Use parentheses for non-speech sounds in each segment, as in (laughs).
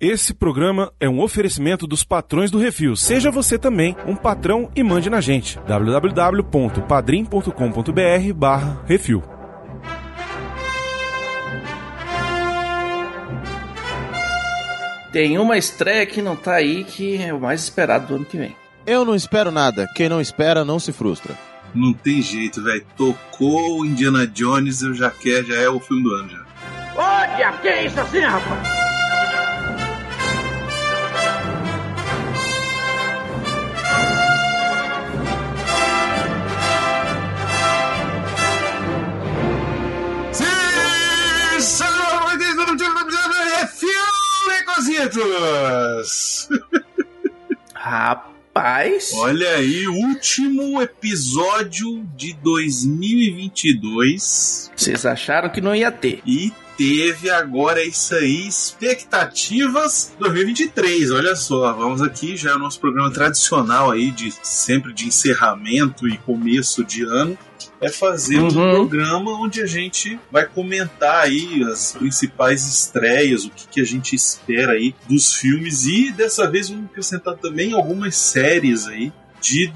Esse programa é um oferecimento dos patrões do Refil. Seja você também um patrão e mande na gente. www.padrim.com.br barra Refil. Tem uma estreia que não tá aí que é o mais esperado do ano que vem. Eu não espero nada. Quem não espera não se frustra. Não tem jeito, velho. Tocou Indiana Jones, eu já quero, já é o filme do ano já. Olha, que é isso assim, rapaz? (laughs) Rapaz. Olha aí, último episódio de 2022. Vocês acharam que não ia ter. E teve agora isso aí, expectativas 2023. Olha só, vamos aqui já é o nosso programa tradicional aí de sempre de encerramento e começo de ano. É fazer um Uhum. programa onde a gente vai comentar aí as principais estreias, o que, que a gente espera aí dos filmes e dessa vez vamos acrescentar também algumas séries aí de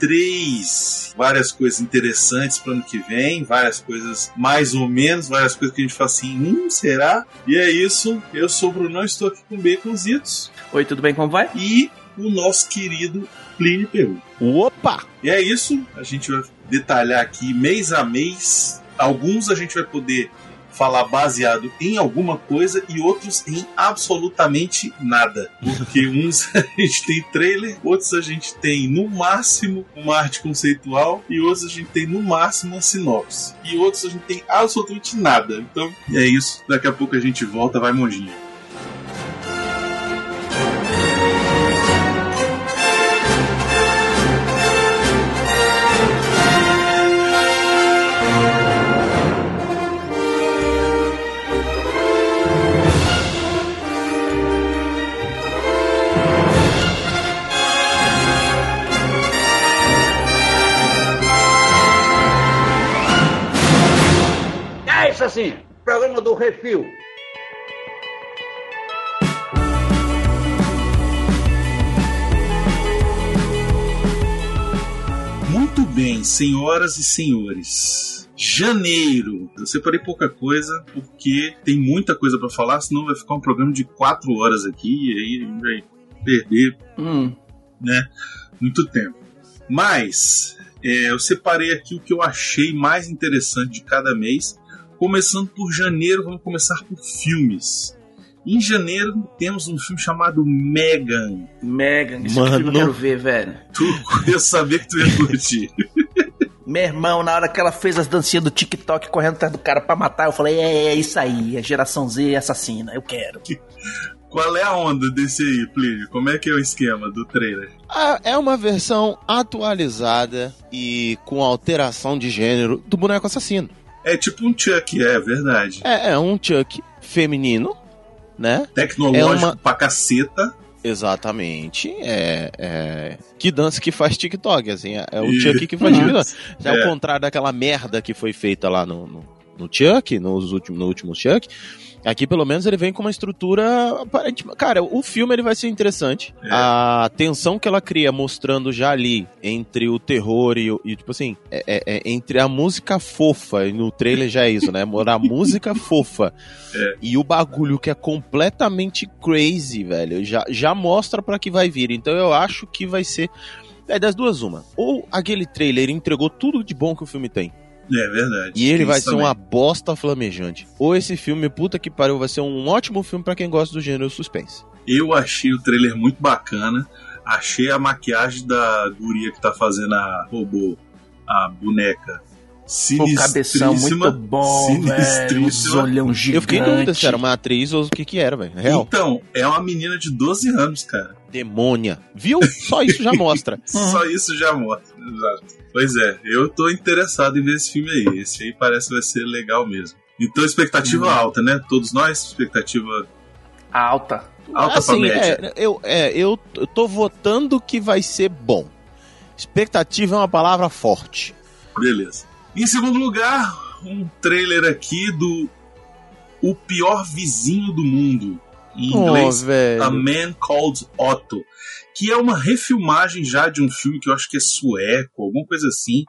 2023. Várias coisas interessantes para ano que vem, várias coisas mais ou menos, várias coisas que a gente fala assim, hum, será? E é isso. Eu sou o Brunão, estou aqui com Baconzitos Oi, tudo bem? Como vai? e o nosso querido Plínio Peru. Opa! E é isso, a gente vai detalhar aqui mês a mês. Alguns a gente vai poder falar baseado em alguma coisa e outros em absolutamente nada. Porque (laughs) uns a gente tem trailer, outros a gente tem no máximo uma arte conceitual e outros a gente tem no máximo uma sinopse. E outros a gente tem absolutamente nada. Então é isso, daqui a pouco a gente volta, vai monjinha. Assim, programa do Refil. Muito bem, senhoras e senhores. Janeiro. Eu separei pouca coisa porque tem muita coisa pra falar, senão vai ficar um programa de quatro horas aqui e aí a gente vai perder Hum. né, muito tempo. Mas é, eu separei aqui o que eu achei mais interessante de cada mês. Começando por janeiro, vamos começar por filmes. Em janeiro temos um filme chamado Megan. Megan, esse Mano. filme eu quero ver, velho. Tu, (laughs) eu sabia que tu ia curtir. Meu irmão, na hora que ela fez as dancinhas do TikTok correndo atrás do cara pra matar, eu falei, é, é isso aí, é geração Z assassina, eu quero. Qual é a onda desse aí, Plínio? Como é que é o esquema do trailer? Ah, É uma versão atualizada e com alteração de gênero do boneco assassino. É tipo um Chuck, é verdade. É, é um Chuck feminino, né? Tecnológico É uma- pra caceta. Exatamente. É, é- Que dança que faz TikTok, assim. É, é o Isso. Chuck que faz TikTok. Já É. ao contrário daquela merda que foi feita lá no, no, no Chuck, nos últimos, no último Chuck. Aqui, pelo menos, ele vem com uma estrutura. aparentemente- Cara, o filme ele vai ser interessante. É. A tensão que ela cria, mostrando já ali entre o terror e, o- e tipo assim, é- é- é entre a música fofa, e no trailer já é isso, né? A música (laughs) fofa É. e o bagulho que é completamente crazy, velho, já, já mostra pra que vai vir. Então eu acho que vai ser. É das duas, uma. Ou aquele trailer entregou tudo de bom que o filme tem. É verdade. E ele vai isso ser também. uma bosta flamejante. Ou esse filme, puta que pariu, vai ser um ótimo filme pra quem gosta do gênero suspense. Eu achei o trailer muito bacana. Achei a maquiagem da guria que tá fazendo a robô, a boneca. O cabeção muito bom, velho. Os olhão gigante. Eu fiquei em dúvida se era uma atriz ou o que que era, velho. Real. Então, é uma menina de 12 anos, cara. Demônia. Viu? Só isso já mostra. (laughs) Só isso já mostra. Exato. Pois é, eu tô interessado em ver esse filme aí. Esse aí parece que vai ser legal mesmo. Então, expectativa alta, né? Todos nós, expectativa Alta. alta pra assim, média. é, eu, é, eu, eu tô votando que vai ser bom. Expectativa é uma palavra forte. Beleza. Em segundo lugar, um trailer aqui do O Pior Vizinho do Mundo. Em Oh, inglês, velho. A Man Called Otto. Que é uma refilmagem já de um filme que eu acho que é sueco, alguma coisa assim.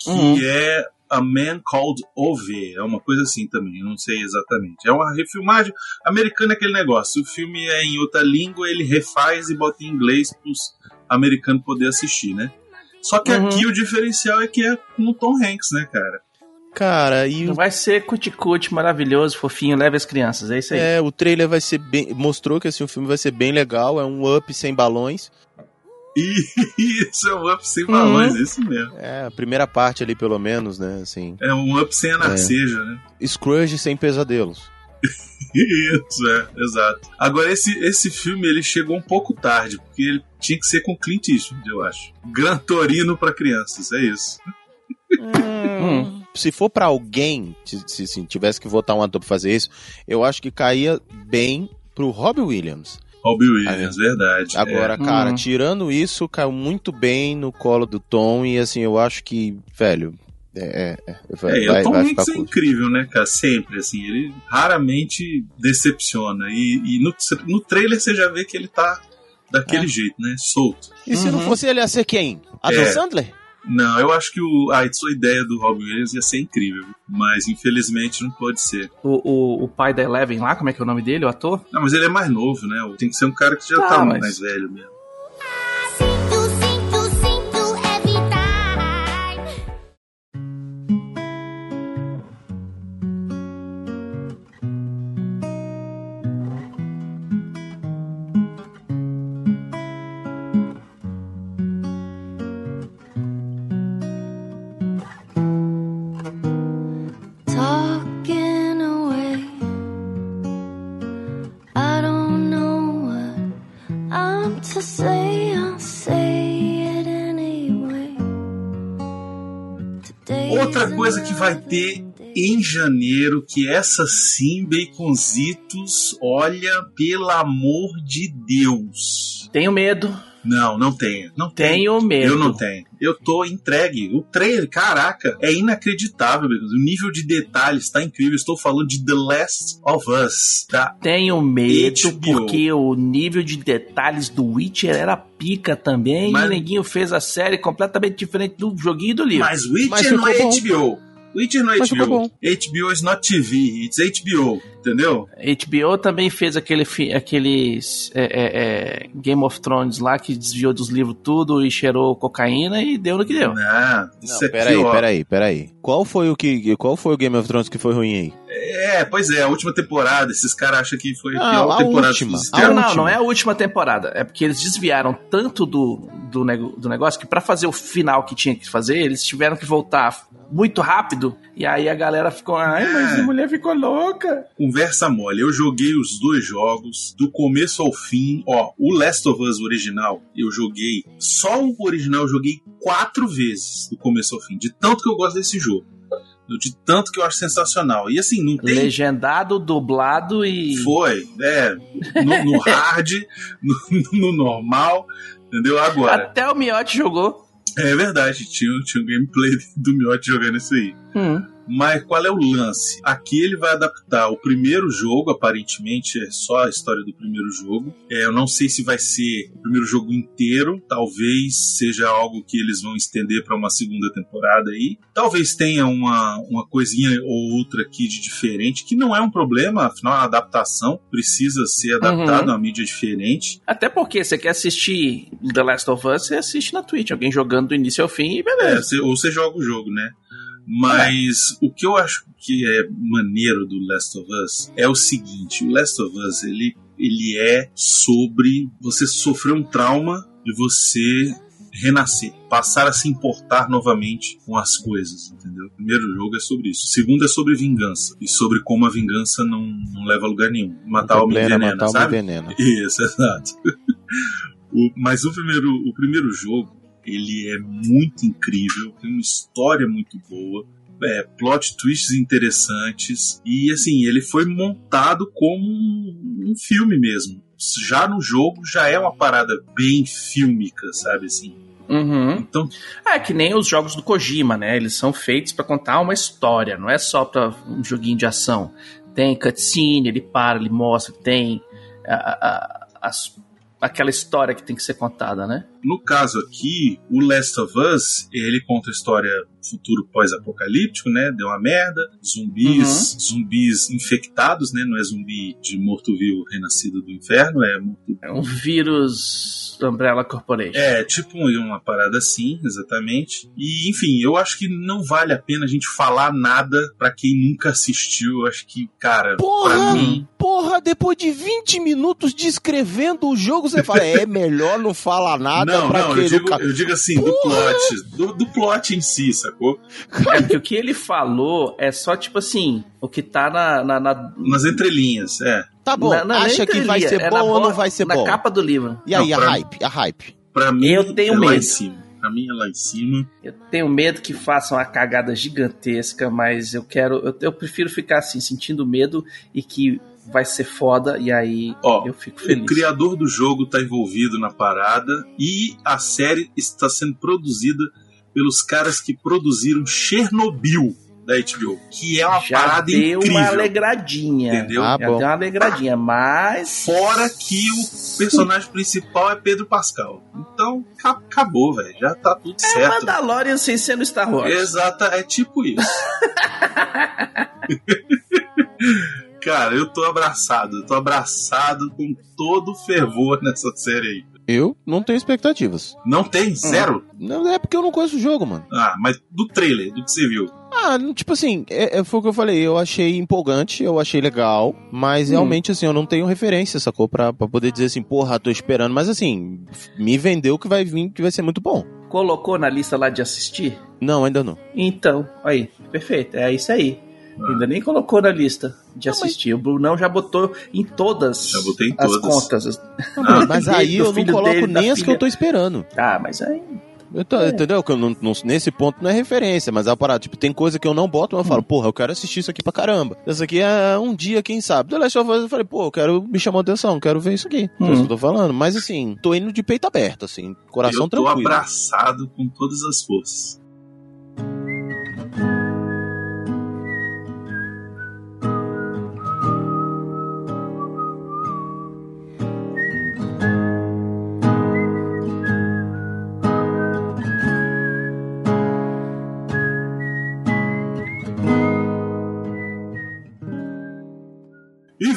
Que Uhum. é A Man Called Ove. É uma coisa assim também, eu não sei exatamente. É uma refilmagem. Americano é aquele negócio. O filme é em outra língua, ele refaz e bota em inglês pros americanos poder assistir, né? Só que Uhum. aqui o diferencial é que é com o Tom Hanks, né, cara? Cara, e o, Vai ser cuticute, maravilhoso, fofinho, leve as crianças, é isso aí. é, o trailer vai ser bem. Mostrou que assim, o filme vai ser bem legal. É um up sem balões. (laughs) Isso é um up sem Uhum. balões, é isso mesmo. É, a primeira parte ali, pelo menos, né? Assim. É um up sem a narceja, né? Scrooge sem pesadelos. (laughs) Isso, é, exato. Agora, esse, esse filme ele chegou um pouco tarde, porque ele tinha que ser com Clint Eastwood, eu acho. Gran Torino pra crianças, é isso. Hum. Se for pra alguém, se, se, assim, tivesse que votar um ator pra fazer isso, eu acho que caía bem pro Robbie Williams. Robbie Williams, verdade. Agora, é. cara, Hum. tirando isso, caiu muito bem no colo do Tom e assim, eu acho que, velho, é, é, é, vai, É, vai, o Tom vai Hanks é incrível, né, cara? Sempre, assim, ele raramente decepciona. E, e no, no trailer você já vê que ele tá daquele É. jeito, né? Solto. E se não Uhum. fosse ele, ia ser quem? Adam É. Sandler? Não, eu acho que o, a sua ideia do Robbie Williams ia ser incrível, mas infelizmente não pode ser. O, o, o pai da Eleven lá, como é que é o nome dele, o ator? Não, mas ele é mais novo, né? Tem que ser um cara que já tá mas- mais velho mesmo. Coisa que vai ter em janeiro, que essa sim, Baconzitos, olha, pelo amor de Deus. Tenho medo, Não, não tenho. Não tenho. tenho medo. Eu não tenho. Eu tô entregue. O trailer, caraca, é inacreditável. O nível de detalhes tá incrível. Estou falando de The Last of Us, tá? Tenho medo HBO. porque o nível de detalhes do Witcher era pica também. Mas- E o Neguinho fez a série completamente diferente do joguinho e do livro. Mas Witcher Mas não é bom. HBO. Witcher não é Mas HBO. HBO is not TV, it's HBO, entendeu? HBO também fez aquele, fi- aquele é, é, é, Game of Thrones lá que desviou dos livros tudo e cheirou cocaína e deu no que deu. Não, isso Não, aqui, peraí, ó. peraí, peraí. Qual foi o que. Qual foi o Game of Thrones que foi ruim aí? É, pois é, a última temporada, esses caras acham que foi a pior a temporada última. A Não, não, última. não é a última temporada. É porque eles desviaram tanto do, do, nego- do negócio que pra fazer o final que tinha que fazer, eles tiveram que voltar muito rápido. E aí a galera ficou, ai, mas É. a mulher ficou louca. Conversa mole, eu joguei os dois jogos, do começo ao fim. Ó, o Last of Us original, eu joguei. Só o original eu joguei quatro vezes, do começo ao fim. De tanto que eu gosto desse jogo. De tanto que eu acho sensacional. E assim, não tem. Legendado, dublado e. Foi, é. No, no hard, (laughs) no, no normal, entendeu? Agora. Até o Miotti jogou. É verdade, tinha, tinha um gameplay do Miotti jogando isso aí. Hum. Mas qual é o lance? Aqui ele vai adaptar o primeiro jogo, aparentemente é só a história do primeiro jogo. É, eu não sei se vai ser o primeiro jogo inteiro, talvez seja algo que eles vão estender para uma segunda temporada aí. Talvez tenha uma, uma coisinha ou outra aqui de diferente, que não é um problema, afinal a adaptação precisa ser adaptada Uhum. a uma mídia diferente. Até porque você quer assistir The Last of Us, você assiste na Twitch. Alguém jogando do início ao fim e É, beleza. você- ou você joga o jogo, né? Mas o que eu acho que é maneiro do Last of Us é o seguinte: o Last of Us ele, ele é sobre você sofrer um trauma e você renascer, passar a se importar novamente com as coisas, entendeu? O primeiro jogo é sobre isso. O segundo é sobre vingança e sobre como a vingança não, não leva a lugar nenhum. Matar o Problema, envenena, matar sabe? envenena. Isso, (laughs) exato. O- mas o primeiro, o primeiro jogo, ele é muito incrível, tem uma história muito boa, é, plot twists interessantes, e assim, ele foi montado como um, um filme mesmo. Já no jogo, já é uma parada bem fílmica, sabe assim? Uhum. Então, É que nem os jogos do Kojima, né? Eles são feitos pra contar uma história, não é só pra um joguinho de ação. Tem cutscene, ele para, ele mostra, tem a- a- as- aquela história que tem que ser contada, né? No caso aqui, o Last of Us, ele conta a história futuro pós-apocalíptico, né? Deu uma merda, zumbis, zumbis infectados, né? Não é zumbi de morto-vivo renascido do inferno, é morto É um vírus Umbrella Corporation. É, tipo uma parada assim, exatamente. E, enfim, eu acho que não vale a pena a gente falar nada pra quem nunca assistiu. Eu acho que, cara, Porra! pra mim. Porra, depois de 20 minutos descrevendo o jogo, você fala, é melhor não falar nada Não, não, eu digo, eu digo assim, do plot. Do, do plot em si, sacou? (laughs) É porque o que ele falou é só tipo assim, o que tá na. na, na- Nas entrelinhas, é. Tá bom, na- na acha que vai ser é bom na ou não vai ser na bom? capa do livro. E aí, Não, a pra- hype, a hype. Pra mim, Eu tenho é lá medo. em cima. Pra mim é lá em cima. Eu tenho medo que façam uma cagada gigantesca, mas eu quero. Eu, eu prefiro ficar assim, sentindo medo e que vai ser foda, e aí Ó, eu fico feliz. O criador do jogo tá envolvido na parada e a série está sendo produzida pelos caras que produziram Chernobyl da HBO, que é uma Já parada deu incrível. uma alegradinha. Entendeu? Ah, Já bom. deu uma alegradinha, mas. Fora que o personagem principal é Pedro Pascal. Então, ca- acabou, velho. Já tá tudo É certo. Mandalorian sem ser no Star Wars. Exata, é tipo isso. (laughs) Cara, eu tô abraçado. Eu tô abraçado com todo o fervor (laughs) nessa série aí. Eu não tenho expectativas. Não tem? Zero? Não é porque eu não conheço o jogo, mano. Ah, mas do trailer, do que você viu. Ah, não- tipo assim, é, é, foi o que eu falei, eu achei empolgante, eu achei legal, mas Hum. realmente, assim, eu não tenho referência, sacou? Pra, pra poder dizer assim, porra, tô esperando, mas assim, me vendeu que vai vir, que vai ser muito bom. Colocou na lista lá de assistir? Não, ainda não. Então, aí, perfeito, é isso aí. Ainda nem colocou na lista de assistir. O Brunão já botou em todas Já botei em as todas. contas. Ah, mas aí eu não coloco dele, nem as que eu tô esperando. Ah, mas aí. Eu tô- É. Entendeu? Que eu não- não- nesse ponto não é referência, mas é uma parada. Tipo, tem coisa que eu não boto, mas eu falo, porra, eu quero assistir isso aqui pra caramba. Isso aqui é um dia, quem sabe. The Last of Us, eu falei, pô, eu quero, me chamou a atenção, quero ver isso aqui. É Hum. isso que eu tô falando. Mas assim, tô indo de peito aberto, assim, coração eu tô tranquilo. abraçado com todas as forças.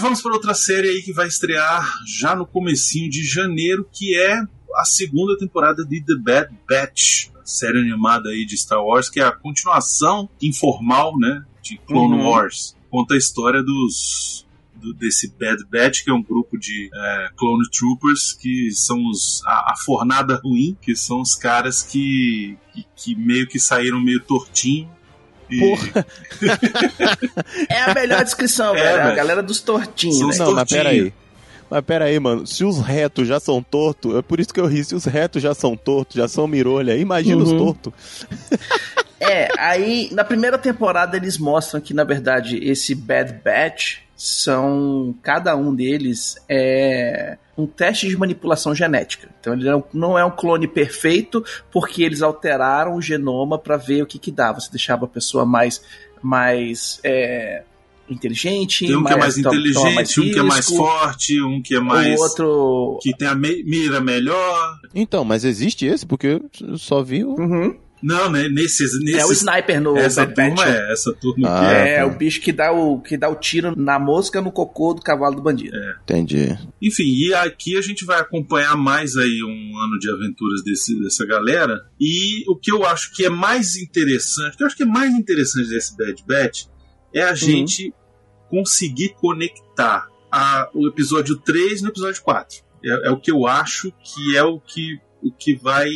Vamos para outra série aí que vai estrear já no comecinho de janeiro, que é a segunda temporada de The Bad Batch, a série animada aí de Star Wars, que é a continuação informal, né, de Clone Uhum. Wars. Conta a história dos do- desse Bad Batch, que é um grupo de é, Clone Troopers, que são os, a, a fornada ruim, que são os caras que, que, que meio que saíram meio tortinho. E, Porra. (laughs) É a melhor descrição, É, velho. A velho. galera dos tortinhos, né? os Não, mas tortinhos. pera aí. Mas pera aí, mano. Se os retos já são tortos, é por isso que eu ri. Se os retos já são tortos, já são mirolha, imagina os Uhum. tortos. É, aí na primeira temporada eles mostram que na verdade esse Bad Batch são cada um deles é um teste de manipulação genética. Então ele não, não é um clone perfeito porque eles alteraram o genoma para ver o que que dava. Você deixava a pessoa mais mais é, inteligente, Tem um que é mais inteligente, um que é mais forte, um que é mais. o outro que tem a mira melhor. Então, mas existe esse? Porque eu só vi o. Uhum. Não, né? Nesses. é o nesses sniper no essa Bad Batch. turma é, essa turma Ah, aqui é. É, tá. o bicho que dá o, que dá o tiro na mosca, no cocô do cavalo do bandido. Entendi. Enfim, e aqui a gente vai acompanhar mais aí um ano de aventuras desse, dessa galera. E o que eu acho que é mais interessante, o que eu acho que é mais interessante desse Bad Batch é a gente conseguir conectar a- o episódio 3 no episódio 4. É, é o que eu acho que é o que o que vai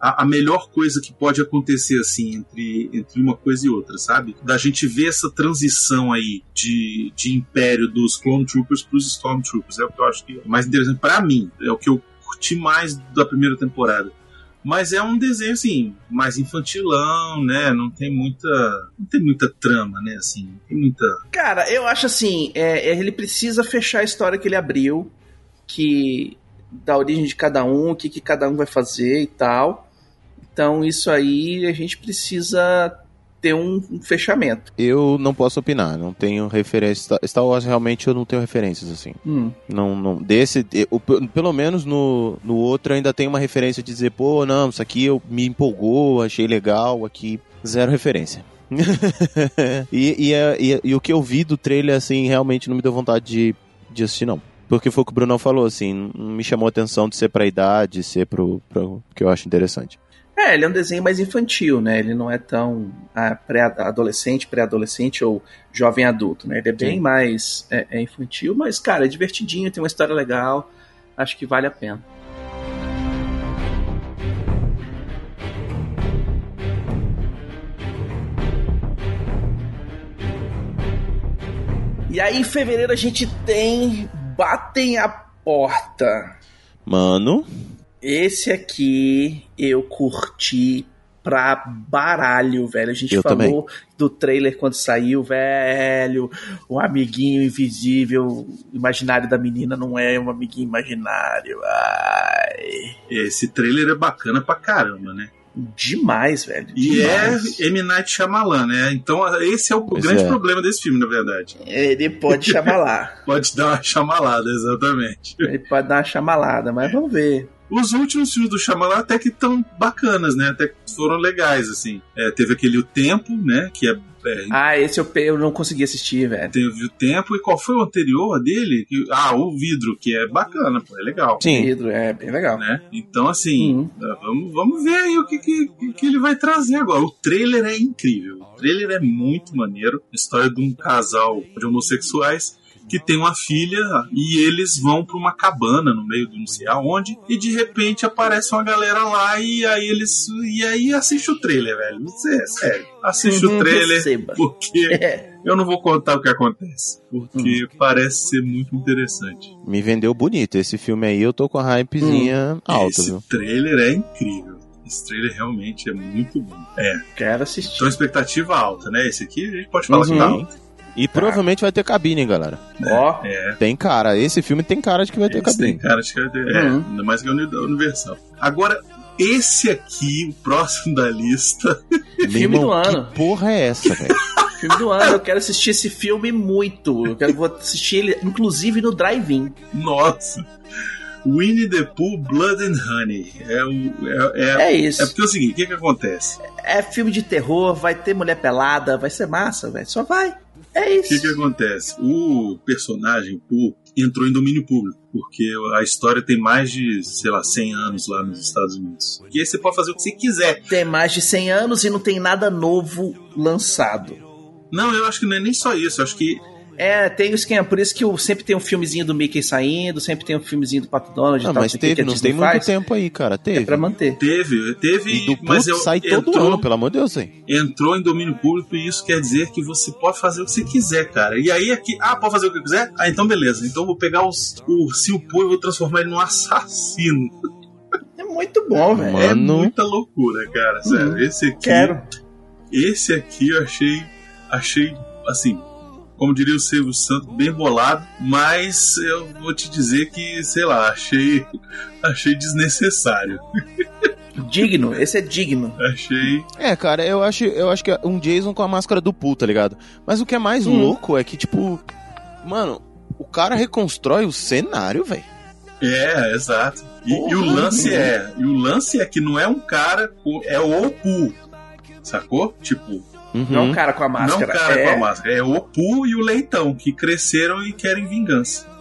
a, a melhor coisa que pode acontecer assim entre, entre uma coisa e outra, sabe? Da gente ver essa transição aí de, de império dos Clone Troopers para os Stormtroopers é o que eu acho que é mais interessante para mim, é o que eu curti mais da primeira temporada. Mas é um desenho assim mais infantilão, né? Não tem muita não tem muita trama, né? Assim, não tem muita Cara, eu acho assim, é, ele precisa fechar a história que ele abriu, que da origem de cada um, o que, que cada um vai fazer e tal. Então isso aí a gente precisa ter um, um fechamento. Eu não posso opinar, não tenho referência. Star Wars realmente eu não tenho referências assim. Hum. Não, não. Desse. eu- pelo menos no, no outro ainda tem uma referência de dizer, pô, não, isso aqui eu me empolgou, achei legal, aqui. Zero referência. (laughs) e, e, é- e- e o que eu vi do trailer, assim, realmente não me deu vontade de, de assistir, não. Porque foi o que o Brunão falou, assim, não me chamou a atenção de ser pra idade, ser pro, pro que eu acho interessante. É, ele é um desenho mais infantil, né? Ele não é tão ah, pré-adolescente, pré-adolescente ou jovem adulto, né? Ele é bem Sim. mais é, é infantil, mas, cara, é divertidinho, tem uma história legal. Acho que vale a pena. E aí, em fevereiro, a gente tem Batem a Porta. Mano, Esse aqui eu curti pra baralho, velho. A gente Eu falou do trailer quando saiu, velho. O amiguinho invisível, imaginário da menina não é um amiguinho imaginário. Ai, Esse trailer é bacana pra caramba, né? Demais, velho. E demais. é M. Night Shyamalan, né? Então esse é o Pois grande é. problema desse filme, na verdade. Ele pode (laughs) chamar lá. Pode dar uma chamalada, exatamente. Ele pode dar uma chamalada, mas vamos ver. Os últimos filmes do Shyamalan até que estão bacanas, né? Até que foram legais, assim. É, teve aquele O Tempo, né? Que é, é Ah, esse eu, eu não consegui assistir, velho. teve o tempo e qual foi o anterior dele? Ah, o vidro, que é bacana, pô, é legal. sim. Pedro, é bem legal. Né? Então, assim, Uhum. ah, vamos, vamos ver aí o que, que, que ele vai trazer agora. O trailer é incrível. O trailer é muito maneiro. História de um casal de homossexuais que tem uma filha e eles vão pra uma cabana no meio de não sei aonde e de repente aparece uma galera lá e aí eles e aí assiste o trailer, velho. É sério. Assiste Uhum, o trailer receba. porque (laughs) É. eu não vou contar o que acontece, porque parece ser muito interessante. Me vendeu bonito. Esse filme aí eu tô com a hypezinha alta, Esse viu? trailer é incrível. Esse trailer realmente é muito bom. É, Quero assistir. então expectativa alta, né? Esse aqui a gente pode falar Uhum. que tá alto. E provavelmente vai ter cabine, hein, galera. Ó, É, Tem cara. Esse filme tem cara de que vai ter esse tem cabine. cara de que vai ter- é, Uhum. ainda mais que da Universal. Agora, esse aqui, o próximo da lista, Meu Filme irmão, do ano. Que porra é essa, velho? filme do ano. Eu quero assistir esse filme muito. Eu quero vou assistir ele, inclusive, no drive-in. nossa. Winnie the Pooh Blood and Honey. É, o, é, é, É isso. é porque é o seguinte, o que que acontece? É filme de terror, vai ter mulher pelada, vai ser massa, velho. Só vai. É O que, isso. que acontece? O personagem Pooh entrou em domínio público, porque a história tem mais de, sei lá, 100 anos lá nos Estados Unidos. E aí você pode fazer o que você quiser. Tem mais de 100 anos e não tem nada novo lançado. Não, eu acho que não é nem só isso. Eu acho que É, tem o esquema. Por isso que eu sempre tem um filmezinho do Mickey saindo, sempre tem um filmezinho do Pato Donald e Ah, tal. mas que teve, não tem muito tempo aí, cara. É Teve. pra manter. teve, teve, E do mas eu, sai todo entrou, ano, pelo amor de Deus, hein? entrou em domínio público e isso quer dizer que você pode fazer o que você quiser, cara. E aí aqui, ah, pode fazer o que eu quiser? Ah, então beleza. Então eu vou pegar os, o ursinho Pooh e vou transformar ele num assassino. É muito bom, velho. Mano. É muita loucura, cara. Sério, Uhum. esse aqui, Quero. esse aqui eu achei, achei assim, como diria o Silvio Santos, bem bolado, mas eu vou te dizer que, sei lá, achei, (laughs) achei desnecessário. Digno. Esse é digno. Achei, É, cara, eu acho, eu acho que é um Jason com a máscara do Pooh, tá ligado? Mas o que é mais Hum. louco é que, tipo, mano, o cara reconstrói o cenário, velho. é, exato. E, e o lance é, e o lance é que não é um cara, é o Opu, sacou? Tipo, Uhum. Não é um cara com a não máscara. o cara é... com a máscara, é o Opu e o Leitão que cresceram e querem vingança. (laughs)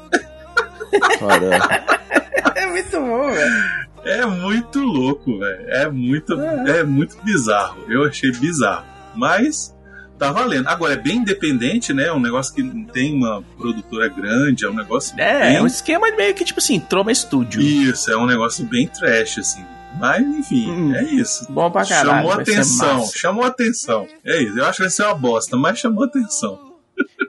É muito bom, velho. É muito louco, velho. É muito, é muito bizarro. Eu achei bizarro. Mas tá valendo. Agora, é bem independente, né? É um negócio que não tem uma produtora grande, é um negócio É, bem... é um esquema meio que tipo assim, Troma Studio. Isso, é um negócio bem trash, assim. Mas, enfim, Hum. é isso. Bom pra caralho. chamou atenção, chamou atenção. É isso, eu acho que vai ser uma bosta, mas chamou atenção.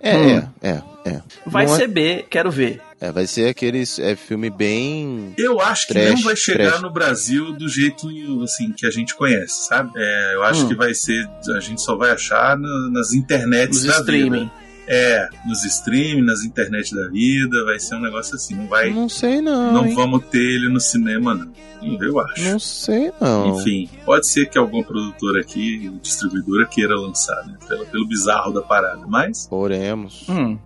é, Hum. é, é, é. Vai Não é- ser B, quero ver. É, vai ser aqueles é, filme bem. Eu acho que Trash, não vai chegar trash. no Brasil do jeito assim que a gente conhece, sabe? É, eu acho Hum. que vai ser. A gente só vai achar na- nas internets Os da streaming. vida. É, nos streams, nas internet da vida, vai ser um negócio assim. Não vai. Não sei não. Não hein? vamos ter ele no cinema, não. Eu acho. Não sei não. Enfim, pode ser que alguma produtora aqui, distribuidora, queira lançar, né? Pelo, pelo bizarro da parada. Mas Oremos. Hum.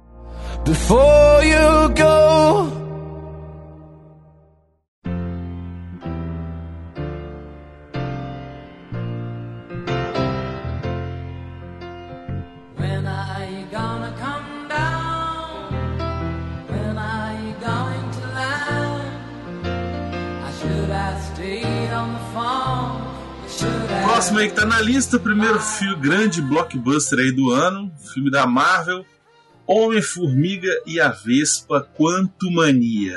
Before you go, Próximo aí que tá na lista, o primeiro filme, grande blockbuster aí do ano, filme da Marvel, Homem-Formiga e a Vespa, Quanto Mania.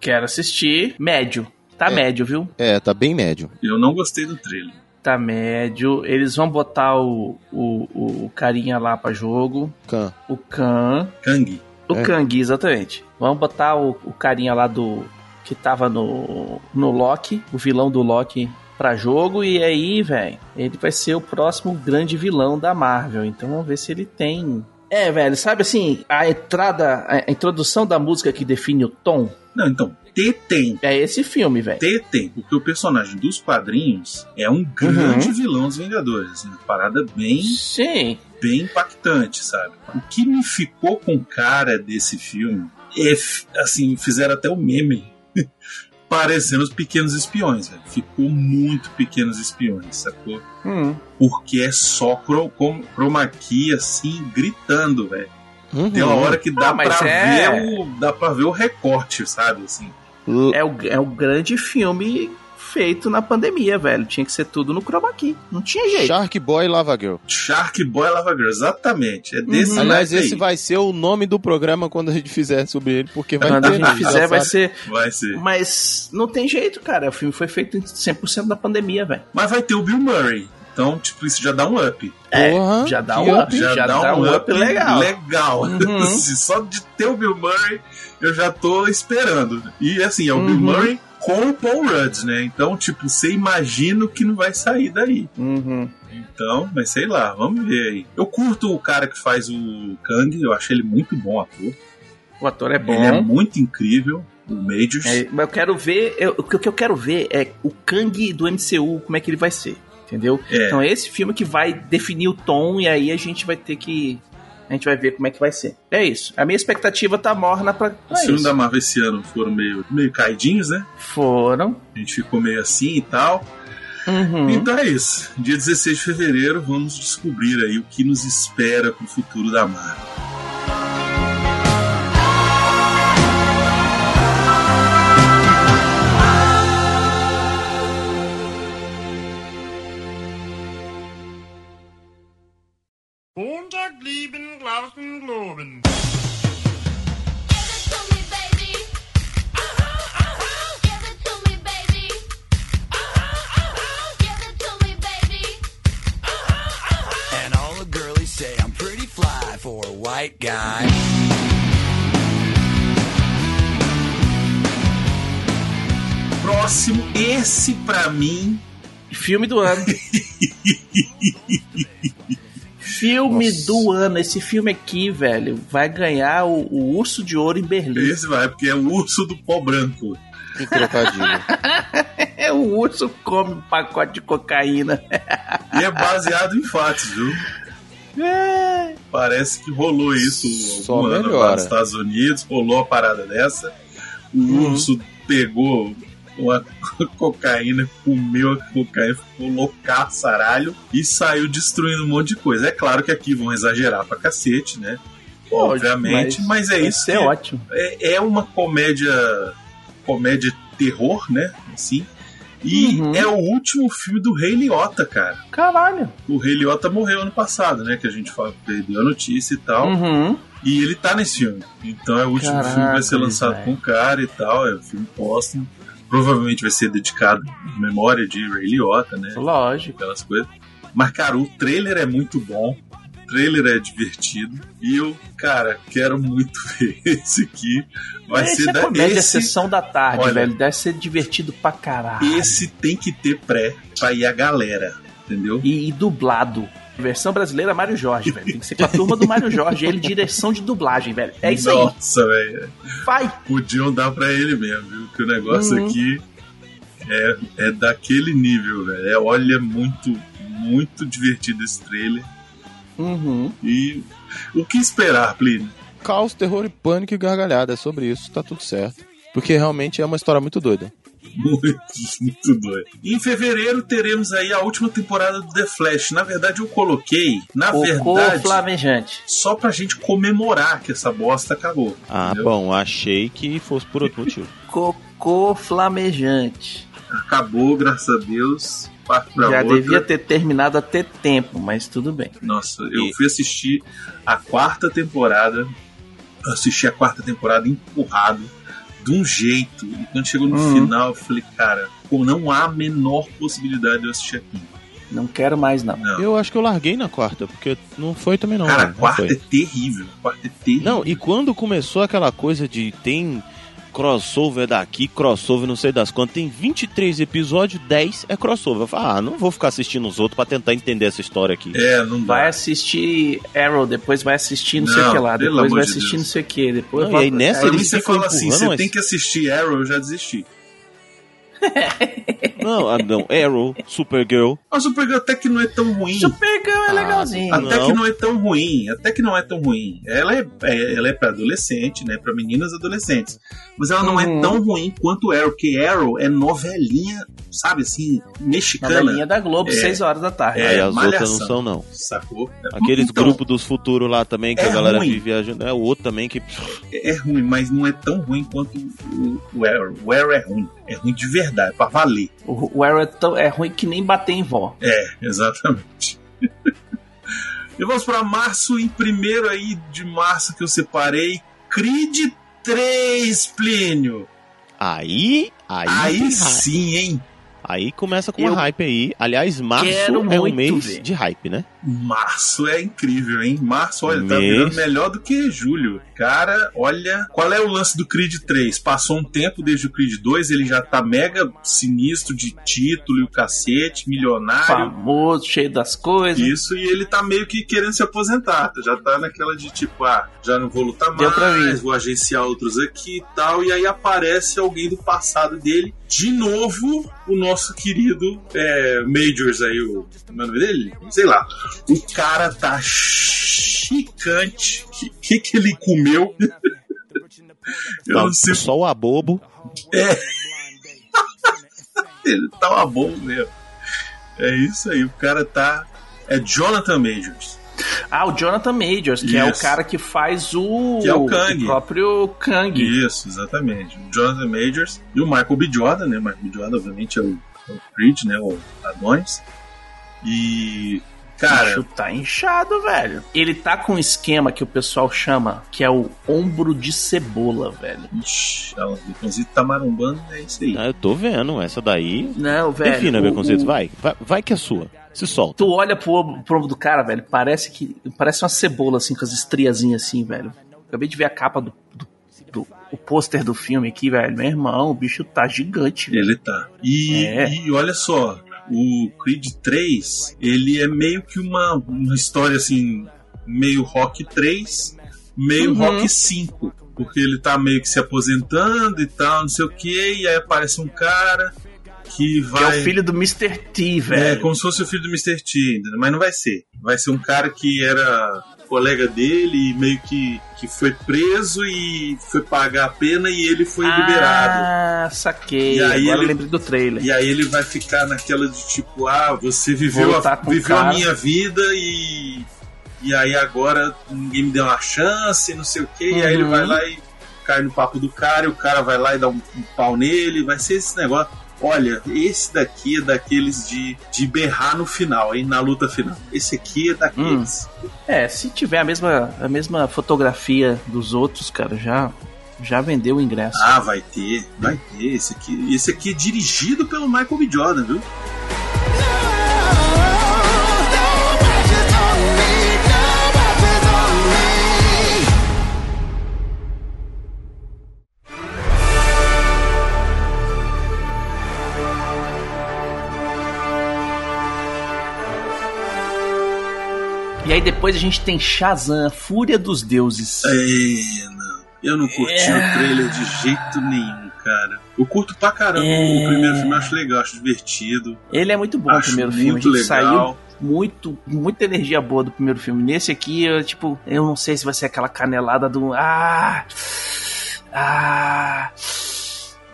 Quero assistir. Médio. Tá É. médio, viu? É, tá bem médio. Eu não gostei do trailer. Tá médio. Eles vão botar o, o, o carinha lá pra jogo. Can. O Khan. Kang. O É. Kang, exatamente. Vamos botar o, o carinha lá do. que tava no. no Loki, o vilão do Loki pra jogo. E aí, velho, ele vai ser o próximo grande vilão da Marvel. Então vamos ver se ele tem. É, velho, sabe assim, a entrada, a introdução da música que define o tom Não, então, T tem. é esse filme, velho. T tem, porque o personagem dos quadrinhos é um grande vilão dos Vingadores. Uma parada bem, Sim. bem impactante, sabe? O que me ficou com cara desse filme é, assim, fizeram até o meme parecendo os pequenos espiões, velho. Ficou muito pequenos espiões, sacou? Hum. Porque é só cro com- chroma key, assim, gritando, velho. Uhum. Tem uma hora que dá Ah, pra é- ver o. dá pra ver o recorte, sabe? Assim. É o, é o grande filme feito na pandemia, velho. Tinha que ser tudo no chroma key. Não tinha jeito. Shark Boy Lava Girl. Shark Boy Lava Girl, exatamente. É desse Uhum. Aliás, esse aí. vai ser o nome do programa quando a gente fizer sobre ele, porque vai Quando a ter. gente fizer, vai ser. Vai ser. Mas não tem jeito, cara. O filme foi feito em 100% na pandemia, velho. Mas vai ter o Bill Murray. Então, tipo, isso já dá um up. É, Porra, já dá um up. up, já, dá, um up legal. legal. Uhum. (laughs) Só de ter o Bill Murray, eu já tô esperando. E assim, é o Bill Uhum. Murray com o Paul Rudd, né? Então, tipo, você imagina o que não vai sair daí. Uhum. Então, mas sei lá, vamos ver aí. Eu curto o cara que faz o Kang, eu acho ele muito bom ator. O ator é bom. Ele é muito incrível, o Majors. É, mas eu quero ver. eu- o que eu quero ver é o Kang do MCU, como é que ele vai ser. Entendeu? É. Então é esse filme que vai definir o tom e aí a gente vai ter que. A gente vai ver como é que vai ser. É isso. A minha expectativa tá morna pra. pra Os filmes da Marvel esse ano foram meio, meio caidinhos, né? Foram. A gente ficou meio assim e tal. Uhum. Então é isso. Dia 16 de fevereiro, vamos descobrir aí o que nos espera pro futuro da Marvel. The girlies say I'm pretty fly for a white guy. Próximo, esse pra mim. Filme do ano. (laughs) filme do ano. Esse filme aqui, velho, vai ganhar o, o Urso de Ouro em Berlim. Esse vai, porque é o urso do pó branco. Que trocadilho. (laughs) É o urso come um pacote de cocaína. E é baseado em fatos, viu? É. Parece que rolou isso Só algum ano lá melhora. nos Estados Unidos, rolou a parada dessa. O Uhum. urso pegou uma (laughs) cocaína, comeu a cocaína, ficou loucaçaralho e saiu destruindo um monte de coisa. É claro que aqui vão exagerar pra cacete, né? Obviamente, mas, é vai isso. que- ótimo. é, é uma comédia comédia terror, né? Assim. E Uhum. é o último filme do Rei Liotta, cara. Caralho. O Rei Liotta morreu ano passado, né? Que a gente fala, deu a notícia e tal. Uhum. E ele tá nesse filme. Então é o último Caraca, filme que vai ser lançado velho. com o cara e tal. É um filme póstumo. Provavelmente vai ser dedicado à memória de Ray Liotta, né? Lógico. Aquelas coisas. Mas, cara, o trailer é muito bom. O trailer é divertido. E eu, cara, quero muito (laughs) ver esse aqui. Vai esse ser é da comédia esse, sessão da tarde, Olha. velho. Deve ser divertido pra caralho. esse tem que ter pré pra ir a galera. Entendeu? E, e dublado. Versão brasileira, Mário Jorge, velho. Tem que ser com a turma do Mário Jorge. Ele, direção de dublagem, velho. É isso aí. Nossa, velho. Vai! Podiam dar pra ele mesmo, viu? Que o negócio Uhum. aqui é, é daquele nível, velho. É, olha, muito, muito divertido esse trailer. Uhum. E o que esperar, Plínio? Caos, terror e pânico e gargalhada. É sobre isso, tá tudo certo. Porque realmente é uma história muito doida. Muito, muito doido. Em fevereiro teremos aí a última temporada do The Flash. Na verdade, eu coloquei, na Cocô verdade, flamejante. só pra gente comemorar que essa bosta acabou. Ah, entendeu? bom, achei que fosse por outro motivo. (laughs) Cocô flamejante. Acabou, graças a Deus. Parte pra Já outra. devia ter terminado a ter tempo, mas tudo bem. Nossa, eu E- fui assistir a quarta temporada. Assisti a quarta temporada empurrado de um jeito. E quando chegou no Uhum. final, eu falei, cara, pô, não há a menor possibilidade de eu assistir aqui. Não quero mais, não. Não. Eu acho que eu larguei na quarta, porque não foi também não. cara, a não quarta foi. é terrível. A quarta é terrível. Não, e quando começou aquela coisa de tem crossover daqui, crossover não sei das quantas, tem 23 episódios, 10 é crossover. Eu falo, ah, não vou ficar assistindo os outros pra tentar entender essa história aqui. É, não dá. Vai assistir Arrow, depois vai assistir não, sei o Não, que lá, depois vai de assistir Deus. não sei o que, depois Não, e aí nessa aí- você fala assim, você mas- tem que assistir Arrow, eu já desisti. Não, ah, não, Arrow, Supergirl. A Supergirl até que não é tão ruim. Supergirl é legalzinho. Até Não. que não é tão ruim, até que não é tão ruim. Ela é, é- ela é pra adolescente, né? Pra meninas adolescentes. Mas ela não é Uhum. tão ruim quanto Arrow, porque Arrow é novelinha, sabe assim, mexicana. Novelinha da Globo, É. 6 horas da tarde. É, aí as outras Malhação. não são, não. Sacou? Aqueles Então, grupos dos futuros lá também, que é a galera ruim. vive viajando. É o outro também que. É ruim, mas não é tão ruim quanto o, o Arrow. O Arrow é ruim. É ruim de verdade, pra valer. O, o Arrow é, tão- é ruim que nem bater em vó. É, exatamente. (laughs) e vamos para março, em primeiro aí de março que eu separei, Creed 3, Plínio. Aí. Aí, Aí sim, hein? Aí começa com Eu uma hype aí. Aliás, março é um mês ver. de hype, né? Março é incrível, hein? Março, olha, tá virando melhor do que julho. Cara, olha, qual é o lance do Creed 3? Passou um tempo desde o Creed 2, ele já tá mega sinistro de título e o cacete, milionário. Famoso, cheio das coisas. Isso, e ele tá meio que querendo se aposentar. Já tá naquela de tipo, ah, já não vou lutar Deu pra mais, ver. vou agenciar outros aqui e tal. E aí aparece alguém do passado dele. De novo, o nosso querido é, Majors aí, o. É o nome dele? Sei lá. O cara tá chicante. O que, que ele comeu? (laughs) Eu não sei. Só o abobo. (laughs) Ele tá uma boa mesmo. É isso aí, o cara tá. É Jonathan Majors. Ah, o Jonathan Majors, que é o Isso. cara que faz o, Que é o Kang. próprio Kang. Isso, exatamente. O Jonathan Majors e o Michael B. Jordan, né? O Michael B. Jordan, obviamente, é o, é o Creed, né? O Adonis. E. O Cara, bicho tá inchado, velho. Ele tá com um esquema que o pessoal chama, que é o ombro de cebola, velho. ixi, ela- Beconzito tá marombando, é isso aí. Ah, eu tô vendo. Essa daí. Não, velho. Defina, o- Beconceito. o- Vai, vai. Vai que é sua. Se solta. Tu olha pro ombro, pro ombro do cara, velho, parece que. Parece uma cebola, assim, com as estriazinhas assim, velho. Acabei de ver a capa do. do, do- o pôster do filme aqui, velho. Meu irmão, o bicho tá gigante, velho. Ele tá. E, É. e olha só, o Creed 3, ele é meio que uma, uma história assim, meio Rock 3, meio Uhum. Rock 5. Porque ele tá meio que se aposentando e tal, não sei o que, e aí aparece um cara que Que vai. é o filho do Mr. T, É, velho. como se fosse o filho do Mr. T, mas não vai ser. Vai ser um cara que era colega dele e meio que, que foi preso e foi pagar a pena e ele foi liberado. Ah, saquei. E aí Agora eu ele- lembrei do trailer. E aí ele vai ficar naquela de tipo, ah, você viveu, a, viveu a minha vida e. E aí agora ninguém me deu uma chance, não sei o que. E aí ele Uhum. vai lá e cai no papo do cara, e o cara vai lá e dá um, um pau nele. Vai ser esse negócio. Olha, esse daqui é daqueles de, de berrar no final, hein? Na luta final. Esse aqui é daqueles. É, se tiver a mesma, a mesma fotografia dos outros, cara, já, já vendeu o ingresso. Ah, vai ter, vai ter. Esse aqui, esse aqui é dirigido pelo Michael B. Jordan, viu? Aí depois a gente tem Shazam, Fúria dos Deuses. É, não. Eu não curti É. o trailer de jeito nenhum, cara. Eu curto pra caramba É. o primeiro filme, acho legal, acho divertido. Ele é muito bom, o acho primeiro filme. Muito legal. saiu muito, muita energia boa do primeiro filme. Nesse aqui, eu, tipo, eu não sei se vai ser aquela canelada do. Ah! Ah!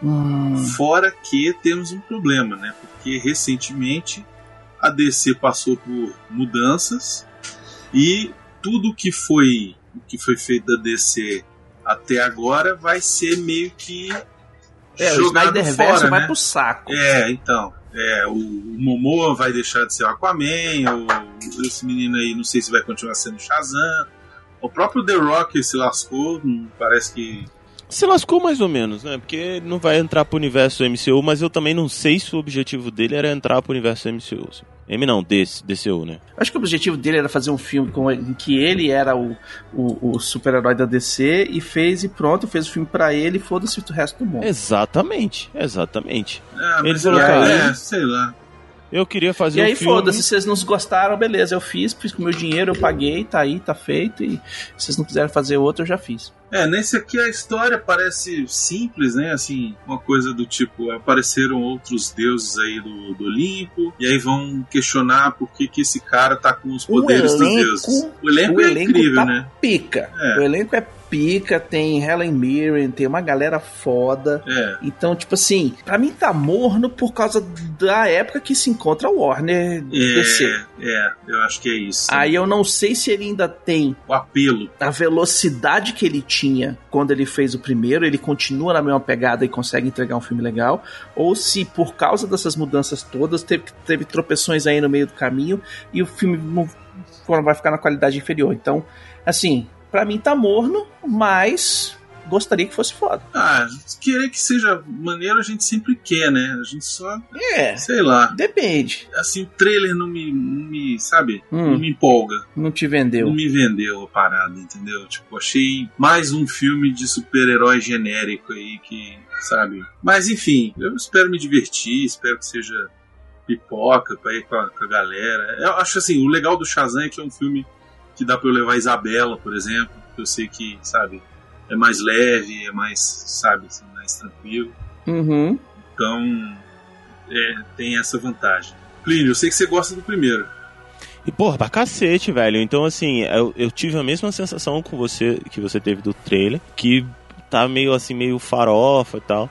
Hum, Fora que temos um problema, né? Porque recentemente a DC passou por mudanças e tudo que foi o que foi feito da DC até agora vai ser meio que é, o jogado Snyderverse fora, vai né? pro saco. É, então. É, o, o Momoa vai deixar de ser o Aquaman, o, esse menino aí não sei se vai continuar sendo Shazam. O próprio The Rock se lascou, parece que. Se lascou mais ou menos, né? Porque ele não vai entrar pro universo MCU, mas eu também não sei se o objetivo dele era entrar pro universo MCU. M não, DC, DCU, né? Acho que o objetivo dele era fazer um filme com, em que ele era o, o, o super-herói da DC e fez e pronto, fez o filme pra ele e foda-se o resto do mundo. Exatamente, exatamente. Ah, Ele mas é, cara, é, sei lá. Eu queria fazer E um aí, filme... foda-se, se vocês não gostaram, beleza, eu fiz, fiz com meu dinheiro, eu paguei, tá aí, tá feito, e se vocês não quiserem fazer outro, eu já fiz. É, nesse aqui a história parece simples, né? Assim, uma coisa do tipo, apareceram outros deuses aí do, do Olimpo, e aí vão questionar por que, que esse cara tá com os O poderes dos elenco- deuses. O elenco o é elenco incrível, tá né? Pica. É. O elenco é pica, tem Helen Mirren, tem uma galera foda. É. Então, tipo assim, pra mim tá morno por causa da época que se encontra o Warner DC. É, é, eu acho que é isso. Aí eu não sei se ele ainda tem O apelo. a velocidade que ele tinha quando ele fez o primeiro, ele continua na mesma pegada e consegue entregar um filme legal, ou se por causa dessas mudanças todas teve, teve tropeções aí no meio do caminho e o filme não vai ficar na qualidade inferior. Então, assim, pra mim tá morno, mas gostaria que fosse foda. Ah, querer que seja maneiro a gente sempre quer, né? A gente só, É, sei lá. depende. Assim, o trailer não me, não me sabe? Hum. Não me empolga. Não te vendeu. Não me vendeu a parada, entendeu? Tipo, achei mais um filme de super-herói genérico aí que, sabe? Mas enfim, eu espero me divertir, espero que seja pipoca pra ir com a, com a galera. Eu acho assim, o legal do Shazam é que é um filme que dá pra eu levar a Isabela, por exemplo, que eu sei que, sabe, é mais leve, é mais, sabe, assim, mais tranquilo. Uhum. Então, é, tem essa vantagem. Plínio, eu sei que você gosta do primeiro. E, porra, pra cacete, velho. Então, assim, eu, eu tive a mesma sensação com você que você teve do trailer, que tá meio assim, meio farofa e tal.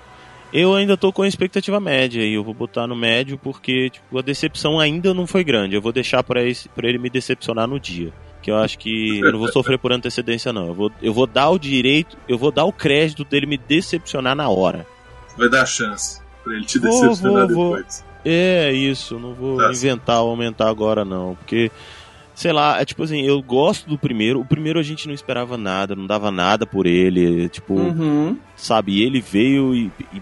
Eu ainda tô com a expectativa média e eu vou botar no médio porque tipo, a decepção ainda não foi grande. Eu vou deixar pra ele me decepcionar no dia. Que eu acho que eu não vou sofrer por antecedência, não. Eu vou, eu vou dar o direito, eu vou dar o crédito dele me decepcionar na hora. Vai dar chance pra ele te Vou, decepcionar vou, vou. depois. É isso, não vou Tá inventar ou aumentar agora não, porque sei lá, é tipo assim, eu gosto do primeiro. O primeiro a gente não esperava nada, não dava nada por ele, tipo, Uhum. sabe, ele veio e, e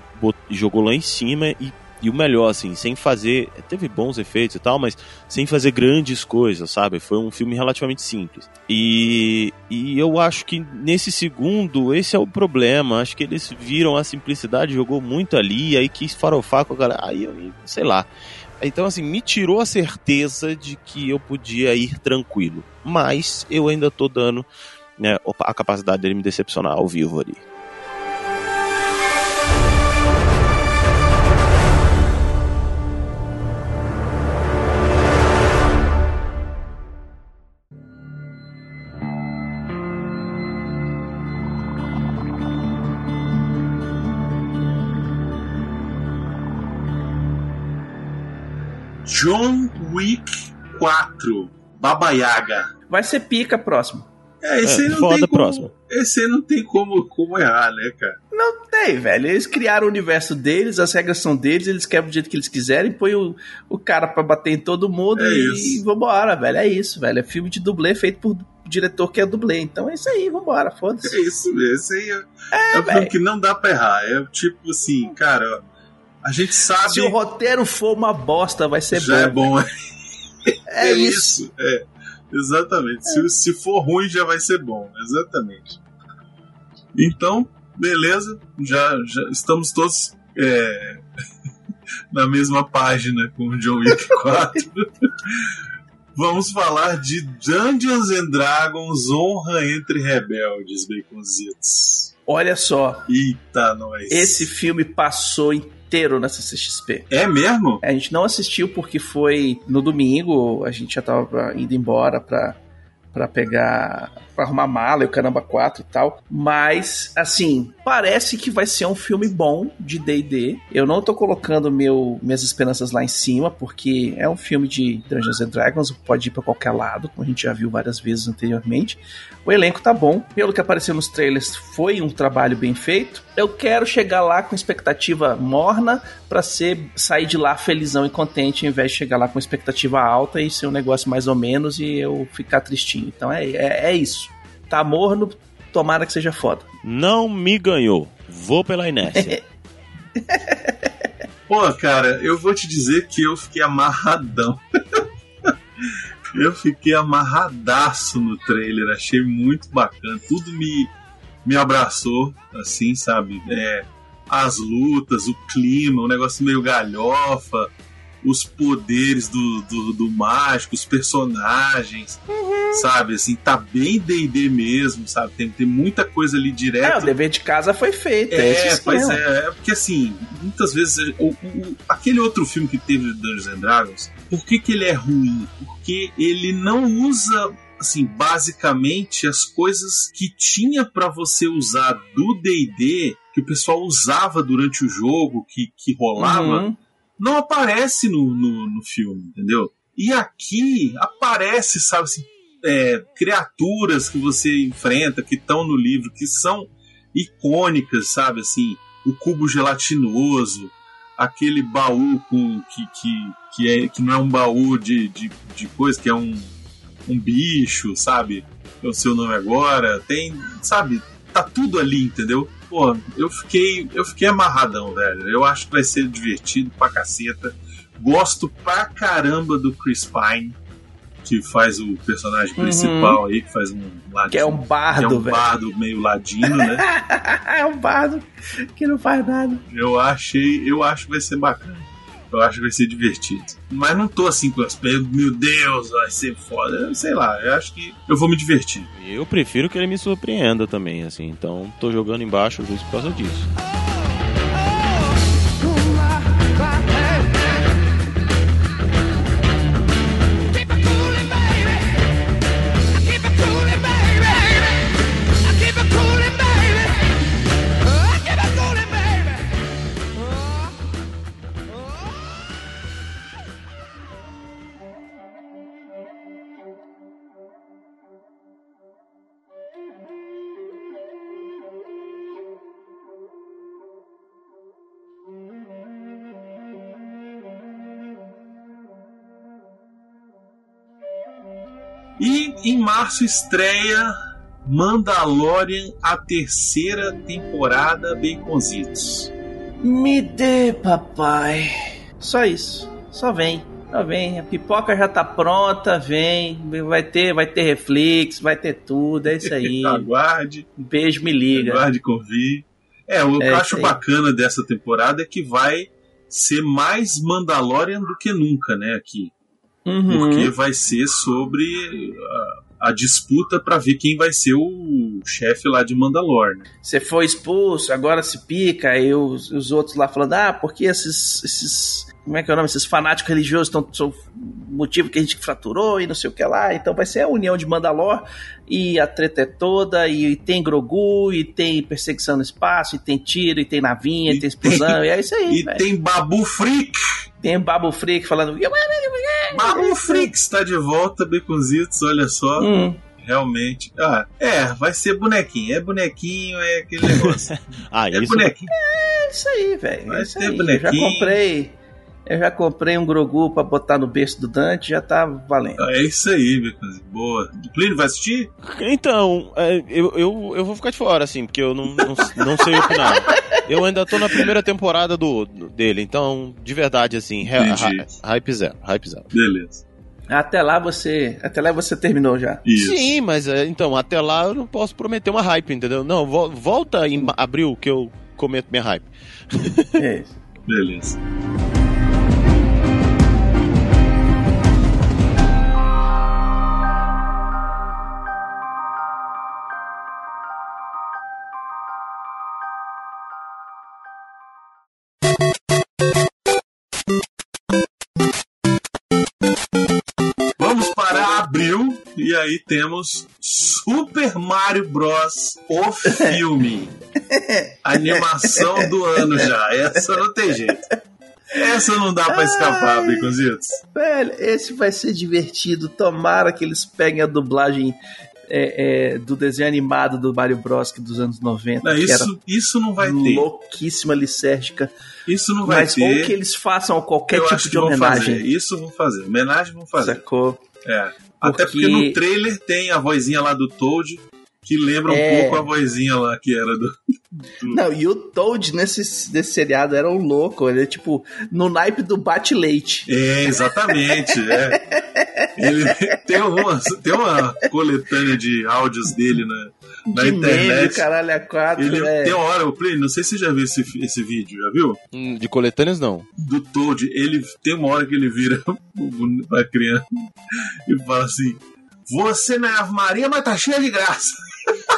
e jogou lá em cima e, e o melhor assim, sem fazer, teve bons efeitos e tal, mas sem fazer grandes coisas, sabe? Foi um filme relativamente simples. E, e eu acho que nesse segundo, esse é o problema. Acho que eles viram a simplicidade, jogou muito ali, aí quis farofar com a galera. Aí eu, sei lá. Então, assim, me tirou a certeza de que eu podia ir tranquilo. Mas eu ainda tô dando né, a capacidade dele me decepcionar ao vivo ali. John Wick 4, Baba Yaga. Vai ser pica próximo. É, esse É, aí não foda tem como, próximo. Esse aí não tem como, como errar, né, cara? Não tem, velho. Eles criaram o universo deles, as regras são deles, eles quebram do jeito que eles quiserem, põe o, o cara pra bater em todo mundo É e isso. vambora, velho. É isso, velho. É filme de dublê feito por diretor que é dublê. Então é isso aí, vambora, foda-se. É isso mesmo. Esse aí é, é, um filme velho. que não dá pra errar. É o tipo assim, cara, a gente sabe. Se o roteiro for uma bosta, vai ser já bom. é bom. (laughs) É, isso. É, exatamente. Se, se for ruim, já vai ser bom. Exatamente. Então, beleza. Já, já estamos todos é, (laughs) na mesma página com o John Wick (laughs) 4. Vamos falar de Dungeons and Dragons Honra entre Rebeldes, Baconzitos. Olha só, Eita, nós. esse filme passou inteiro na CCXP. É mesmo? A gente não assistiu porque foi no domingo, a gente já tava indo embora pra, pra pegar. Arrumar mala e o caramba 4 e tal. Mas, assim, parece que vai ser um filme bom de DD. Eu não tô colocando meu, minhas esperanças lá em cima, porque é um filme de Dungeons and Dragons, pode ir pra qualquer lado, como a gente já viu várias vezes anteriormente. O elenco tá bom, pelo que apareceu nos trailers, foi um trabalho bem feito. Eu quero chegar lá com expectativa morna pra ser sair de lá felizão e contente, ao invés de chegar lá com expectativa alta e ser um negócio mais ou menos e eu ficar tristinho. Então é, é, é isso. Tá morno, tomara que seja foda. Não me ganhou. Vou pela inércia. (laughs) Pô, cara, eu vou te dizer que eu fiquei amarradão. (laughs) eu fiquei amarradaço no trailer, achei muito bacana. Tudo me, me abraçou, assim, sabe? É, as lutas, o clima, o negócio meio galhofa, os poderes do, do, do mágico, os personagens, sabe? Assim, tá bem D&D mesmo, sabe? Tem, tem muita coisa ali É, direto o dever de casa foi feito. É, é, pois é, é porque assim, muitas vezes o, o- aquele outro filme que teve de Dungeons and Dragons, por que, que ele é ruim? Porque ele não usa assim, basicamente as coisas que tinha pra você usar do D&D, que o pessoal usava durante o jogo, que, que rolava, Uhum. Não aparece no, no, no filme, entendeu? E aqui aparece, sabe assim, é, criaturas que você enfrenta, que estão no livro, que são icônicas, sabe assim, o cubo gelatinoso, aquele baú com que, que, que, é, que não é um baú de, de, de coisa, que é um, um bicho, sabe? É o seu nome agora, tem, sabe? Tá tudo ali, entendeu? Pô, eu fiquei, eu fiquei amarradão, velho. Eu acho que vai ser divertido pra caceta. Gosto pra caramba do Chris Pine, que faz o personagem Uhum. principal aí, que faz um ladino. Que é um bardo, é um velho. bardo meio ladino, né? (laughs) é um bardo que não faz nada. Eu achei, eu acho que vai ser bacana. Eu acho que vai ser divertido. Mas não tô assim com as meu Deus, vai ser foda. Sei lá, eu acho que eu vou me divertir. Eu prefiro que ele me surpreenda também, assim. Então, tô jogando embaixo justo por causa disso. Março estreia Mandalorian, a terceira temporada Baconzitos. Me dê, papai. Só isso. Só vem. Só vem. A pipoca já tá pronta, vem. Vai ter, vai ter reflex, vai ter tudo. É isso aí. (laughs) Aguarde, Beijo, me liga. aguarde convir. É, o que É eu acho bacana dessa temporada é que vai ser mais Mandalorian do que nunca, né, aqui. Uhum. Porque vai ser sobre a, a disputa pra ver quem vai ser o chefe lá de Mandalor, né? Você foi expulso, agora se pica, aí os, os outros lá falando, ah, porque esses, esses. Como é que é o nome? Esses fanáticos religiosos estão. São o motivo que a gente fraturou e não sei o que lá. Então vai ser a união de Mandalor e a treta é toda. E tem Grogu, e tem perseguição no espaço, e tem tiro, e tem navinha, e, E tem explosão. e é isso aí. E velho. tem Babu Freak! Tem Babu Freak falando. Babu Freak está de volta, Baconzitos, olha só. Hum, Realmente. Ah, é, vai ser bonequinho. É bonequinho, é aquele negócio. (laughs) Ah, É isso. bonequinho. é isso aí, velho. Vai É aí. Eu já bonequinho. comprei. Eu já comprei um Grogu pra botar no berço do Dante, já tá valendo. É isso aí, Baconzitos. Boa. O Plínio vai assistir? Então, é, eu, eu, eu vou ficar de fora, assim, porque eu não, não, não sei opinar. Eu ainda tô na primeira temporada do, dele, então, de verdade, assim, hype zero, hype zero. Beleza. Até lá você. Até lá você terminou já. Isso. Sim, mas é, então, até lá eu não posso prometer uma hype, entendeu? Não, vo- volta em abril que eu cometo minha hype. É isso. Beleza. Aí temos Super Mario Bros. O filme. (laughs) Animação do ano já. Essa não tem jeito. Essa não dá pra escapar. Baconzitos. Velho, esse vai ser divertido. Tomara que eles peguem a dublagem é, é, do desenho animado do Mario Bros. que dos anos 90. Não, isso, isso não vai ter. louquíssima, licérgica. Isso não vai Mas ter. ou que eles façam qualquer Eu tipo de homenagem. fazer. Isso vão fazer. Homenagem vão fazer. Sacou? É. Até porque Porque- no trailer tem a vozinha lá do Toad, que lembra um É. pouco a vozinha lá que era do. Não, e o Toad nesse, nesse seriado era um louco. Ele é tipo no naipe do bate-leite. É, exatamente. é. (laughs) Ele tem uma, tem uma coletânea de áudios dele na, na de meme, internet. caralho, a quatro. Ele é. tem uma hora, o Play, não sei se você já viu esse, esse vídeo, já viu? Hum, De coletâneas, não. Do Toad, ele tem uma hora que ele vira (laughs) pra criança e fala assim: Você não é Ave Maria, mas tá cheia de graça.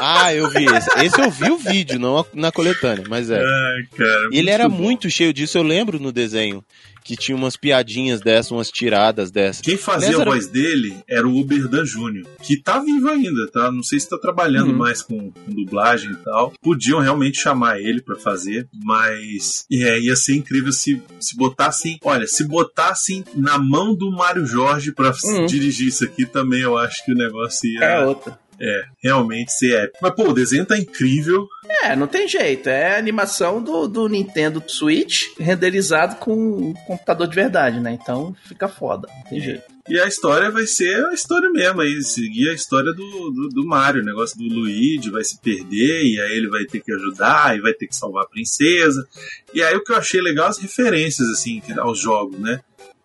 Ah, eu vi esse. Esse eu vi o vídeo, não na coletânea, mas é. Ai, cara. Ele era bom. muito cheio disso, eu lembro no desenho. Que tinha umas piadinhas dessas, umas tiradas dessas. Quem fazia Aliás, a era- voz dele era o Uberdan Júnior, que tá vivo ainda, tá? Não sei se tá trabalhando Uhum. mais com, com dublagem e tal. Podiam realmente chamar ele pra fazer, mas é, ia ser incrível se, se botassem. Olha, se botassem na mão do Mário Jorge pra Uhum. dirigir isso aqui também, eu acho que o negócio ia É outra. É, realmente ser épico. Mas, pô, o desenho tá incrível. É, não tem jeito. É animação do, do Nintendo Switch renderizado com um computador de verdade, né? Então fica foda. Não tem jeito. E a história vai ser a história mesmo, aí seguir a história do, do, do Mario, o negócio do Luigi vai se perder, e aí ele vai ter que ajudar, e vai ter que salvar a princesa. E aí o que eu achei legal as referências, assim, aos jogos, né?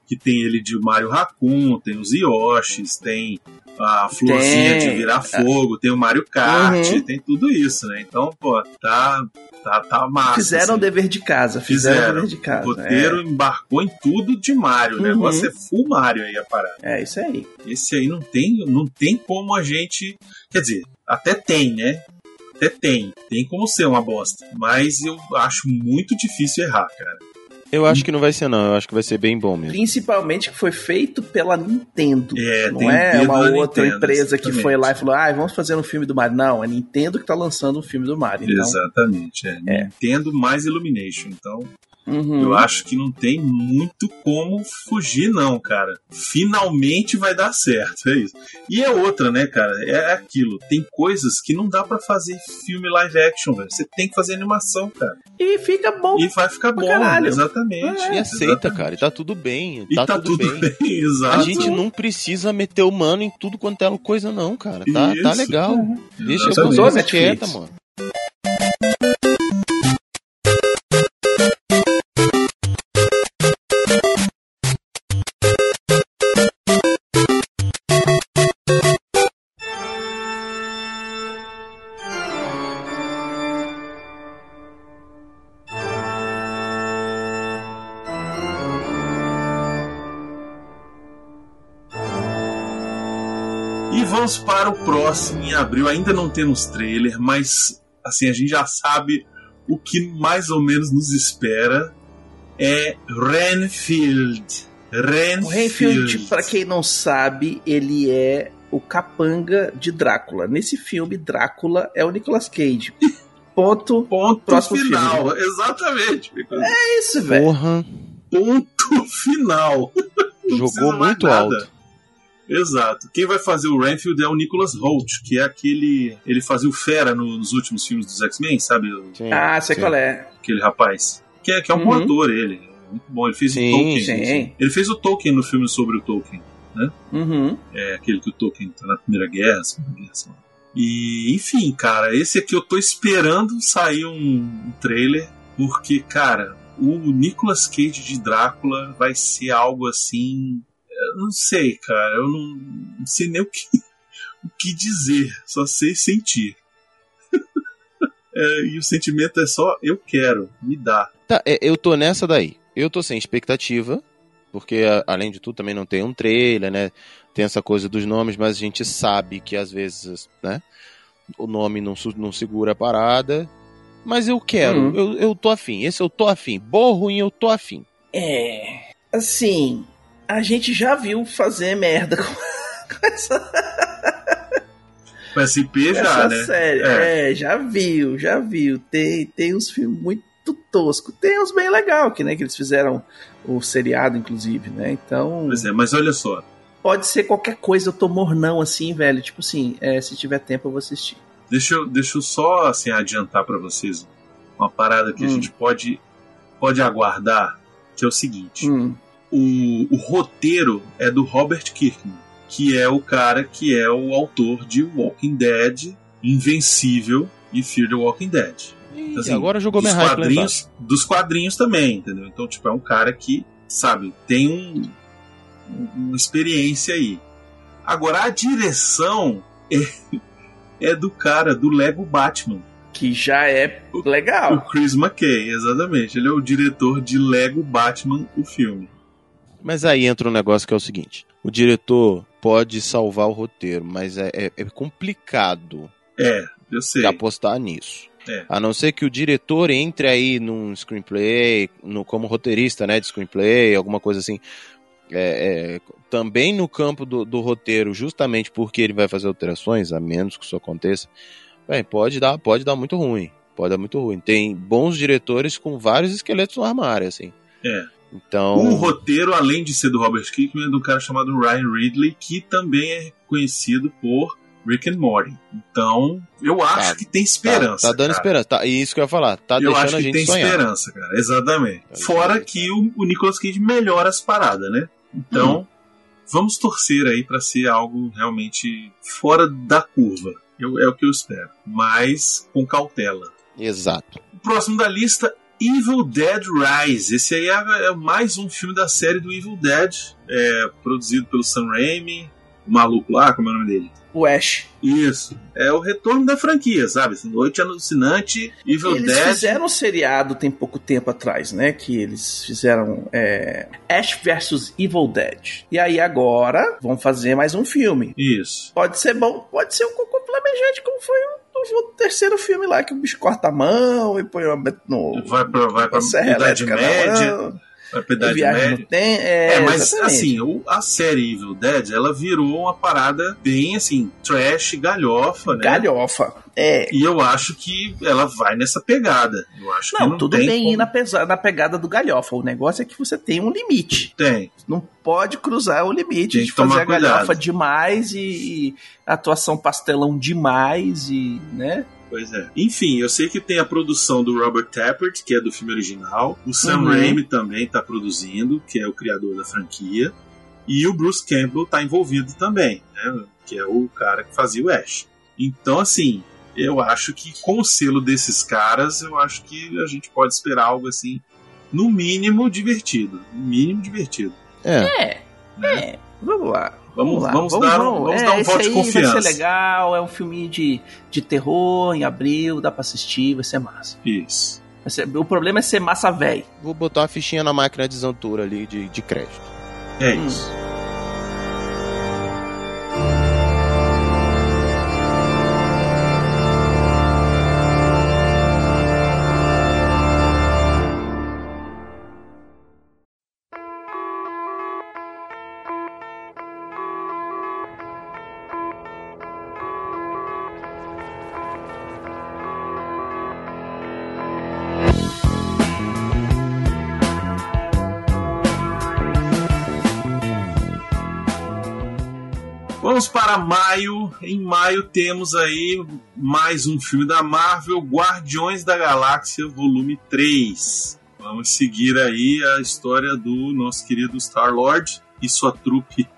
Que tem ele de Mario Raccoon, tem os Yoshis, tem a florzinha Tem. de virar fogo, tem o Mario Kart, Uhum. tem tudo isso, né? Então, pô, tá, tá, tá massa. Fizeram o assim. dever de casa. Fizeram, o Fizeram. dever de casa. O roteiro embarcou em tudo de Mario. O Uhum. negócio é full Mario aí a parada. É, é isso aí. Esse aí não tem, não tem como a gente. Quer dizer, até tem, né? Até tem. Tem como ser uma bosta. Mas eu acho muito difícil errar, cara. Eu acho que não vai ser, não. Eu acho que vai ser bem bom mesmo. Principalmente que foi feito pela Nintendo. É, não tem é uma outra Nintendo, empresa que exatamente. foi lá e falou: ah, vamos fazer um filme do Mario. Não, é Nintendo que tá lançando um filme do Mario. Então, Exatamente. É. É. Nintendo mais Illumination. Então, Uhum. eu acho que não tem muito como fugir, não, cara. Finalmente vai dar certo. É isso. E é outra, né, cara? É aquilo. Tem coisas que não dá pra fazer filme live action, velho. Você tem que fazer animação, cara. E fica bom. E vai ficar bom. caralho. Exatamente. E aceita, Exatamente. cara. E tá tudo bem. E tá, tá, tudo, bem. (laughs) exato. A gente não precisa meter o mano em tudo quanto é coisa, não, cara. Tá, tá legal. Deixa a Exatamente. coisa Netflix. quieta, mano. Vamos para o próximo em abril. Ainda não temos trailer, mas assim a gente já sabe o que mais ou menos nos espera. É Renfield. O Renfield, Renfield. pra quem não sabe, ele é o capanga de Drácula. Nesse filme, Drácula é o Nicolas Cage. Ponto. (laughs) Ponto Próximo final. Exatamente. É isso, velho. Ponto final. Jogou muito nada. alto. Exato. Quem vai fazer o Renfield é o Nicholas Holt, que é aquele. Ele fazia o Fera no- nos últimos filmes dos X-Men, sabe? Sim, Ah, sei sim. qual é. Aquele rapaz. Que é, que é um bom Uhum. ator, ele. Muito bom. Ele fez Sim, o Tolkien. sim. Ele fez o Tolkien no filme sobre o Tolkien. Uhum. É aquele que o Tolkien tá na Primeira Guerra, Segunda Guerra. sei lá. E, enfim, cara, esse aqui eu tô esperando sair um, um trailer, porque, cara, o Nicolas Cage de Drácula vai ser algo assim. Eu não sei, cara, eu não, não sei nem o que, (laughs) o que dizer, só sei sentir. (laughs) É, e o sentimento é só eu quero, me dá. Tá, é, eu tô nessa daí. Eu tô sem expectativa, porque além de tudo também não tem um trailer, né? Tem essa coisa dos nomes, mas a gente sabe que às vezes, né? O nome não, não segura a parada. Mas eu quero, Uhum. eu, eu tô afim. Esse eu tô afim. Bom ou ruim, eu tô afim. É. Assim, a gente já viu fazer merda com, (laughs) com essa. O SP já, Essa né? série, É. é. já viu, já viu. Tem, tem uns filmes muito toscos. Tem uns bem legal, que, né, que eles fizeram o seriado, inclusive, né? Então, Pois é, mas olha só. pode ser qualquer coisa, eu tô mornão assim, velho. Tipo assim, é, se tiver tempo eu vou assistir. Deixa eu, deixa eu só assim, adiantar pra vocês uma parada que a Hum. gente pode, pode aguardar, que é o seguinte. Hum, O, o roteiro é do Robert Kirkman, que é o cara que é o autor de Walking Dead, Invencível e Fear the Walking Dead. Ih, Assim, agora jogou dos minha lá quadrinhos, dos quadrinhos também, entendeu? Então, tipo, é um cara que, sabe, tem um, um- uma experiência aí. Agora, a direção é, é do cara do Lego Batman, que já é o legal. Chris McKay, exatamente. Ele é o diretor de Lego Batman, o filme. Mas aí entra um negócio que é o seguinte: o diretor pode salvar o roteiro, mas é, é- é complicado É, eu sei. apostar nisso. É. A não ser que o diretor entre aí num screenplay, no, como roteirista né, de screenplay, alguma coisa assim. É, é, também no campo do, do roteiro, justamente porque ele vai fazer alterações, a menos que isso aconteça, bem, pode dar, pode dar muito ruim. Pode dar muito ruim. Tem bons diretores com vários esqueletos no armário, assim. É. Então. O roteiro, além de ser do Robert Kirkman, é de um cara chamado Ryan Ridley, que também é conhecido por Rick and Morty. Então, eu acho Tá, que tem esperança. Tá, tá dando cara. esperança. Tá, e isso que eu ia falar. Tá eu deixando acho a que gente tem sonhar. esperança, cara. Exatamente. Tá Fora que o, o Nicolas Cage melhora as paradas, né? Então, Hum. vamos torcer aí pra ser algo realmente fora da curva. Eu- é o que eu espero. Mas com cautela. Exato. O próximo da lista, Evil Dead Rise. Esse aí é, é mais um filme da série do Evil Dead, é, produzido pelo Sam Raimi, o maluco lá, como é o nome dele? O Ash. Isso. É o retorno da franquia, sabe? Essa Noite Alucinante, Evil Eles Dead. fizeram um seriado tem pouco tempo atrás, né? Que eles fizeram é, Ash vs Evil Dead. E aí agora vão fazer mais um filme. Isso. Pode ser bom, pode ser um cocô flamejante, como foi o, o terceiro filme lá, que o bicho corta a mão e põe uma no. Vai pra, vai pra serra Idade Média. Pra Idade Média. tempo. É, É, mas exatamente. assim, o- a série Evil Dead, ela virou uma parada bem assim, trash, galhofa, né? Galhofa. É. E eu acho que ela vai nessa pegada. Eu acho que Não, não tudo tem bem como- ir na, pesa- na pegada do galhofa. O negócio é que você tem um limite. Tem. Não pode cruzar o limite Tem de que tomar fazer a galhofa cuidado. demais e, e atuação pastelão demais e, né? Pois é. Enfim, eu sei que tem a produção do Robert Tappert, que é do filme original. O Sam Uhum. Raimi também está produzindo, que é o criador da franquia. E o Bruce Campbell está envolvido também, né? Que é o cara que fazia o Ash. Então, assim, eu acho que com o selo desses caras, eu acho que a gente pode esperar algo assim, no mínimo divertido. No mínimo divertido. É. É, é. Vamos lá. Vamos- lá. vamos dar um- vamos dar um voto de confiança. Vai ser legal, é um filme de, de terror em abril, dá pra assistir, vai ser massa. Isso. Ser- o problema é ser massa velho. Vou botar uma fichinha na máquina de isentura ali de, de crédito. É Hum. isso. Para maio. Em maio temos aí mais um filme da Marvel, Guardiões da Galáxia, volume 3. Vamos seguir aí a história do nosso querido Star-Lord e sua trupe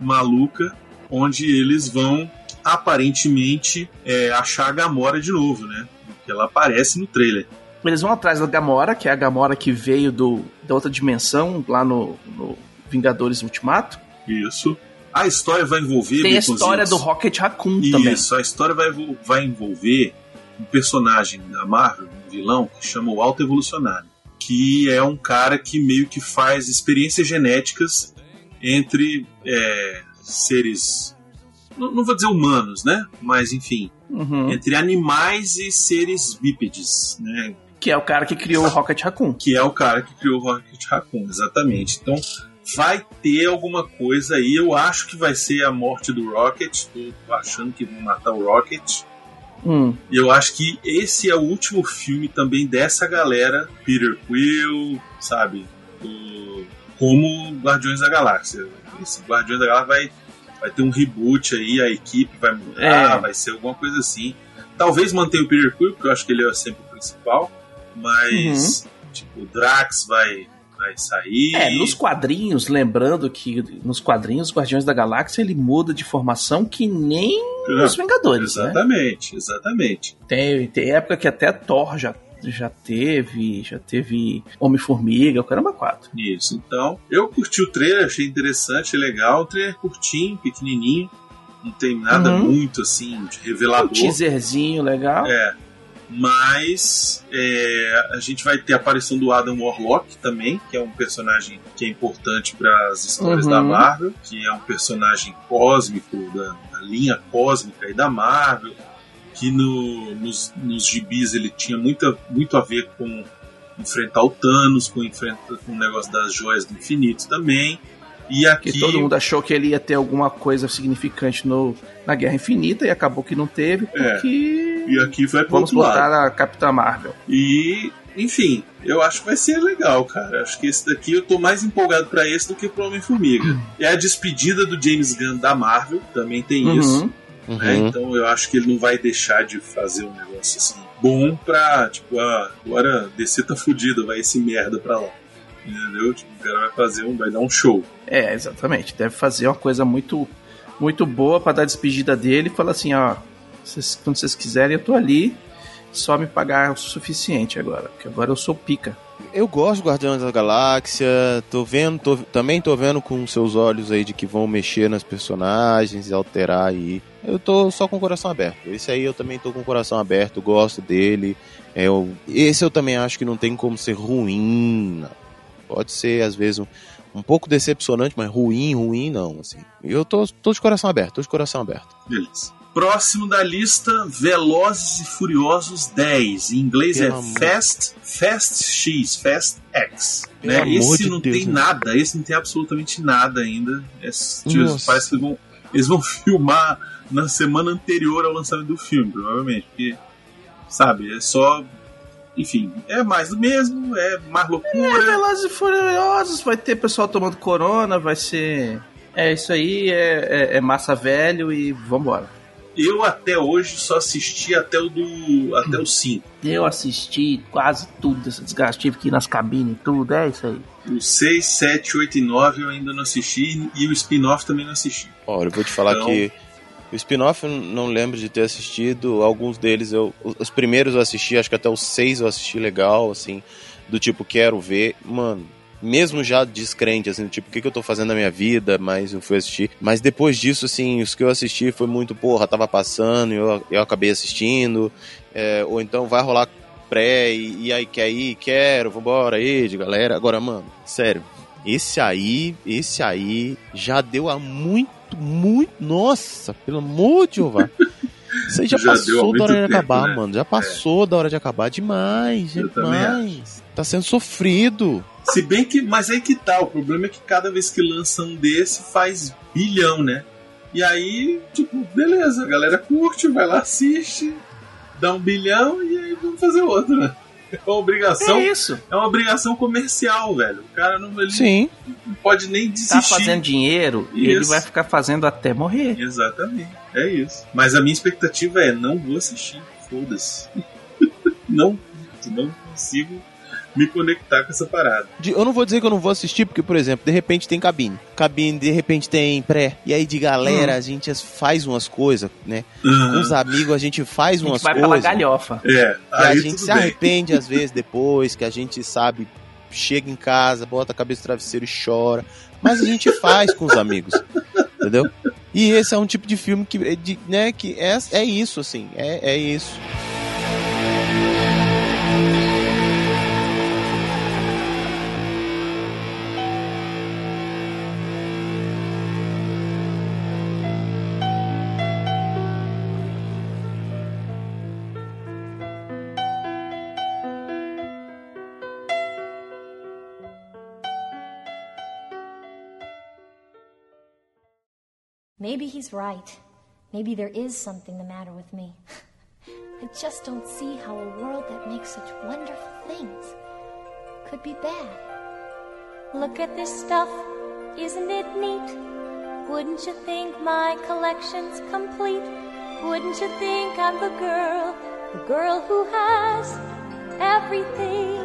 maluca, onde eles vão aparentemente é, achar a Gamora de novo, né? Porque ela aparece no trailer. Eles vão atrás da Gamora, que é a Gamora que veio do, da outra dimensão, lá no, no Vingadores Ultimato. Isso. A história vai envolver. Tem a história do Rocket Raccoon também. Isso, a história vai, vai envolver um personagem da Marvel, um vilão, que chama o Alto Evolucionário. Que é um cara que meio que faz experiências genéticas entre é, seres. Não, não vou dizer humanos, né? Mas enfim, Uhum. entre animais e seres bípedes, né? Que é o cara que criou o Rocket Raccoon. que é o cara que criou o Rocket Raccoon, exatamente. Então, vai ter alguma coisa aí. Eu acho que vai ser a morte do Rocket. Tô achando que vão matar o Rocket. Hum. E eu acho que esse é o último filme também dessa galera, Peter Quill, sabe? O- como Guardiões da Galáxia. Esse Guardiões da Galáxia vai, vai ter um reboot aí, a equipe vai mudar, É. vai ser alguma coisa assim. Talvez mantenha o Peter Quill, porque eu acho que ele é sempre o principal, mas tipo, o Drax vai, vai sair. É, nos quadrinhos, lembrando que nos quadrinhos, Guardiões da Galáxia, ele muda de formação que nem os Vingadores, né? Exatamente, exatamente. Tem, tem época que até Thor já, já teve, já teve Homem-Formiga, o caramba, quatro. Isso, então. Eu curti o trailer, achei interessante, legal. O trailer curtinho, pequenininho. Não tem nada Uhum. muito assim de Um revelador. teaserzinho legal. É. Mas é, a gente vai ter a aparição do Adam Warlock também, que é um personagem que é importante para as histórias Uhum. da Marvel, que é um personagem cósmico da, da linha cósmica aí da Marvel, que no- nos, nos gibis ele tinha muita, muito a ver com enfrentar o Thanos, com, enfrenta, com o negócio das joias do infinito também. E aqui Que todo mundo achou que ele ia ter alguma coisa significante no, na Guerra Infinita e acabou que não teve, É. porque e aqui vai vamos lado. botar a Capitã Marvel. E, enfim, eu acho que vai ser legal, cara. Acho que esse daqui eu tô mais empolgado pra esse do que pro Homem-Formiga. É a despedida do James Gunn da Marvel, também tem isso. Uhum. né? Uhum. Então eu acho que ele não vai deixar de fazer um negócio assim bom pra, tipo, ah, agora DC tá fudido, vai esse merda pra lá. Entendeu? Tipo, o cara vai fazer um, vai dar um show. É, exatamente. Deve fazer uma coisa muito muito boa pra dar a despedida dele e falar assim, ó, vocês- quando vocês quiserem eu tô ali, só me pagar o suficiente agora, porque agora eu sou pica. Eu gosto de Guardiões da Galáxia, tô vendo, tô- também tô vendo com seus olhos aí de que vão mexer nas personagens e alterar aí. Eu tô só com o coração aberto. Esse aí eu também tô com o coração aberto, gosto dele. É, eu, esse eu também acho que não tem como ser ruim. Pode ser, às vezes, um, um pouco decepcionante, mas ruim, ruim não. Assim. Eu tô, tô de coração aberto, tô de coração aberto. Beleza. Próximo da lista, Velozes e Furiosos 10. Em inglês Pelo é amor- Fast, Fast X, Fast X. Pelo Né? Esse não Deus, tem nada, esse não tem absolutamente nada ainda. Tipo, Nossa. parece que eles vão, eles vão (laughs) filmar na semana anterior ao lançamento do filme, provavelmente. Porque, sabe, é só. Enfim, é mais do mesmo, é mais É, loucura. Velozes e Furiosos, vai ter pessoal tomando corona, vai ser... É isso aí, é, é- é massa velho e vambora. Eu até hoje só assisti até o do. até o 5. Eu assisti quase tudo dessa desgaste, tive que ir nas cabines e tudo, é isso aí. O 6, 7, 8 e 9 eu ainda não assisti e o spin-off também não assisti. Olha, eu vou te falar Então- que o spin-off não lembro de ter assistido. Alguns deles eu. Os primeiros eu assisti, acho que até os seis eu assisti legal, assim. Do tipo, quero ver. Mano, mesmo já descrente, assim, do tipo, o que, que eu tô fazendo na minha vida, mas eu fui assistir. Mas depois disso, assim, os que eu assisti foi muito, porra, tava passando, eu, eu acabei assistindo. É, ou então vai rolar pré e, e aí quer ir, quero, vambora aí, de galera. Agora, mano, sério, esse aí, esse aí já deu a muito, muito. Nossa, pelo amor de Jeová. Isso aí já, (laughs) Já passou da muito hora de tempo, acabar, né? mano. Já passou da hora de acabar. Demais, demais. Tá sendo sofrido. Se bem que. Mas aí que tá, o problema é que cada vez que lança um desse faz bilhão, né? E aí, tipo, beleza, a galera curte, vai lá, assiste, dá um bilhão e aí vamos fazer outro, né? É uma obrigação. É isso. É uma obrigação comercial, velho. O cara não, ele Sim. não pode nem desistir. Tá fazendo dinheiro e ele vai ficar fazendo até morrer. Exatamente, é isso. Mas a minha expectativa é: não vou assistir, foda-se. (laughs) não, não consigo me conectar com essa parada. De- Eu não vou dizer que eu não vou assistir, porque, por exemplo, de repente tem cabine. Cabine, de repente tem pré. E aí de galera a gente faz umas coisas, né? Com os amigos a gente faz A gente umas vai pela coisas. galhofa. É, Que a aí gente tudo se bem. arrepende às (laughs) vezes depois, que a gente sabe, chega em casa, bota a cabeça no travesseiro e chora. Mas a gente faz com os amigos. Entendeu? E esse é um tipo de filme que, é de, né, que é, é isso, assim. É, é isso. Maybe he's right. Maybe there is something the matter with me. (laughs) I just don't see how a world that makes such wonderful things could be bad. Look at this stuff, isn't it neat? Wouldn't you think my collection's complete? Wouldn't you think I'm the girl, the girl who has everything?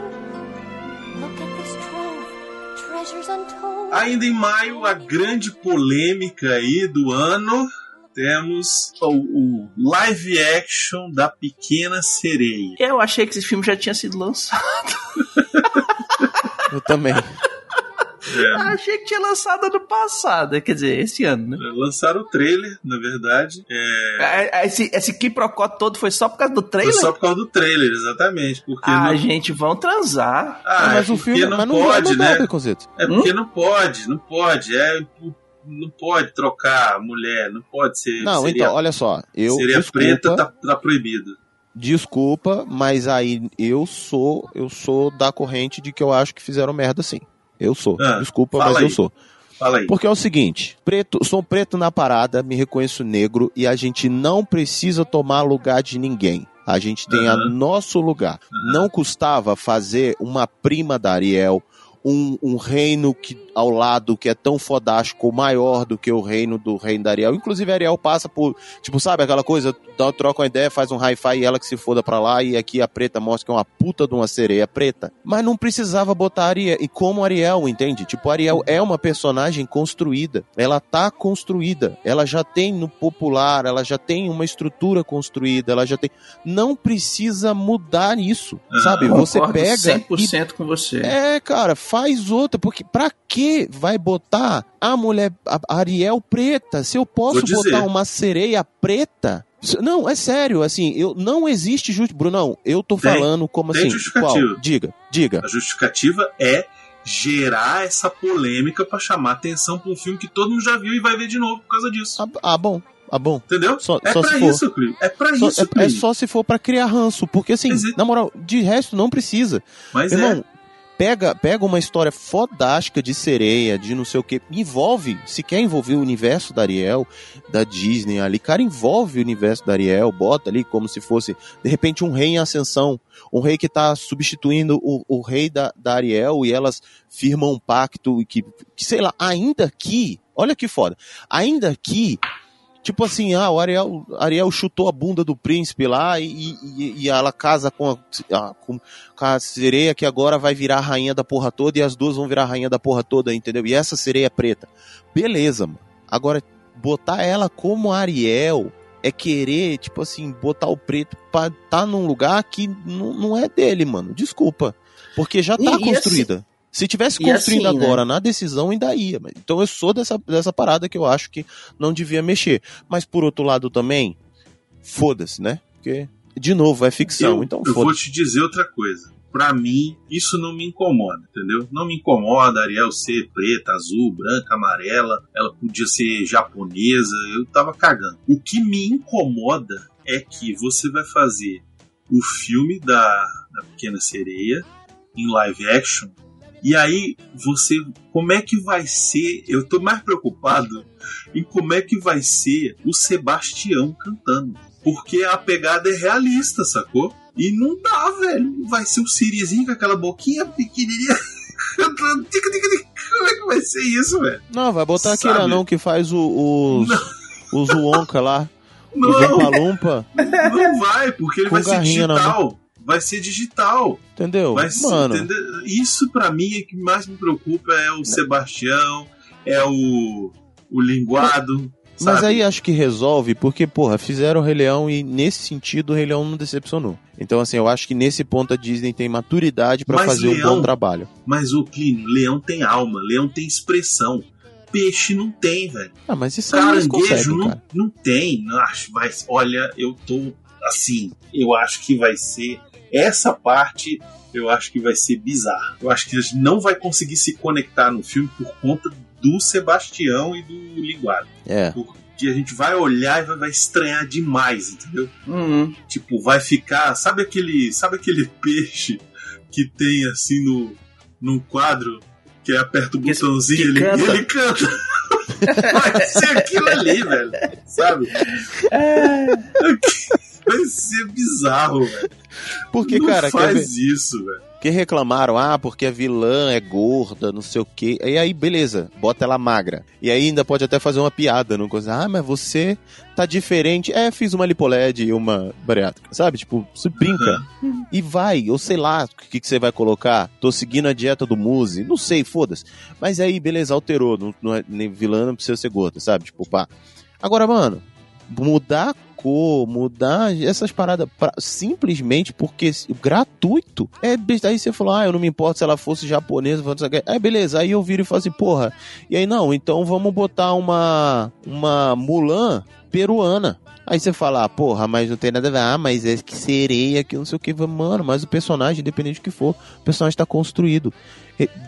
Look at Ainda em maio, a grande polêmica aí do ano. Temos o, o live action da Pequena Sereia. Eu achei que esse filme já tinha sido lançado. (laughs) Eu também. É, achei que tinha lançado ano passado. Quer dizer, esse ano, né? lançaram o trailer, na verdade. É, É, Esse, esse quiprocó todo foi só por causa do foi trailer? só por causa do trailer, exatamente. Porque Ah, não, gente, vão transar. Ah, mas é o filme não mas não pode, né? Baconzitos. É porque não pode, não pode. É, não pode trocar mulher, não pode ser. Não, seria, então, olha só. Eu, seria desculpa, preta, tá, tá proibido. desculpa, mas aí eu sou, eu sou da corrente de que eu acho que fizeram merda sim. Eu sou. Ah, desculpa, mas aí. eu sou. Porque é o seguinte, preto, sou preto na parada, me reconheço negro e a gente não precisa tomar lugar de ninguém. A gente tem a Aham. nosso lugar. Não custava fazer uma prima da Ariel, um, um reino que ao lado que é tão fodástico, maior do que o reino do reino da Ariel. Inclusive a Ariel passa por, tipo, sabe aquela coisa, dá, troca uma ideia, faz um hi-fi e ela que se foda pra lá e aqui a preta mostra que é uma puta de uma sereia preta. Mas não precisava botar a Ariel, e como Ariel, entende? Tipo, a Ariel é uma personagem construída, ela tá construída, ela já tem no popular, ela já tem uma estrutura construída, ela já tem... Não precisa mudar isso, Aham. sabe? Você pega e 100% com você. é, cara, faz outra, porque pra que vai botar a mulher a Ariel preta? Se eu posso botar uma sereia preta? Não, é sério, assim, eu não existe justo, Brunão, eu tô Tem- falando como assim, justificativa. qual? Diga, diga. A justificativa é gerar essa polêmica pra chamar atenção pra um filme que todo mundo já viu e vai ver de novo por causa disso. Ah, ah, bom, ah, bom. Entendeu? Só- é só pra se for. isso, Clio. É pra Só- isso, é, é só se for pra criar ranço, porque assim, é- na moral, de resto não precisa. Mas Irmão, é. Pega, pega uma história fodástica de sereia, de não sei o que, envolve, se quer envolver o universo da Ariel, da Disney ali, cara, envolve o universo da Ariel, bota ali como se fosse, de repente, um rei em ascensão, um rei que tá substituindo o, o rei da, da Ariel e elas firmam um pacto que, que, sei lá, ainda que, olha que foda, ainda que Tipo assim, ah, o Ariel, Ariel chutou a bunda do príncipe lá e, e, e ela casa com a, com, com a sereia que agora vai virar a rainha da porra toda e as duas vão virar a rainha da porra toda, entendeu? E essa sereia preta. Beleza, mano. Agora, botar ela como Ariel é querer, tipo assim, botar o preto pra tá num lugar que não, é dele, mano. Desculpa. Porque já tá E- e construída. Se tivesse construindo assim, né? agora na decisão, ainda ia. mas- Então eu sou dessa, dessa parada que eu acho que não devia mexer. Mas por outro lado também, foda-se, né? Porque, de novo, é ficção, eu, então eu vou te dizer outra coisa. Pra mim, isso não me incomoda, entendeu? Não me incomoda a Ariel ser preta, azul, branca, amarela. Ela podia ser japonesa. Eu tava cagando. O que me incomoda é que você vai fazer o filme da, da Pequena Sereia em live action. E aí você. Como é que vai ser? Eu tô mais preocupado em como é que vai ser o Sebastião cantando. Porque a pegada é realista, sacou? E não dá, velho. Vai ser o Sirizinho com aquela boquinha pequenininha. (laughs) cantando. Como é que vai ser isso, velho? Não, vai botar Sabe? aquele anão que faz o, os, os Wonka lá, (laughs) Não, Lumpa-Lumpa, não vai, porque ele vai ser digital. Vai ser digital. entendeu? Vai ser, Mano, entendeu? Isso pra mim é que mais me preocupa é o Sebastião, é o, o linguado. mas aí acho que resolve, porque, porra, fizeram o Rei Leão e nesse sentido o Rei Leão não decepcionou. Então, assim, eu acho que nesse ponto a Disney tem maturidade pra Mas fazer um Leão- bom trabalho. Mas o Plínio, leão tem alma, leão tem expressão. Peixe não tem, velho. Ah, mas isso Caranguejo conseguem, não, cara. não tem. Não Acho, vai, olha, eu tô assim. Eu acho que vai ser. Essa parte eu acho que vai ser bizarra. Eu acho que a gente não vai conseguir se conectar no filme por conta do Sebastião e do Linguado. É. Porque a gente vai olhar e vai, vai estranhar demais, entendeu? Uhum. Tipo, vai ficar. Sabe aquele. Sabe aquele peixe que tem assim no, no quadro? Que aperta o Que- botãozinho que ele, canta. e ele canta. (laughs) Vai ser aquilo ali, velho. Sabe? Vai ser bizarro, velho. Porque, Não cara, ver? faz isso, velho. que reclamaram, ah, porque a vilã é gorda, não sei o quê. E aí, beleza, bota ela magra. E aí ainda pode até fazer uma piada, não coisa. Ah, mas você tá diferente. É, fiz uma lipoled e uma bariátrica, sabe? Tipo, você brinca. E vai, ou sei lá, o que, que você vai colocar? Tô seguindo a dieta do Muse, não sei, foda-se. Mas aí, beleza, alterou. Não, não é, nem vilã não precisa ser gorda, sabe? Tipo, pá. Agora, mano, mudar cor, mudar essas paradas pra- simplesmente porque gratuito. É, aí você falou, ah, eu não me importo se ela fosse japonesa, é beleza. Aí eu viro e falo assim, porra. E aí não, então vamos botar uma uma Mulan peruana. Aí você fala, ah, porra, mas não tem nada a ver. Ah, mas é que sereia, que não sei o que. Mano, mas o personagem, independente do que for, o personagem tá construído.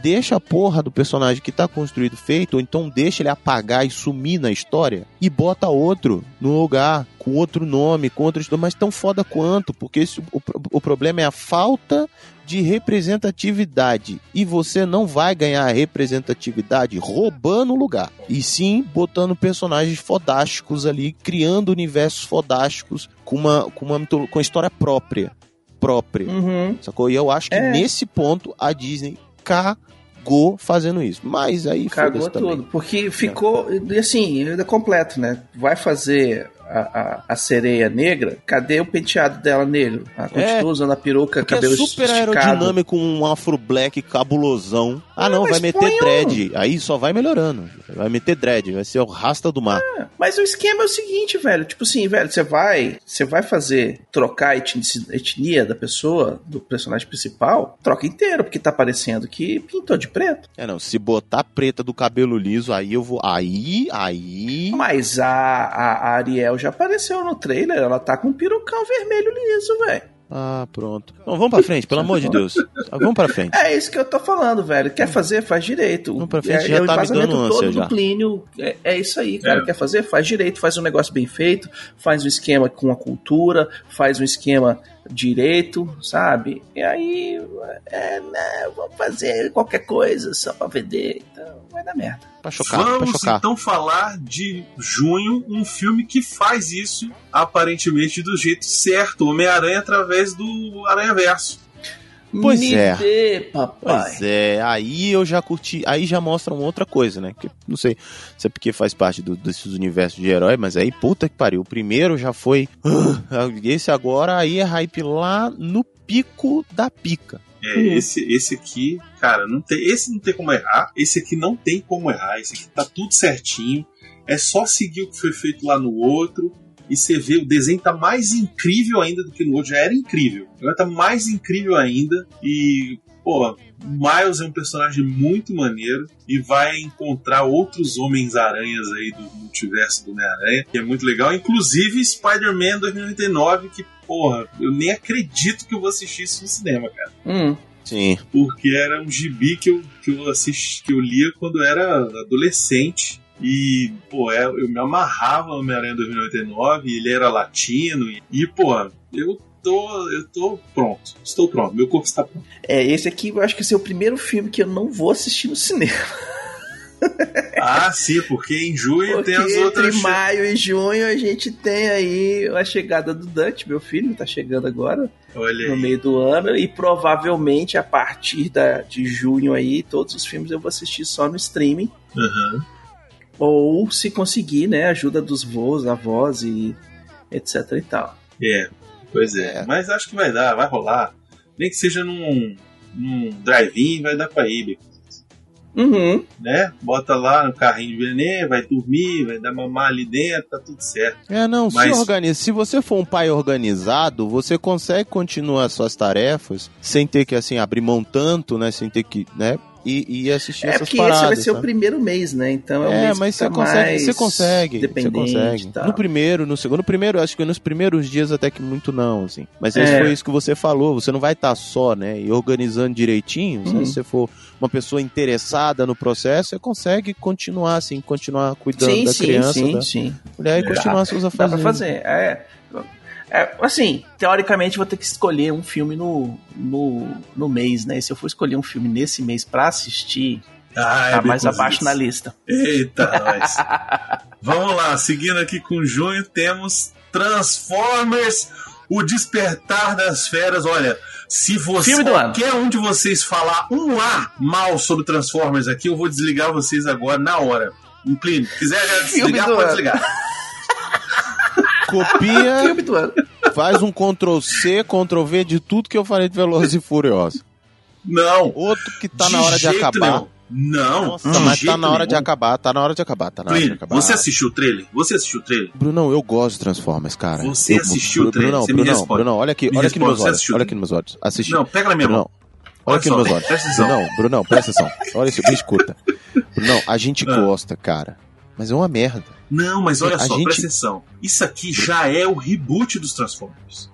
Deixa a porra do personagem que tá construído feito, ou então deixa ele apagar e sumir na história e bota outro no lugar, com outro nome, com outro história, mas tão foda quanto, porque esse- o, o problema é a falta de representatividade. E você não vai ganhar representatividade roubando o lugar. E sim botando personagens fodásticos ali, criando universos fodásticos com uma, com uma com história própria. Própria. Uhum. Sacou? E eu acho que É. nesse ponto a Disney cagou fazendo isso. Mas aí Cagou tudo. Porque ficou. E assim, ainda completo, né? Vai fazer a, a, a sereia negra, cadê o penteado dela negro? Ela continua É. usando a peruca, Porque cabelo é super esticado. aerodinâmico, um afro black cabulosão. Ah, não, mas vai meter um- dread. Aí só vai melhorando. Vai meter dread, vai ser o rasta do mar. Mas o esquema é o seguinte, velho. Tipo assim, velho, você vai, você vai fazer trocar a etni- etnia da pessoa, do personagem principal, troca inteiro, porque tá parecendo que pintou de preto. É, não, se botar preta do cabelo liso, aí eu vou. Aí, aí. Mas a, a, a Ariel já apareceu no trailer, ela tá com um perucão vermelho liso, velho. Ah, pronto. Não, vamos pra frente, pelo amor de Deus. Ah, Vamos pra frente. É isso que eu tô falando, velho. Quer fazer, faz direito. Vamos pra frente, é, já é tá me dando todo ânsia já. Plínio. É, é isso aí, cara. É. Quer fazer, faz direito, faz um negócio bem feito, faz um esquema com a cultura, faz um esquema direito, sabe? E aí, é, né, vamos fazer qualquer coisa só pra vender. Então, vai dar merda. Pra chocar, pra Vamos chocar. então falar de junho, um filme que faz isso aparentemente do jeito certo, Homem-Aranha através do Aranha Verso. Pois Me é. dê, papai. Pois é, aí eu já curti, aí já mostra uma outra coisa, né? Que, não sei se é porque faz parte do- desses universos de herói, mas aí puta que pariu. O primeiro já foi. "Ah", esse agora aí é hype lá no pico da pica. É, Uhum. esse, esse aqui, cara, não tem, esse não tem como errar. Esse aqui não tem como errar. Esse aqui tá tudo certinho. É só seguir o que foi feito lá no outro. E você vê, o desenho tá mais incrível ainda do que no outro. Já era incrível. Agora tá mais incrível ainda. E, pô, Miles é um personagem muito maneiro. E vai encontrar outros Homens-Aranhas aí do multiverso do Homem-Aranha. Que é muito legal. Inclusive Spider-Man 2099, que, porra, eu nem acredito que eu vou assistir isso no cinema, cara Hum. Sim. porque era um gibi que eu, que eu assisti, que eu lia quando era adolescente. E, pô, é- eu me amarrava no Homem-Aranha 2099, ele era latino, e, pô, eu tô, eu tô pronto. Estou pronto, meu corpo está pronto. É, esse aqui eu acho que esse é o primeiro filme que eu não vou assistir no cinema. (laughs) Ah, sim, porque em junho Porque tem as entre outras. maio e junho a gente tem aí a chegada do Dante, meu filho, tá chegando agora Olha no aí. meio do ano e provavelmente a partir da, de junho aí todos os filmes eu vou assistir só no streaming Aham. Ou se conseguir, né, ajuda dos voos, avós e etc e tal. É, pois é. É. Mas acho que vai dar, vai rolar. Nem que seja num, num drive-in, vai dar pra ir. Uhum. Né? Bota lá no carrinho de veneno, vai dormir, vai dar mamar ali dentro, tá tudo certo. É, não, Mas- se, organiza, se você for um pai organizado, você consegue continuar suas tarefas sem ter que, assim, abrir mão tanto, né? Sem ter que, né? E, e assistir É essas porque paradas. esse vai ser o sabe? primeiro mês, né? Então é, um É, mês mas que você tá consegue, mais você consegue, você consegue. No primeiro, no segundo, no primeiro, acho que nos primeiros dias até que muito não, assim. Mas É. foi isso que você falou, você não vai estar só, né, e organizando direitinho, né? Uhum. se você for uma pessoa interessada no processo, você consegue continuar, assim, continuar cuidando Sim, da sim, criança, sim, da sim. mulher e Dá- continuar seus Dá afazeres. pra fazer. É, é, assim, teoricamente vou ter que escolher um filme no, no, no mês, né? E se eu for escolher um filme nesse mês pra assistir, Ah, é Tá mais Baconzitos. abaixo na lista. Eita, (laughs) nós. Vamos lá, seguindo aqui com junho, temos Transformers, o despertar das feras. Olha, se você qualquer um de vocês falar um A mal sobre Transformers aqui, eu vou desligar vocês agora na hora. Inclino. Quiser já desligar, pode ano. desligar. (laughs) Copia, faz um Ctrl C, Ctrl V de tudo que eu falei de Velozes e Furiosos. Não. Outro que tá na hora de acabar. nenhum. Não, Nossa, de mas tá na hora de nenhum. acabar, tá na hora de acabar, tá na hora de acabar. você assistiu o trailer? Você assistiu o trailer? Brunão, eu gosto de Transformers, cara. Você Eu- assistiu o trailer, Brunão, você responde. Brunão, olha aqui, Me olha aqui nos meus olhos, olha aqui nos meus olhos. Assisti. Não, pega na minha Brunão, mão. olha Olha aqui só, nos meus olhos. presta atenção. Brunão, Brunão, presta atenção. Olha isso, me escuta. Brunão, a gente Ah. gosta, cara, mas é uma merda. Não, mas olha A só, gente- presta atenção. Isso aqui já é o reboot dos Transformers.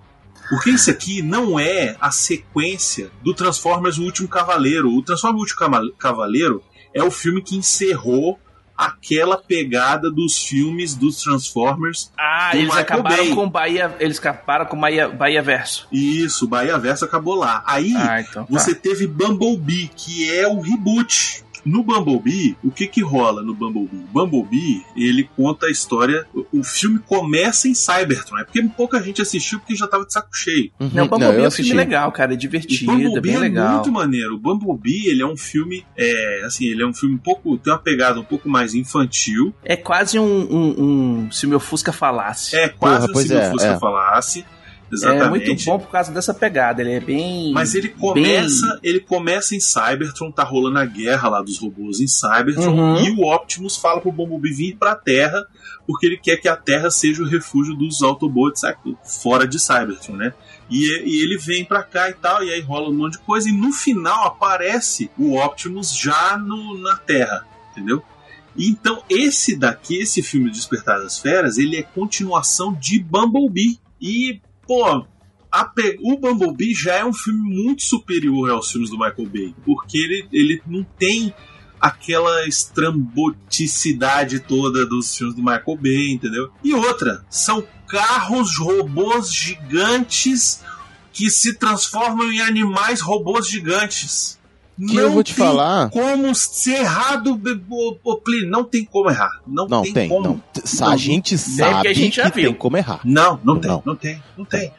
Porque isso aqui não é a sequência do Transformers O Último Cavaleiro. O Transformers O Último Cavaleiro é o filme que encerrou aquela pegada dos filmes dos Transformers. Ah, Do eles Michael acabaram Bay. com Bahia. Eles acabaram com Bahia, Bahia Verso. Isso, Bahia Verso acabou lá. Aí Ah, então. tá. você teve Bumblebee, que é o reboot. No Bumblebee, o que que rola no Bumblebee? Bumblebee, ele conta a história. o- O filme começa em Cybertron. É porque pouca gente assistiu porque já tava de saco cheio. Uhum, Não, o Bumblebee eu é um filme legal, cara. É divertido, é Bumblebee bem é legal. muito maneiro. O Bumblebee, ele é um filme, é, assim, ele é um filme um pouco, tem uma pegada um pouco mais infantil. É quase um, um, um Se o meu Fusca falasse. É quase Porra, um se meu é, Fusca é. falasse. É Exatamente. muito bom por causa dessa pegada. Ele é bem. Mas ele começa, ele começa em Cybertron, tá rolando a guerra lá dos robôs em Cybertron, Uhum. e o Optimus fala pro Bumblebee vir pra Terra, porque ele quer que a Terra seja o refúgio dos Autobots aqui, fora de Cybertron, né? E, e ele vem pra cá e tal, e aí rola um monte de coisa, e no final aparece o Optimus já no, na Terra, entendeu? Então, esse daqui, esse filme Despertar das Feras, ele é continuação de Bumblebee. E, pô, pe- o Bumblebee já é um filme muito superior aos filmes do Michael Bay, porque ele, ele não tem aquela estramboticidade toda dos filmes do Michael Bay, entendeu? E outra, são carros robôs gigantes que se transformam em animais robôs gigantes. Que eu vou te tem falar. como ser errado, Plínio, não tem como errar. Não, Não, tem, tem, como. não. A Não, gente porque sabe a gente já que tem como errar. não, não tem, Não. não, tem, não tem.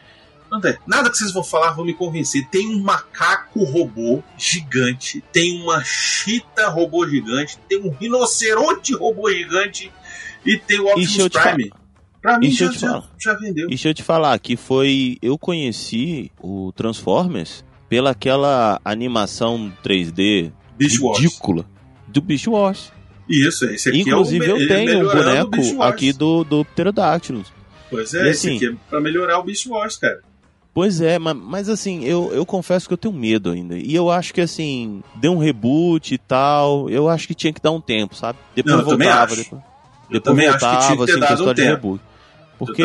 Não tem. Nada que vocês vão falar vão me convencer. Tem um macaco robô gigante, tem uma chita robô gigante, tem um rinoceronte robô gigante e tem o Optimus Prime. Pra mim já, já, falar. já vendeu. E deixa eu te falar que foi. Eu conheci o Transformers pela aquela animação 3D Beast Wars. ridícula do Beast Wars. Isso, esse aqui Inclusive, é o, eu tenho um boneco Wars. aqui do, do Pterodactylus. Pois E é, esse assim- aqui é pra melhorar o Beast Wars, cara. Pois é, mas, mas assim, eu, eu confesso que eu tenho medo ainda. E eu acho que assim, deu um reboot e tal. Eu acho que tinha que dar um tempo, sabe? Depois Não, eu voltava. Depois, Eu depois voltava, assim, com a dado um história de reboot. Porque.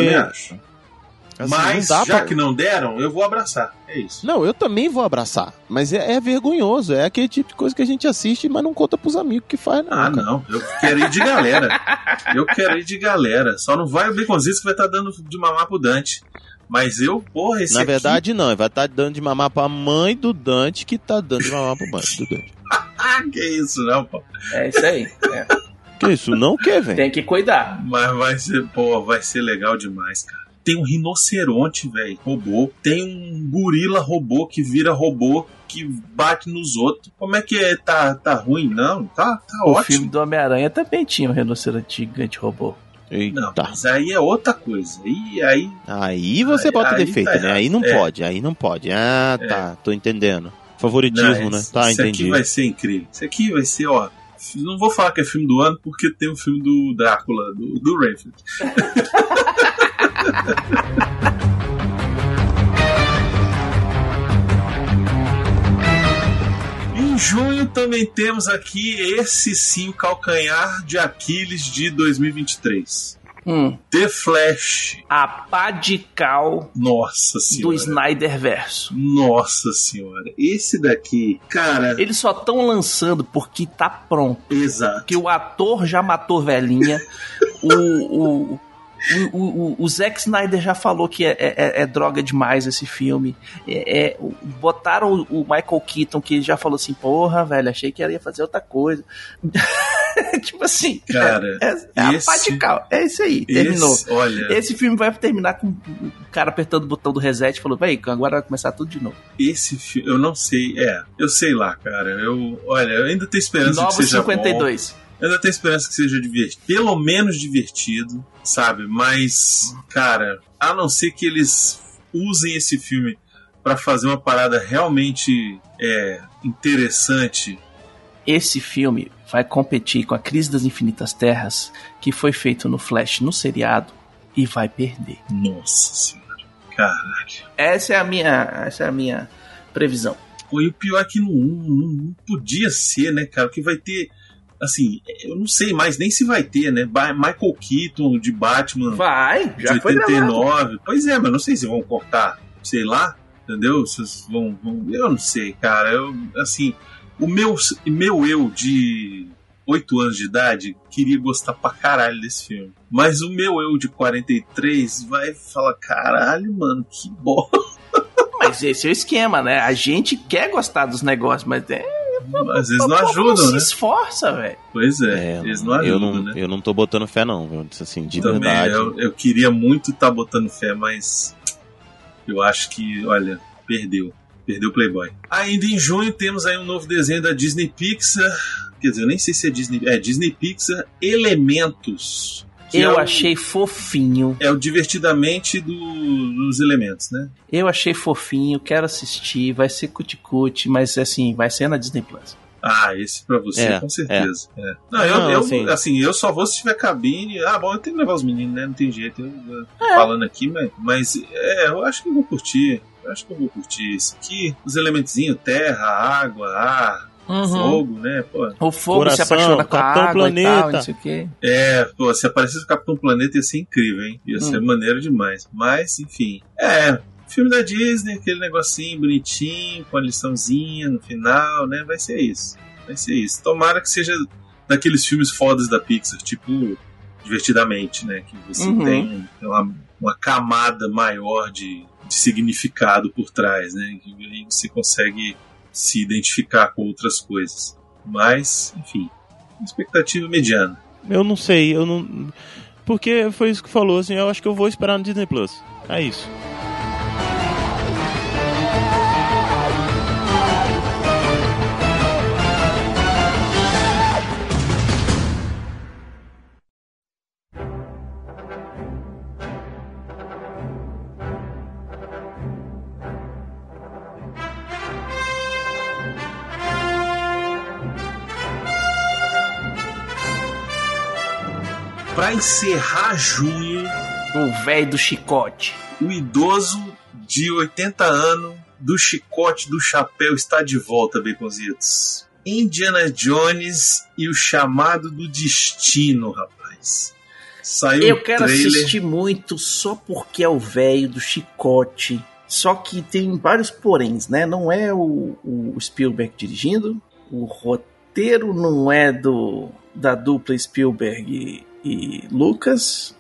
Assim, Mas, não dá já pra- que não deram, eu vou abraçar. É isso. Não, eu também vou abraçar. Mas é, é vergonhoso. É aquele tipo de coisa que a gente assiste, mas não conta pros amigos que faz, não. Ah, cara. não. Eu quero ir de galera. Eu quero ir de galera. Só não vai o Baconzitos que vai estar dando de mamar pro Dante. Mas eu, porra, esse Na aqui- verdade, não. Ele vai estar dando de mamar pra mãe do Dante que tá dando de mamar pro mãe do Dante. (laughs) Que isso, não, pô. É isso aí. É. Que isso? Não quer, velho? Tem que cuidar. Mas vai ser, pô, vai ser legal demais, cara. Tem um rinoceronte, velho, robô. Tem um gorila robô que vira robô que bate nos outros. Como é que é? Tá, tá ruim? Não, tá, tá O ótimo. filme do Homem-Aranha também tinha um rinoceronte gigante robô. Eita. Não, mas aí é outra coisa. E aí, Aí você Aí- bota aí defeito, tá né? Aí não. É. pode, aí não pode. Ah, tá, tô entendendo. Favoritismo, não, né? Tá, isso aqui entendi. vai ser incrível. Isso aqui vai ser, ó. Não vou falar que é filme do ano, porque tem o filme do Drácula, do, do Renfield. (laughs) (laughs) Em junho também temos aqui esse sim, o calcanhar de Aquiles de 2023. Hum, The Flash. a pá de cal Nossa do senhora. Snyder Verso. Nossa senhora. Esse daqui, cara. Eles só estão lançando porque tá pronto. Exato. Que o ator já matou velhinha. (laughs) o, o, O, o, o- Zack Snyder já falou que é, é- é droga demais esse filme. É, é, botaram o, Michael Keaton, que já falou assim: porra, velho, achei que ele ia fazer outra coisa. (laughs) tipo assim, Cara, é, é esse- patical. É isso aí, terminou. Esse, olha, Esse filme vai terminar com o cara apertando o botão do reset e falou: véi, agora vai começar tudo de novo. esse filme, eu não sei, é, eu sei lá, cara. Eu, olha, eu ainda tenho esperança Novos que seja 52. bom. Eu ainda tenho esperança que seja divertido, pelo menos divertido, sabe? Mas, cara, a não ser que eles usem esse filme pra fazer uma parada realmente é, interessante. Esse filme vai competir com a Crise das Infinitas Terras, que foi feito no Flash no seriado, e vai perder. Nossa senhora, caralho. Essa é a minha, essa é a minha previsão. Pô, e o pior é que não, não- não podia ser, né, cara? Que vai ter. Assim, eu não sei mais nem se vai ter, né? Michael Keaton de Batman Vai, já de foi gravado. 89. Pois é, mas não sei se vão cortar, sei lá, entendeu? Se vocês vão, vão- Eu não sei, cara. Eu, assim, o meu, meu eu de 8 anos de idade queria gostar pra caralho desse filme. Mas o meu eu de 43 vai falar: caralho, mano, que bosta. (laughs) Mas esse é o esquema, né? A gente quer gostar dos negócios, mas é, Às vezes não ajudam, se né? esforça, velho. Pois é, É, eles não eu, ajudam, não, né? eu não tô botando fé, não, viu? Assim, de Também, verdade. eu, eu queria muito estar botando fé, mas eu acho que, olha, perdeu. Perdeu o Playboy. Ainda em junho temos aí um novo desenho da Disney Pixar. Quer dizer, eu nem sei se é Disney. É Disney Pixar Elementos. Que Eu é o- achei fofinho. É o divertidamente do- dos elementos, né? Eu achei fofinho, quero assistir, vai ser cuticute, mas assim, vai ser na Disney Plus. Ah, esse pra você, É, com certeza. É. Não, eu, Não, eu, assim- assim... eu só vou se tiver cabine. Ah, bom, eu tenho que levar os meninos, né? Não tem jeito. Eu, eu tô É. falando aqui, mas, mas é, eu acho que eu vou curtir. Eu acho que eu vou curtir isso aqui. Os elementozinhos, terra, água, ar, fogo, né? Pô, O fogo se Coração, apaixona com a Capitão água e tal, Planeta. não sei o quê. É, pô, se aparecesse o Capitão Planeta ia ser incrível, hein? Ia ser Hum. maneiro demais. Mas, enfim. É, filme da Disney, aquele negocinho bonitinho, com a liçãozinha no final, né? Vai ser isso. Vai ser isso. Tomara que seja daqueles filmes fodas da Pixar, tipo Divertidamente, né? Que você Uhum. tem uma, uma camada maior de, de significado por trás, né? Que aí você consegue se identificar com outras coisas. Mas, enfim, expectativa mediana. Eu não sei, eu não. Porque foi isso que falou, assim, eu acho que eu vou esperar no Disney Plus. É isso. Pra encerrar junho, O velho do chicote. o idoso de 80 anos do chicote do chapéu está de volta, Baconzitos. Indiana Jones e o chamado do destino, rapaz. Saiu Eu quero trailer. assistir muito só porque é o velho do chicote. Só que tem vários poréns, né? Não é o, o Spielberg dirigindo, o roteiro não é do da dupla Spielberg e, Lucas.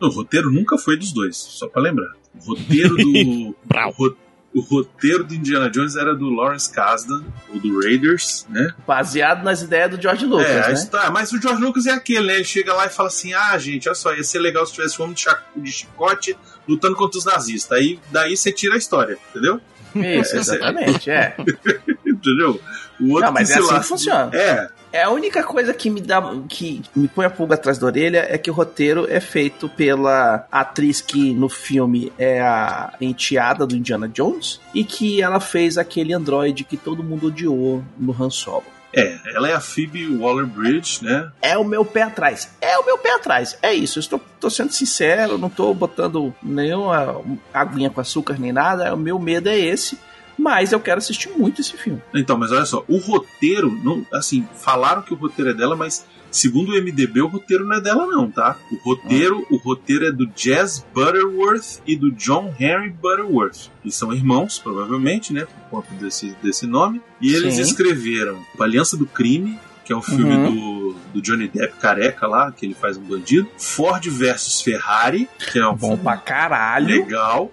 O roteiro nunca foi dos dois, só pra lembrar. O roteiro do. (laughs) O, ro- o roteiro do Indiana Jones era do Lawrence Kasdan, ou do Raiders, né? Baseado nas ideias do George Lucas, é, né? história- mas o George Lucas é aquele, né? Ele chega lá e fala assim: ah, gente, olha só, ia ser legal se tivesse um homem de, chicote lutando contra os nazistas. Aí daí você tira a história, entendeu? Isso, (laughs) exatamente, é. (laughs) entendeu? O outro Não, mas que é assim que lasca- funciona. É, É a única coisa que me dá que me põe a pulga atrás da orelha é que o roteiro é feito pela atriz que no filme é a enteada do Indiana Jones e que ela fez aquele androide que todo mundo odiou no Han Solo. é, ela é a Phoebe Waller-Bridge, né? É o meu pé atrás. É o meu pé atrás. É isso. Eu estou tô sendo sincero, não estou botando nenhuma aguinha com açúcar nem nada. O meu medo é esse. Mas eu quero assistir muito esse filme. Então, mas olha só, o roteiro, não, assim, falaram que o roteiro é dela, mas segundo o MDB, o roteiro não é dela, não, tá? O roteiro, o roteiro é do Jazz Butterworth e do John Henry Butterworth. Que são irmãos, provavelmente, né? Por conta desse, desse nome. E eles Sim. escreveram A Aliança do Crime, que é um filme Uhum. do, do Johnny Depp careca lá, que ele faz um bandido. Ford versus Ferrari, que é um Bom pra caralho. legal.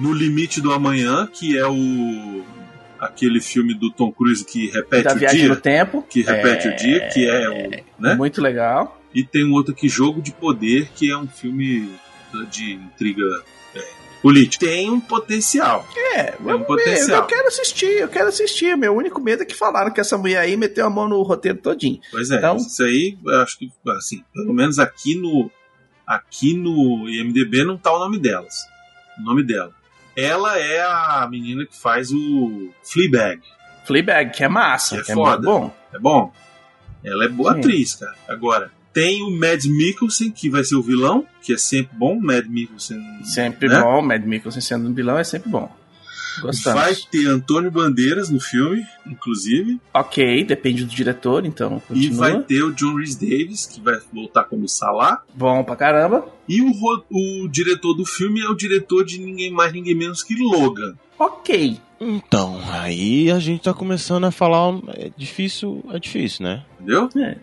No Limite do Amanhã, que é o aquele filme do Tom Cruise que repete Da o viagem dia, no tempo. que repete É, o dia, que é o, né? Muito legal. E tem um outro aqui, Jogo de Poder, que é um filme de intriga é, política. Tem um potencial. É, um vamos ver, potencial. eu quero assistir, eu quero assistir. Meu único medo é que falaram que essa mulher aí meteu a mão no roteiro todinho. Pois é, Então- isso aí, eu acho que, assim, pelo menos aqui no aqui no IMDB não tá o nome delas. O nome dela. Ela é a menina que faz o Fleabag. Fleabag, que é massa, Que é que é, foda. bom. É bom? Ela é boa Sim. atriz, cara. Agora, tem o Mads Mikkelsen, que vai ser o vilão, que é sempre bom. Mads Mikkelsen. Sempre né? bom, Mad Mikkelsen sendo um vilão é sempre bom. Gostamos. Vai ter Antônio Bandeiras no filme, inclusive. Ok, depende do diretor, então E continua. vai ter o John Rhys Davis, que vai voltar como Salah. Bom pra caramba. E o, o diretor do filme é o diretor de ninguém mais, ninguém menos que Logan. Ok. Então, aí a gente tá começando a falar. É difícil, é difícil, né? Entendeu? É,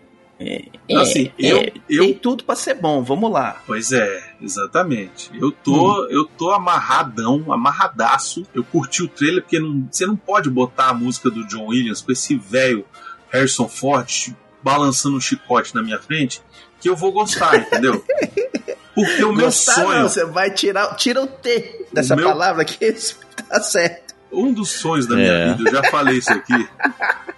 Assim, eu- é, eu- Tem tudo pra ser bom, vamos lá. Pois é, exatamente. Eu tô, eu tô amarradão, amarradaço. Eu curti o trailer porque não- você não pode botar a música do John Williams com esse velho Harrison Ford balançando um chicote na minha frente, que eu vou gostar, entendeu? (laughs) Porque o meu Gostar sonho, não, você vai tirar, tira o T dessa meu- palavra que isso (laughs) tá certo. um dos sonhos da minha É. vida, eu já falei isso aqui. (laughs)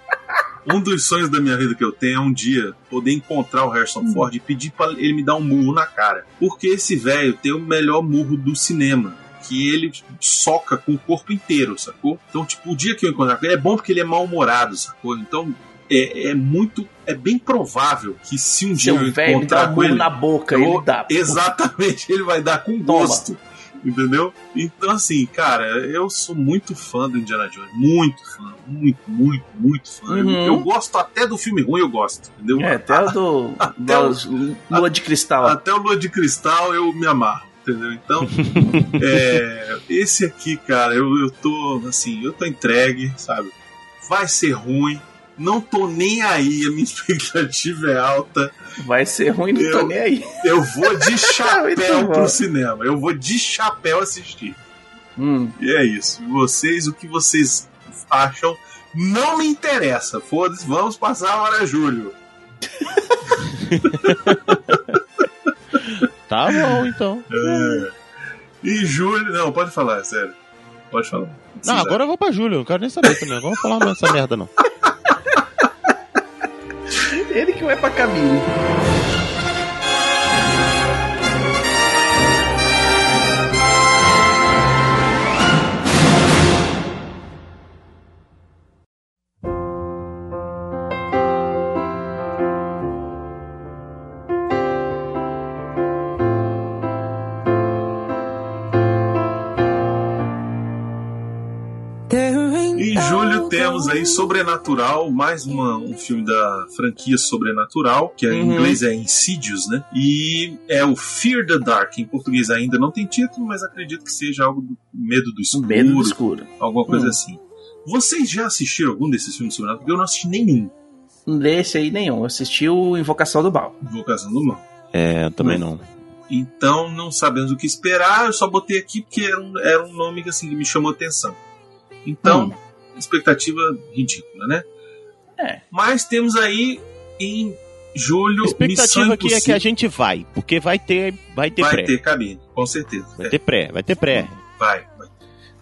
Um dos sonhos da minha vida que eu tenho é um dia poder encontrar o Harrison Hum. Ford e pedir pra ele me dar um murro na cara. Porque esse velho tem o melhor murro do cinema. Que ele soca com o corpo inteiro, sacou? Então, tipo, o dia que eu encontrar com ele é bom porque ele é mal-humorado, sacou? Então, é, é muito. É bem provável que se um dia Seu eu me dá encontrar com murro ele. na boca, eu- ele dá. (laughs) Exatamente, ele vai dar com Toma. gosto. Entendeu? Então, assim, cara, eu sou muito fã do Indiana Jones. Muito fã. Muito, muito, muito fã. Eu- Uhum. Eu, gosto até do filme ruim, eu gosto. Entendeu? É, até do, (laughs) Até o- Lua de Cristal. Até o Lua de Cristal eu me amarro. Entendeu? Então, (laughs) é, esse aqui, cara, eu, eu tô, assim, eu tô entregue, sabe? Vai ser ruim. Não tô nem aí, a minha (laughs) expectativa é alta. Vai ser ruim, não tô Eu- nem aí. Eu vou de (laughs) chapéu pro cinema. Eu vou de chapéu assistir. Hum, E é isso. Vocês, o que vocês acham, não me interessa. Foda-se, vamos passar a hora, Júlio. (laughs) Tá bom, então. É. E Júlio. Não, pode falar, é sério. Pode falar. Não, agora eu vou pra Júlio, não quero nem saber também. Vamos falar mais dessa merda, não. Ele que vai pra caminho. Aí Sobrenatural, mais uma, um filme da franquia Sobrenatural, que em Uhum. inglês é Insidious, né? E é o Fear the Dark. Em português ainda não tem título, mas acredito que seja algo do Medo do Escuro, Medo do escuro. alguma coisa Hum. assim. Vocês já assistiram algum desses filmes sobrenaturais? Porque eu não assisti nenhum. Desse aí nenhum. Eu assisti o Invocação do Mal. Invocação do Mal. É, também não. Então não sabemos o que esperar. Eu só botei aqui porque era um, era um nome que assim, que me chamou atenção. Então, Hum. Expectativa ridícula, né? É. Mas temos aí em julho A expectativa aqui é que a gente vai, porque vai ter, vai ter vai pré. ter cabine, com certeza. Vai É, ter pré, vai ter pré. vai, vai.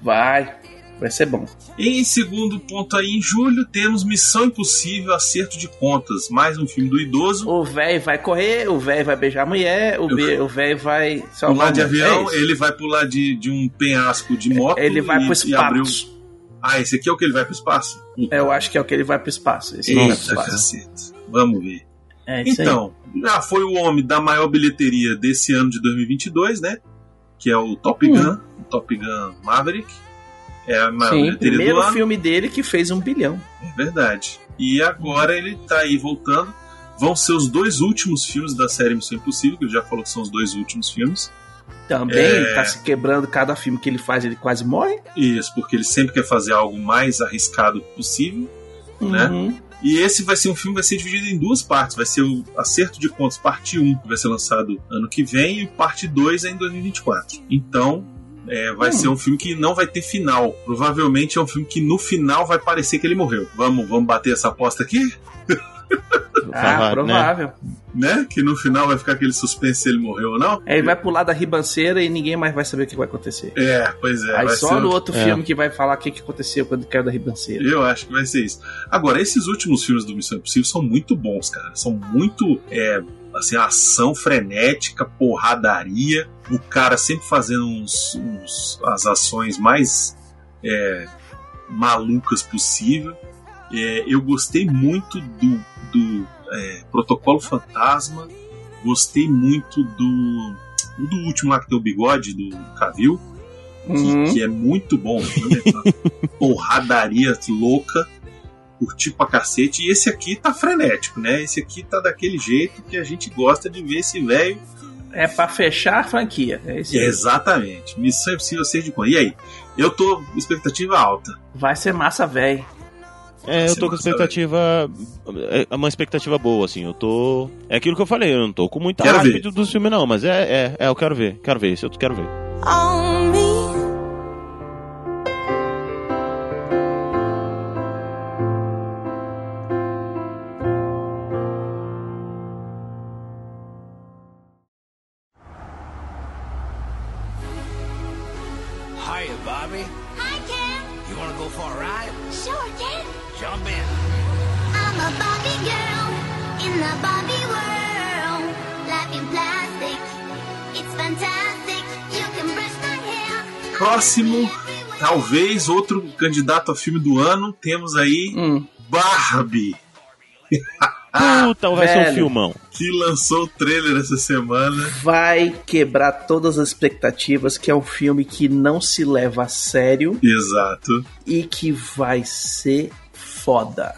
Vai. Vai ser bom. Em segundo ponto aí, em julho, temos Missão Impossível Acerto de Contas. Mais um filme do idoso. O velho vai correr, o velho vai beijar a mulher, o ve- o velho vai salvar Pular de avião, É ele vai pular de, de um penhasco de moto. Ele vai e, pro abriu. espaço. Ah, esse aqui é o que ele vai pro espaço? Puta, Eu acho que é o que ele vai pro espaço. Esse vai pro Eita, espaço. Vamos ver. É isso aí. Então, já foi o homem da maior bilheteria desse ano de 2022, né? Que é o Top Hum. Gun, o Top Gun Maverick. É a maior Sim, bilheteria primeiro do ano. filme dele que fez um bilhão. É verdade. E agora ele tá aí voltando. Vão ser os dois últimos filmes da série Missão Impossível, que ele já falou que são os dois últimos filmes. Também É. tá se quebrando cada filme que ele faz, ele quase morre. Isso, porque ele sempre quer fazer algo mais arriscado possível, né? Uhum. E esse vai ser um filme que vai ser dividido em duas partes. Vai ser o Acerto de Contas, parte 1, que vai ser lançado ano que vem, e parte 2 é em 2024. Então, é, vai Hum. ser um filme que não vai ter final. Provavelmente é um filme que no final vai parecer que ele morreu. Vamos, vamos bater essa aposta aqui? (laughs) Ah, né? provável. Né? Que no final vai ficar aquele suspense se ele morreu ou não? Aí ele vai pular da ribanceira e ninguém mais vai saber o que vai acontecer. É, pois é. Aí vai só ser- no outro É. filme que vai falar o que, que aconteceu quando caiu da ribanceira. Eu acho que vai ser isso. Agora, esses últimos filmes do Missão Impossível são muito bons, cara. São muito. É, assim, ação frenética, porradaria. O cara sempre fazendo uns, uns- as ações mais é, malucas possível. É, eu gostei muito do, do é, Protocolo Fantasma. Gostei muito do. Do último lá que tem o bigode, do Cavil que, Uhum. que é muito bom. Né? (laughs) Porradaria louca, curti pra cacete. E esse aqui tá frenético, né? Esse aqui tá daquele jeito que a gente gosta de ver esse velho. É pra fechar a franquia. É isso. Exatamente. Missão Impossível 6 de quando. E aí? Eu tô com expectativa alta. Vai ser massa, velho. É, eu tô com expectativa. É uma expectativa boa, assim. Eu tô. É aquilo que eu falei, eu não tô com muita Quero hype ver. do, do filme, não, mas é, é, é, eu quero ver. Quero ver, isso eu quero ver. on Próximo, talvez outro candidato a filme do ano. Temos aí Hum. Barbie, Puta, vai ser um velho. filmão. que lançou o trailer essa semana. Vai quebrar todas as expectativas, que é um filme que não se leva a sério Exato. e que vai ser foda.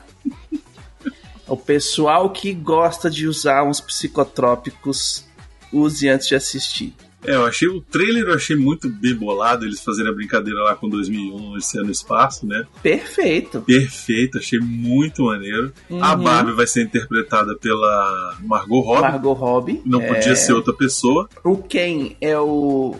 O pessoal que gosta de usar uns psicotrópicos, use antes de assistir. É, eu achei o trailer eu achei muito bem bolado, eles fazerem a brincadeira lá com 2001, esse ano no espaço, né? Perfeito. Perfeito, achei muito maneiro. A Uhum. Barbie vai ser interpretada pela Margot Robbie. Margot Robbie. Não é, podia ser outra pessoa. O Ken é o,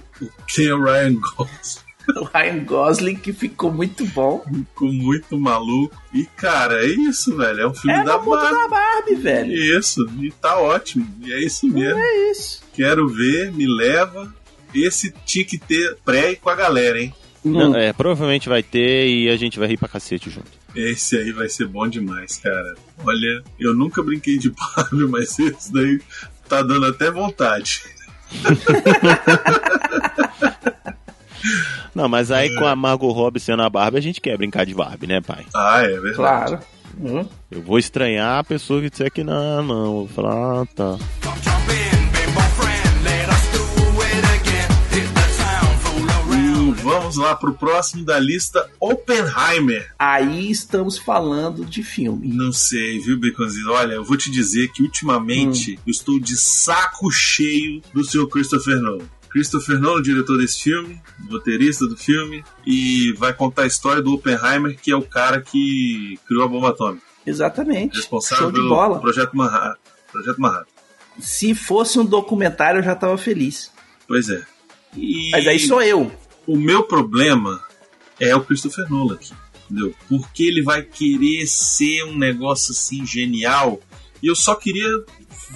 Quem é o Ryan Gosling? (laughs) o Ryan Gosling, que ficou muito bom. Ficou muito maluco. E, cara, é isso, velho. É um filme É da Barbie. da Barbie, velho. Isso, e tá ótimo. E é isso mesmo. É isso. Quero ver, me leva. Esse tinha que ter pré com a galera, hein? Não, é, provavelmente vai ter e a gente vai rir pra cacete junto. Esse aí vai ser bom demais, cara. Olha, eu nunca brinquei de (laughs) Barbie, mas esse daí tá dando até vontade. (laughs) Não, mas aí com a Margot Robbie sendo a Barbie, a gente quer brincar de Barbie, né, pai? Ah, é verdade. Claro. Hum. Eu vou estranhar a pessoa que disser que não, não. Eu vou falar, ah, tá. E vamos lá pro próximo da lista, Oppenheimer. Aí estamos falando de filme. Não sei, viu, Baconzinho? Olha, eu vou te dizer que ultimamente eu estou de saco cheio do seu Christopher Nolan. Christopher Nolan, diretor desse filme, roteirista do filme, e vai contar a história do Oppenheimer, que é o cara que criou a bomba atômica. Exatamente. Responsável Show de pelo bola. Projeto Manhattan. Projeto Manhattan. Se fosse um documentário, eu já tava feliz. Pois é. E Mas aí sou eu. o meu problema é o Christopher Nolan aqui, entendeu? Porque ele vai querer ser um negócio assim genial e eu só queria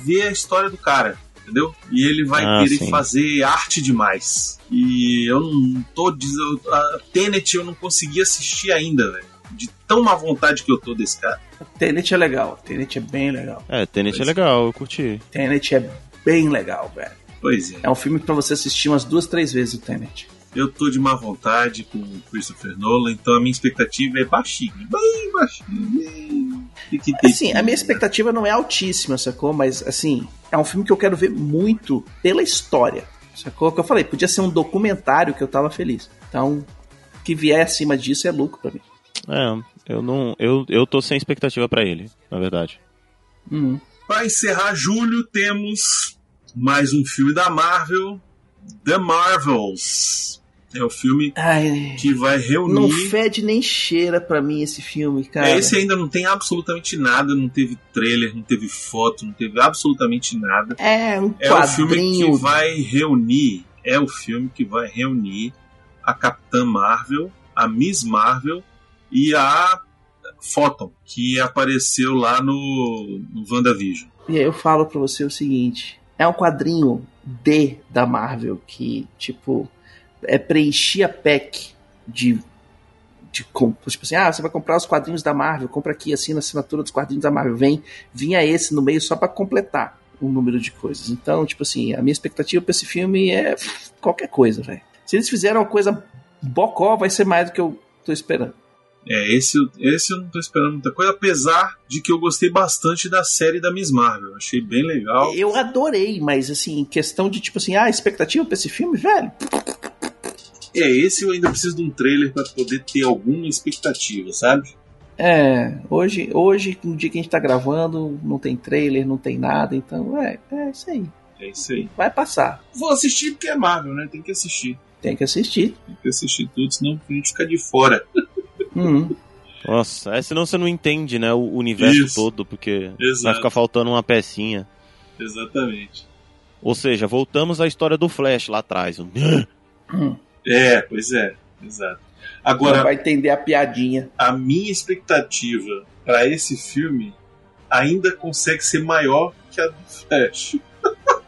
ver a história do cara, entendeu? E ele vai Ah, querer sim. fazer arte demais. E eu não tô dizendo. A Tenet eu não consegui assistir ainda, velho. De tão má vontade que eu tô desse cara. Tenet é legal. Tenet é bem legal. É, Tenet é Pois é. legal, eu curti. Tenet é bem legal, velho. Pois é. É um filme pra você assistir umas duas, três vezes o Tenet. Eu tô de má vontade com o Christopher Nolan, então a minha expectativa é baixinha. Bem baixinha. Assim, a minha expectativa não é altíssima, sacou? Mas, assim, é um filme que eu quero ver muito pela história. Sacou? Que eu falei, podia ser um documentário que eu tava feliz. Então, o que vier acima disso é lucro pra mim. É, eu não. Eu, eu tô sem expectativa pra ele, na verdade. Uhum. Para encerrar julho, temos mais um filme da Marvel, The Marvels. É o filme Ai, que vai não reunir. fede nem cheira pra mim esse filme, cara. É, esse ainda não tem absolutamente nada, não teve trailer, não teve foto, não teve absolutamente nada. É um É o filme quadrinho. que vai reunir, é o filme que vai reunir a Capitã Marvel, a Miss Marvel e a Photon, que apareceu lá no, no WandaVision. E aí eu falo pra você o seguinte: é um quadrinho D da Marvel que, tipo, é preencher a pack de. de tipo assim, ah, você vai comprar os quadrinhos da Marvel, compra aqui, assina a assinatura dos quadrinhos da Marvel. Vem, vinha esse no meio só pra completar o número de coisas. Então, tipo assim, a minha expectativa pra esse filme é qualquer coisa, velho. Se eles fizeram uma coisa bocó, vai ser mais do que eu tô esperando. É, esse, esse eu não tô esperando muita coisa, apesar de que eu gostei bastante da série da Miss Marvel. Achei bem legal. Eu adorei, mas assim, questão de tipo assim, ah, expectativa pra esse filme, velho. É, esse eu ainda preciso de um trailer pra poder ter alguma expectativa, sabe? É, hoje, hoje, no dia que a gente tá gravando, não tem trailer, não tem nada, então é, é isso aí. É isso aí. Vai passar. Vou assistir porque é Marvel, né? Tem que assistir. Tem que assistir. Tem que assistir tudo, senão a gente fica de fora. (laughs) Uhum. Nossa, é, senão você não entende, né, o universo Isso. todo, porque vai Exato. ficar faltando uma pecinha. Exatamente. Ou seja, voltamos à história do Flash lá atrás. É, pois é. Exato. Não Agora, vai entender a piadinha. a minha expectativa pra esse filme ainda consegue ser maior que a do Flash. (laughs)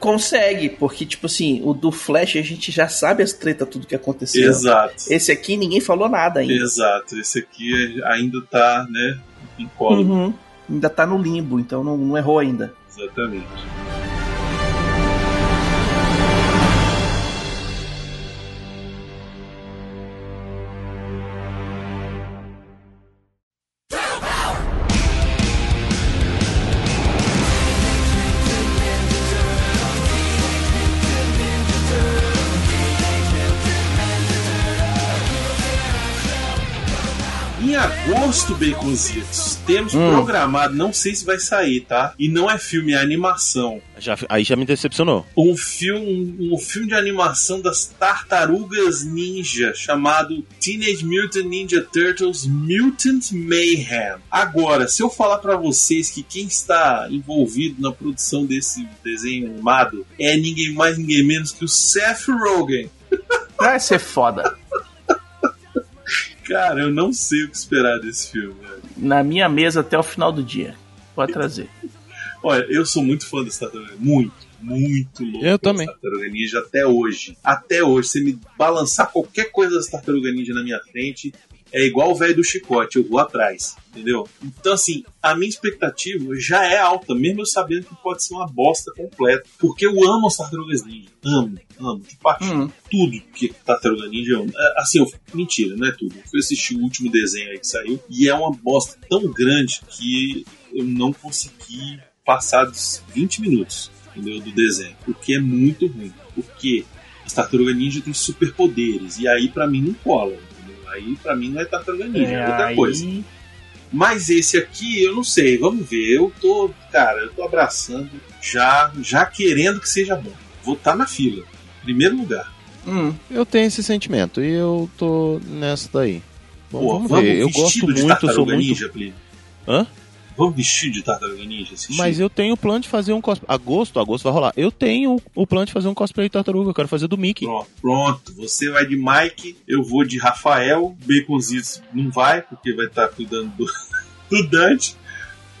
Consegue, porque, tipo assim, o do Flash a gente já sabe as tretas, tudo que aconteceu. Exato. Esse aqui ninguém falou nada ainda. Exato. Esse aqui ainda tá, né, em colo. Uhum. Ainda tá no limbo, então não, não errou ainda. Exatamente. Baconzitos, temos Hum. programado, não sei se vai sair, tá? E não é filme, é animação. Já, aí já me decepcionou. um filme, um filme de animação das tartarugas ninja chamado Teenage Mutant Ninja Turtles Mutant Mayhem. Agora, se eu falar pra vocês que quem está envolvido na produção desse desenho animado é ninguém mais ninguém menos que o Seth Rogen. Vai ser foda. Cara, eu não sei o que esperar desse filme. velho. Na minha mesa até o final do dia. Pode trazer. (laughs) Olha, eu sou muito fã dessa tartaruga, muito, muito louco. Eu também. Tartaruga Ninja até hoje. Até hoje, você me balançar qualquer coisa das Tartaruga Ninja na minha frente, é igual o velho do chicote, eu vou atrás, entendeu? Então, assim, a minha expectativa já é alta, mesmo eu sabendo que pode ser uma bosta completa. Porque eu amo as Tartarugas Ninja. Amo, amo, de paixão. Hum. Tudo que Tartaruga Ninja eu amo. É, Assim, eu, mentira, não é tudo. Eu fui assistir o último desenho aí que saiu e é uma bosta tão grande que eu não consegui passar dos 20 minutos entendeu, do desenho. Porque é muito ruim. Porque as Tartaruga Ninja têm superpoderes e aí pra mim não cola. Aí pra mim não é Tartaruga Ninja, é, outra aí- coisa. Mas esse aqui, eu não sei, vamos ver. Eu tô, cara, eu tô abraçando, já, já querendo que seja bom. Vou estar na fila, primeiro lugar. Hum. Eu tenho esse sentimento e eu tô nessa daí. Bom, Pô, vamos, ver. Eu vestido gosto de muito, sou Tartaruga muito. Ninja, Plínio? Hã? Vamos vestir de Tartaruga Ninja? assistir? Mas eu tenho o plano de fazer um cosplay. Agosto, agosto vai rolar. Eu tenho o plano de fazer um cosplay de tartaruga. Eu quero fazer do Mickey. Pronto, pronto. Você vai de Mike, eu vou de Rafael. Baconzitos não vai, porque vai estar cuidando do, (laughs) do Dante.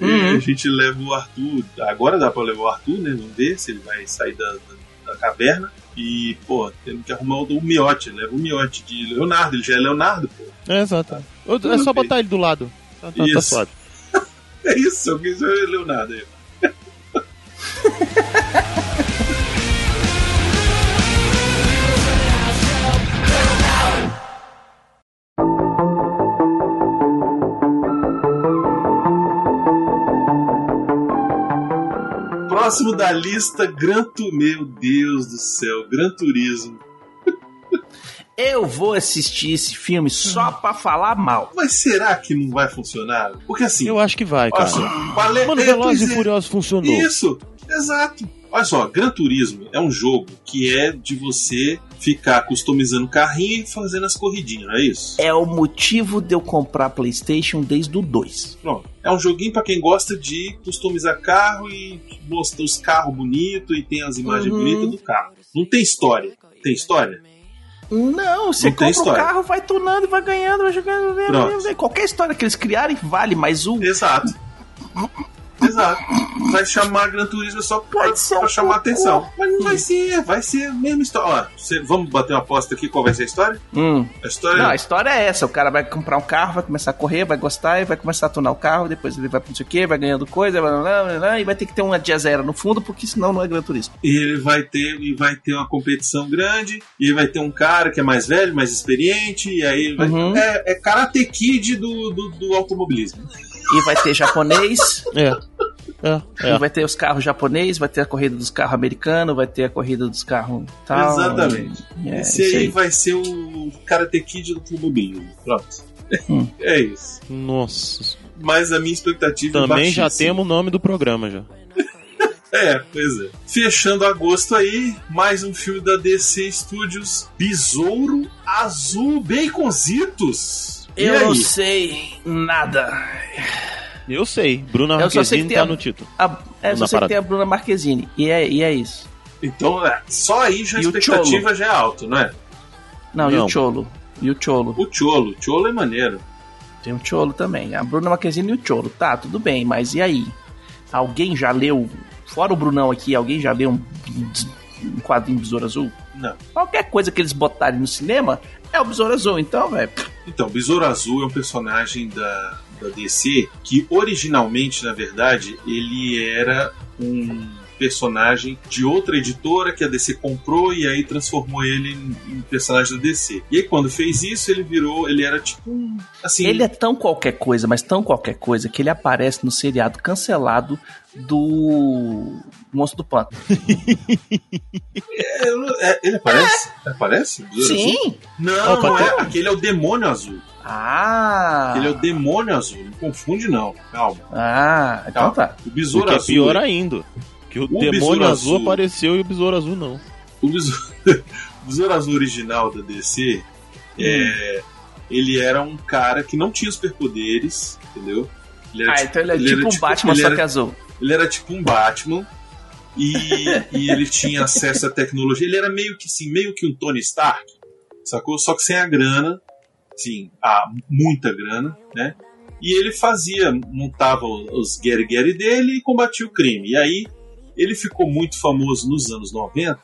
E Uhum. a gente leva o Arthur. Agora dá pra levar o Arthur, né? Vamos ver se ele vai sair da, da, da caverna. E, pô, temos que arrumar o, o miote. Leva o miote de Leonardo. Ele já é Leonardo, pô. É, exato. Eu- É só botar ele do lado. Tá, tá, tá suave. É isso, eu quis ver Leonardo aí. Próximo da lista, Gran. Meu Deus do céu, Gran Turismo. Eu vou assistir esse filme só pra falar mal. Mas será que não vai funcionar? Porque assim, Eu acho que vai, olha cara. só, vale- Mano, é, pois e é. Furiosos funcionou. Isso, exato. Olha só, Gran Turismo é um jogo que é de você ficar customizando carrinho e fazendo as corridinhas, não é isso? É o motivo de eu comprar PlayStation desde o 2. Pronto. É um joguinho pra quem gosta de customizar carro e mostrar os carros bonitos e tem as imagens Uhum. bonitas do carro. Não tem história. Tem história? Não, você Não compra o história. carro, vai tunando, vai ganhando, vai jogando. vai- Pronto. vai- Qualquer história que eles criarem vale, mas o. Exato. Exato. Vai chamar Gran Turismo só pra, Pode ser pra um chamar cocô. atenção. Mas não vai ser, vai ser a mesma história. Ó, você- vamos bater uma aposta aqui qual vai ser a história? Hum. A história Não, a história é essa: o cara vai comprar um carro, vai começar a correr, vai gostar e vai começar a tunar o carro, depois ele vai pra não sei o que, vai ganhando coisa, blá, blá, blá, blá, blá, e vai ter que ter uma diazera no fundo, porque senão não é Gran Turismo. E ele vai ter e vai ter uma competição grande e vai ter um cara que é mais velho, mais experiente e aí vai- Uhum. é, é Karate Kid do, do, do automobilismo. E vai ter japonês, É. É, e vai ter os carros japonês, vai ter a corrida dos carros americanos, vai ter a corrida dos carros tal. Exatamente. É, Esse isso aí, aí. vai ser o Karate Kid do automobilismo. Pronto. Hum. (laughs) É isso. Nossa. Mas a minha expectativa é Também já temos o nome do programa já. (laughs) É, pois é. Fechando agosto aí, mais um filme da DC Studios, Besouro Azul Baconzitos. E Eu aí? não sei nada. Eu sei, Bruna Eu só sei que Marquezine tá a- no título. A, é, eu só sei que parada. tem a Bruna Marquezine. E é, e é isso. Então, é, só aí já a E o expectativa Cholo? já é alta, não é? Não, e Não. o Cholo? E o Cholo? O Cholo, o Cholo é maneiro. Tem o Cholo também. A Bruna Marquezine e o Cholo. Tá, tudo bem, mas e aí? Alguém já leu, fora o Brunão aqui, alguém já leu um, um quadrinho Besouro Azul? Não. Qualquer coisa que eles botarem no cinema é o Besouro Azul, então, velho. Então, Besouro Azul é um personagem da, da DC que originalmente, na verdade, ele era um personagem de outra editora que a DC comprou e aí transformou ele em, em personagem da DC. E aí quando fez isso, ele virou, ele era tipo um, assim, Ele é tão qualquer coisa, mas tão qualquer coisa, que ele aparece no seriado cancelado do Monstro do Pântano. é, é, ele aparece? Aparece? Besouro Azul? Sim! Não, Opa, não é, aquele é o demônio azul. Ah! Ele é o demônio azul, não confunde não. Calma. Ah, então calma. tá. O O besouro é azul. pior ainda. Que o, Besouro demônio azul, Azul. apareceu e o besouro azul não. O besouro, (laughs) o Besouro Azul original da DC, é, ele era um cara que não tinha superpoderes, entendeu? Ele era Ah, então ele é ele tipo um Batman, ele só era- que azul. Ele era tipo um Batman e, (laughs) e ele tinha acesso à tecnologia. Ele era meio que assim, meio que um Tony Stark, sacou? Só que sem a grana, sim, a muita grana, né? E ele fazia, montava os Gary Gary dele e combatia o crime. E aí ele ficou muito famoso nos anos 90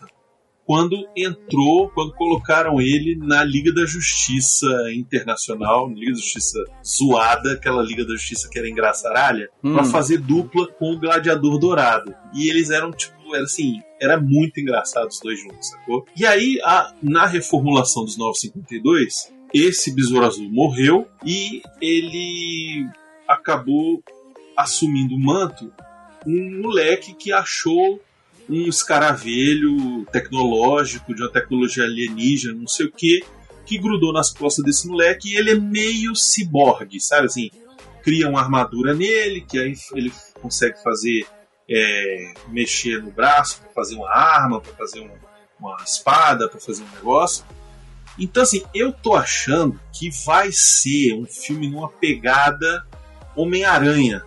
quando entrou, quando colocaram ele na Liga da Justiça Internacional, Liga da Justiça zoada, aquela Liga da Justiça que era engraçaralha, Hum. pra fazer dupla com o Gladiador Dourado. E eles eram tipo, era assim, era muito engraçado os dois juntos, sacou? E aí, a- na reformulação dos 952, esse Besouro Azul morreu e ele acabou assumindo o manto um moleque que achou um escaravelho tecnológico, de uma tecnologia alienígena, não sei o que, que grudou nas costas desse moleque e ele é meio ciborgue, sabe assim? Cria uma armadura nele, que aí ele consegue fazer, é, mexer no braço para fazer uma arma, para fazer um- uma espada, para fazer um negócio. Então, assim, eu tô achando que vai ser um filme numa pegada Homem-Aranha,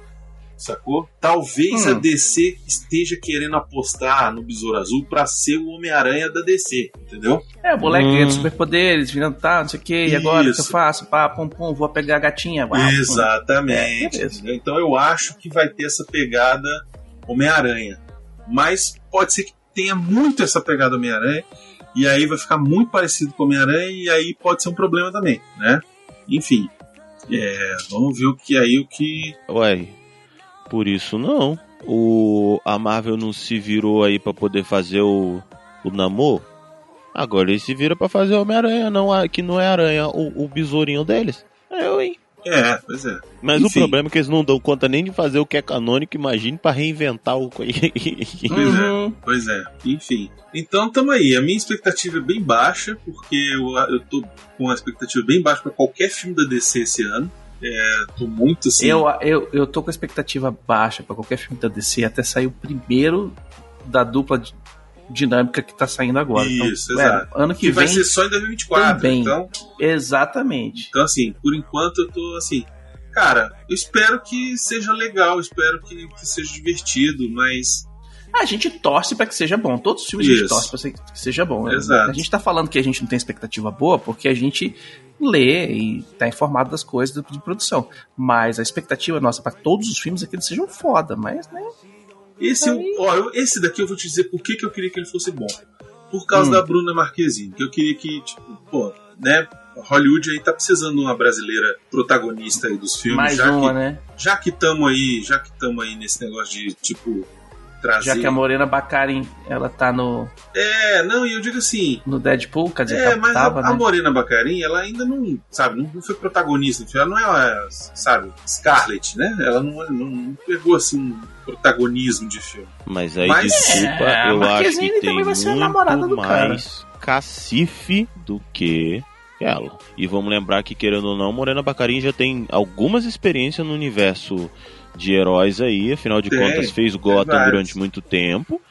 sacou? Talvez Hum. a DC esteja querendo apostar no Besouro Azul pra ser o Homem-Aranha da DC, entendeu? É, o moleque Hum. ganha superpoderes, virando tá, não sei o que, e agora o que eu faço? Pá, pum, pum, vou pegar a gatinha. Uau. Exatamente. É, então eu acho que vai ter essa pegada Homem-Aranha. Mas pode ser que tenha muito essa pegada Homem-Aranha. E aí vai ficar muito parecido com Homem-Aranha. E aí pode ser um problema também, né? Enfim. é, vamos ver o que aí o que. Ué, por isso não. O, a Marvel não se virou aí pra poder fazer o, o Namor. Agora ele se vira pra fazer o Homem-Aranha, não, a- que não é aranha, o, o besourinho deles. É, eu, hein? É, pois é. Mas o Enfim. problema é que eles não dão conta nem de fazer o que é canônico, imagine pra reinventar o. (laughs) Pois Uhum. é, pois é. Enfim. Então tamo aí. A minha expectativa é bem baixa, porque eu, eu tô com uma expectativa bem baixa pra qualquer filme da DC esse ano. É, tô muito assim. Eu, eu, eu tô com a expectativa baixa pra qualquer filme da DC até sair o primeiro da dupla dinâmica que tá saindo agora. Isso, então, exato. é, ano que, Que vai vem ser só em 2024. também. Então, Exatamente. então, assim, por enquanto eu tô assim. Cara, eu espero que seja legal, espero que, que seja divertido, mas. A gente torce pra que seja bom. Todos os filmes a gente Isso. torce pra ser- que seja bom. né? Exato. A gente tá falando que a gente não tem expectativa boa porque a gente lê e tá informado das coisas de produção. Mas a expectativa nossa pra todos os filmes é que eles sejam foda. Mas, né? Esse, Aí- ó, esse daqui eu vou te dizer por que, que eu queria que ele fosse bom. Por causa Hum. da Bruna Marquezine. Que eu queria que, tipo, pô, né? Hollywood aí tá precisando de uma brasileira protagonista aí dos filmes. mais já uma, que, né? Já que tamo aí, já que tamo aí nesse negócio de, tipo, trazer. Já que a Morena Bacarin, ela tá no, É, não, e eu digo assim. no Deadpool, quer dizer, É, tá- mas tava, a, a né? Morena Bacarin, ela ainda não, sabe, não, foi protagonista. Ela não é, sabe, Scarlett, né? Ela não, não, não pegou, assim, um protagonismo de filme. Mas aí, Mas- desculpa, É, a eu acho que tem também vai ser a namorada muito do cara. mais cacife do que ela. E vamos lembrar que, querendo ou não, Morena Bacarin já tem algumas experiências no universo de heróis aí, afinal de Tem, contas fez Gotham vários. durante muito tempo.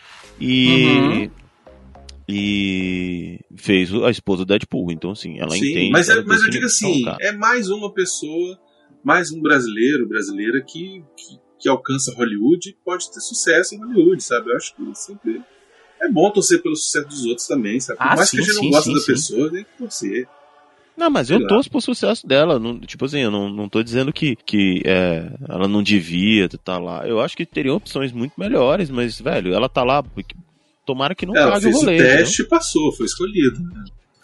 E... Uhum. E fez a esposa do Deadpool, então assim, ela Sim, entende. mas, é- ela mas eu digo assim, cara, é mais uma pessoa, mais um brasileiro, brasileira que, que, que alcança Hollywood e pode ter sucesso em Hollywood, sabe? Eu acho que sempre é bom torcer pelo sucesso dos outros também, sabe? Por Ah, mais sim, que a gente sim, não goste sim, da sim. pessoa, tem que torcer. Não, mas eu torço pro sucesso dela. Não, tipo assim, eu não, não tô dizendo que, que é, ela não devia estar lá. Eu acho que teria opções muito melhores, mas, velho, ela tá lá. porque- Tomara que não Ela cague o fez o rolê. entendeu? teste e passou, foi escolhido.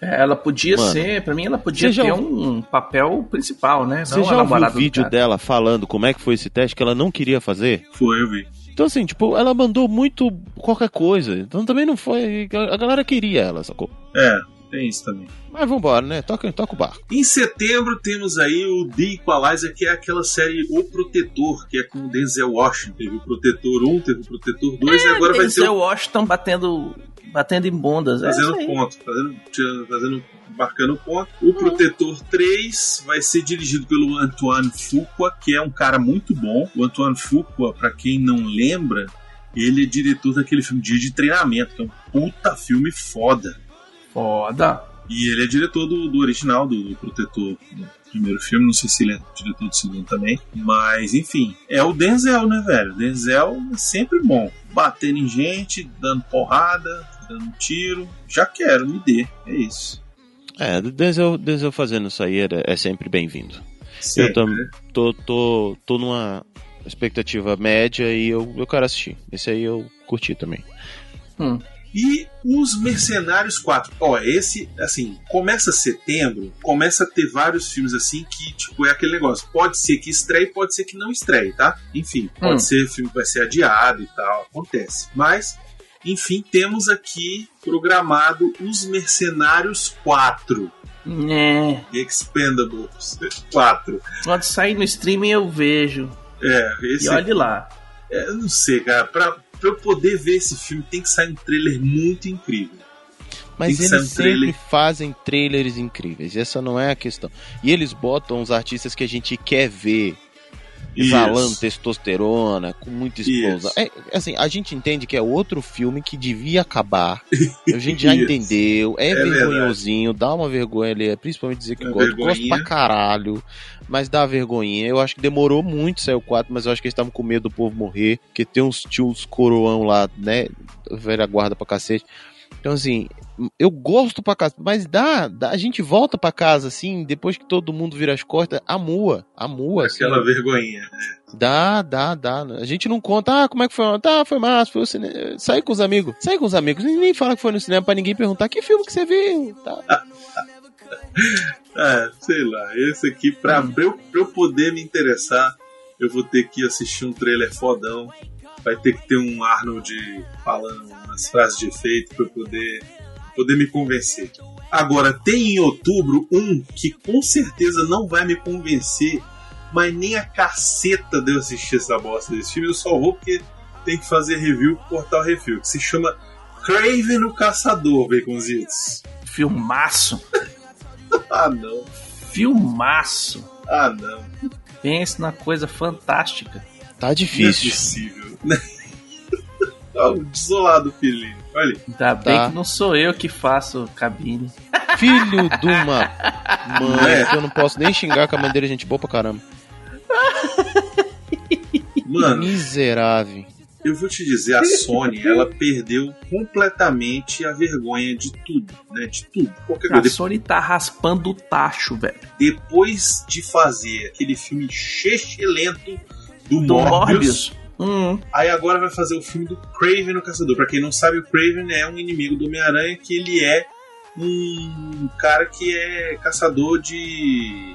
É, Ela podia Mano, ser, pra mim, ela podia ter ouviu- um papel principal, né? Você Não já ouviu o vídeo dela falando como é que foi esse teste que ela não queria fazer? Foi, eu vi. Então, assim, tipo, ela mandou muito qualquer coisa. Então também não foi. A galera queria ela, sacou? É, tem isso também. Mas vambora, né? Toca, toca o barco. Em setembro temos aí o The Equalizer, que é aquela série O Protetor, que é com o Denzel Washington. Teve o Protetor 1, teve o Protetor 2 e agora vai ter Denzel o Washington batendo, batendo em bundas. É fazendo aí. ponto, fazendo, fazendo, marcando ponto. O Protetor 3 vai ser dirigido pelo Antoine Fuqua, que é um cara muito bom. O Antoine Fuqua, pra quem não lembra, ele é diretor daquele filme Dia de Treinamento, que é um puta filme foda. Foda. E ele é diretor do, do original, do, do Protetor, do primeiro filme. Não sei se ele é diretor do segundo também. Mas, enfim, é o Denzel, né, velho? Denzel é sempre bom. Batendo em gente, dando porrada, dando tiro. Já quero, me dê. É isso. É, Denzel, Denzel fazendo isso aí era- é sempre bem-vindo. Sempre, Eu tam, né? tô, tô, tô numa expectativa média e eu, eu quero assistir. Esse aí eu curti também. Hum. E os Mercenários 4. Ó, esse, assim, começa setembro, começa a ter vários filmes assim que, tipo, é aquele negócio. Pode ser que estreie, pode ser que não estreie, tá? Enfim, pode Hum. ser, o filme vai ser adiado e tal, acontece. Mas, enfim, temos aqui programado Os Mercenários 4. É. Expendables 4. Quando sair no streaming eu vejo. É, esse E olhe lá. É, não sei, cara. Pra, pra eu poder ver esse filme, tem que sair um trailer muito incrível. Mas eles um sempre trailer. fazem trailers incríveis. Essa não é a questão. E eles botam os artistas que a gente quer ver exalando Isso. testosterona, com muita explosão. É, assim, a gente entende que é outro filme que devia acabar. A gente já (laughs) entendeu. É, É vergonhosinho, dá uma vergonha ali, principalmente dizer que É gosta. Gosto vergonhinha. pra caralho. Mas dá vergonhinha. Eu acho que demorou muito sair o 4, mas eu acho que eles estavam com medo do povo morrer. Porque tem uns tios coroão lá, né? Velha guarda pra cacete. Então, assim, eu gosto pra casa, mas dá, dá, a gente volta pra casa, assim, depois que todo mundo vira as costas, amua, amua, assim. Aquela vergonhinha. Dá, dá, dá. A gente não conta, ah, como é que foi? Tá, foi massa, foi o cinema. Saí com os amigos. Saí com os amigos. Nem, fala que foi no cinema pra ninguém perguntar que filme que você viu. Tá. (laughs) É, sei lá. Esse aqui, pra, pra, eu, pra eu poder me interessar, eu vou ter que assistir um trailer fodão. Vai ter que ter um Arnold falando umas frases de efeito pra eu poder, poder me convencer. Agora, tem em outubro um que com certeza não vai me convencer, mas nem a caceta de eu assistir essa bosta desse filme. Eu só vou porque tem que fazer review pro Portal Review, que se chama Craven o Caçador, Baconzitos. Filmaço. (laughs) Ah, não. Filmaço. Ah, não. Pense na coisa fantástica. Tá Não é difícil. possível. (laughs) Tá desolado, filhinho. Olha. aí. Ainda bem Tá. que não sou eu que faço cabine. Filho de uma mãe, É. que eu não posso nem xingar com a mãe dele, gente boa pra caramba. Mano, Miserável. eu vou te dizer, a Sony, ela perdeu completamente a vergonha de tudo, né? De tudo. Qualquer A coisa. Sony tá raspando o tacho, velho. Depois de fazer aquele filme chechelento do, Do Morbius, Morbius. Hum, aí agora vai fazer o filme do Craven o Caçador. Pra quem não sabe, o Craven é um inimigo do Homem-Aranha que ele é um cara que é caçador de...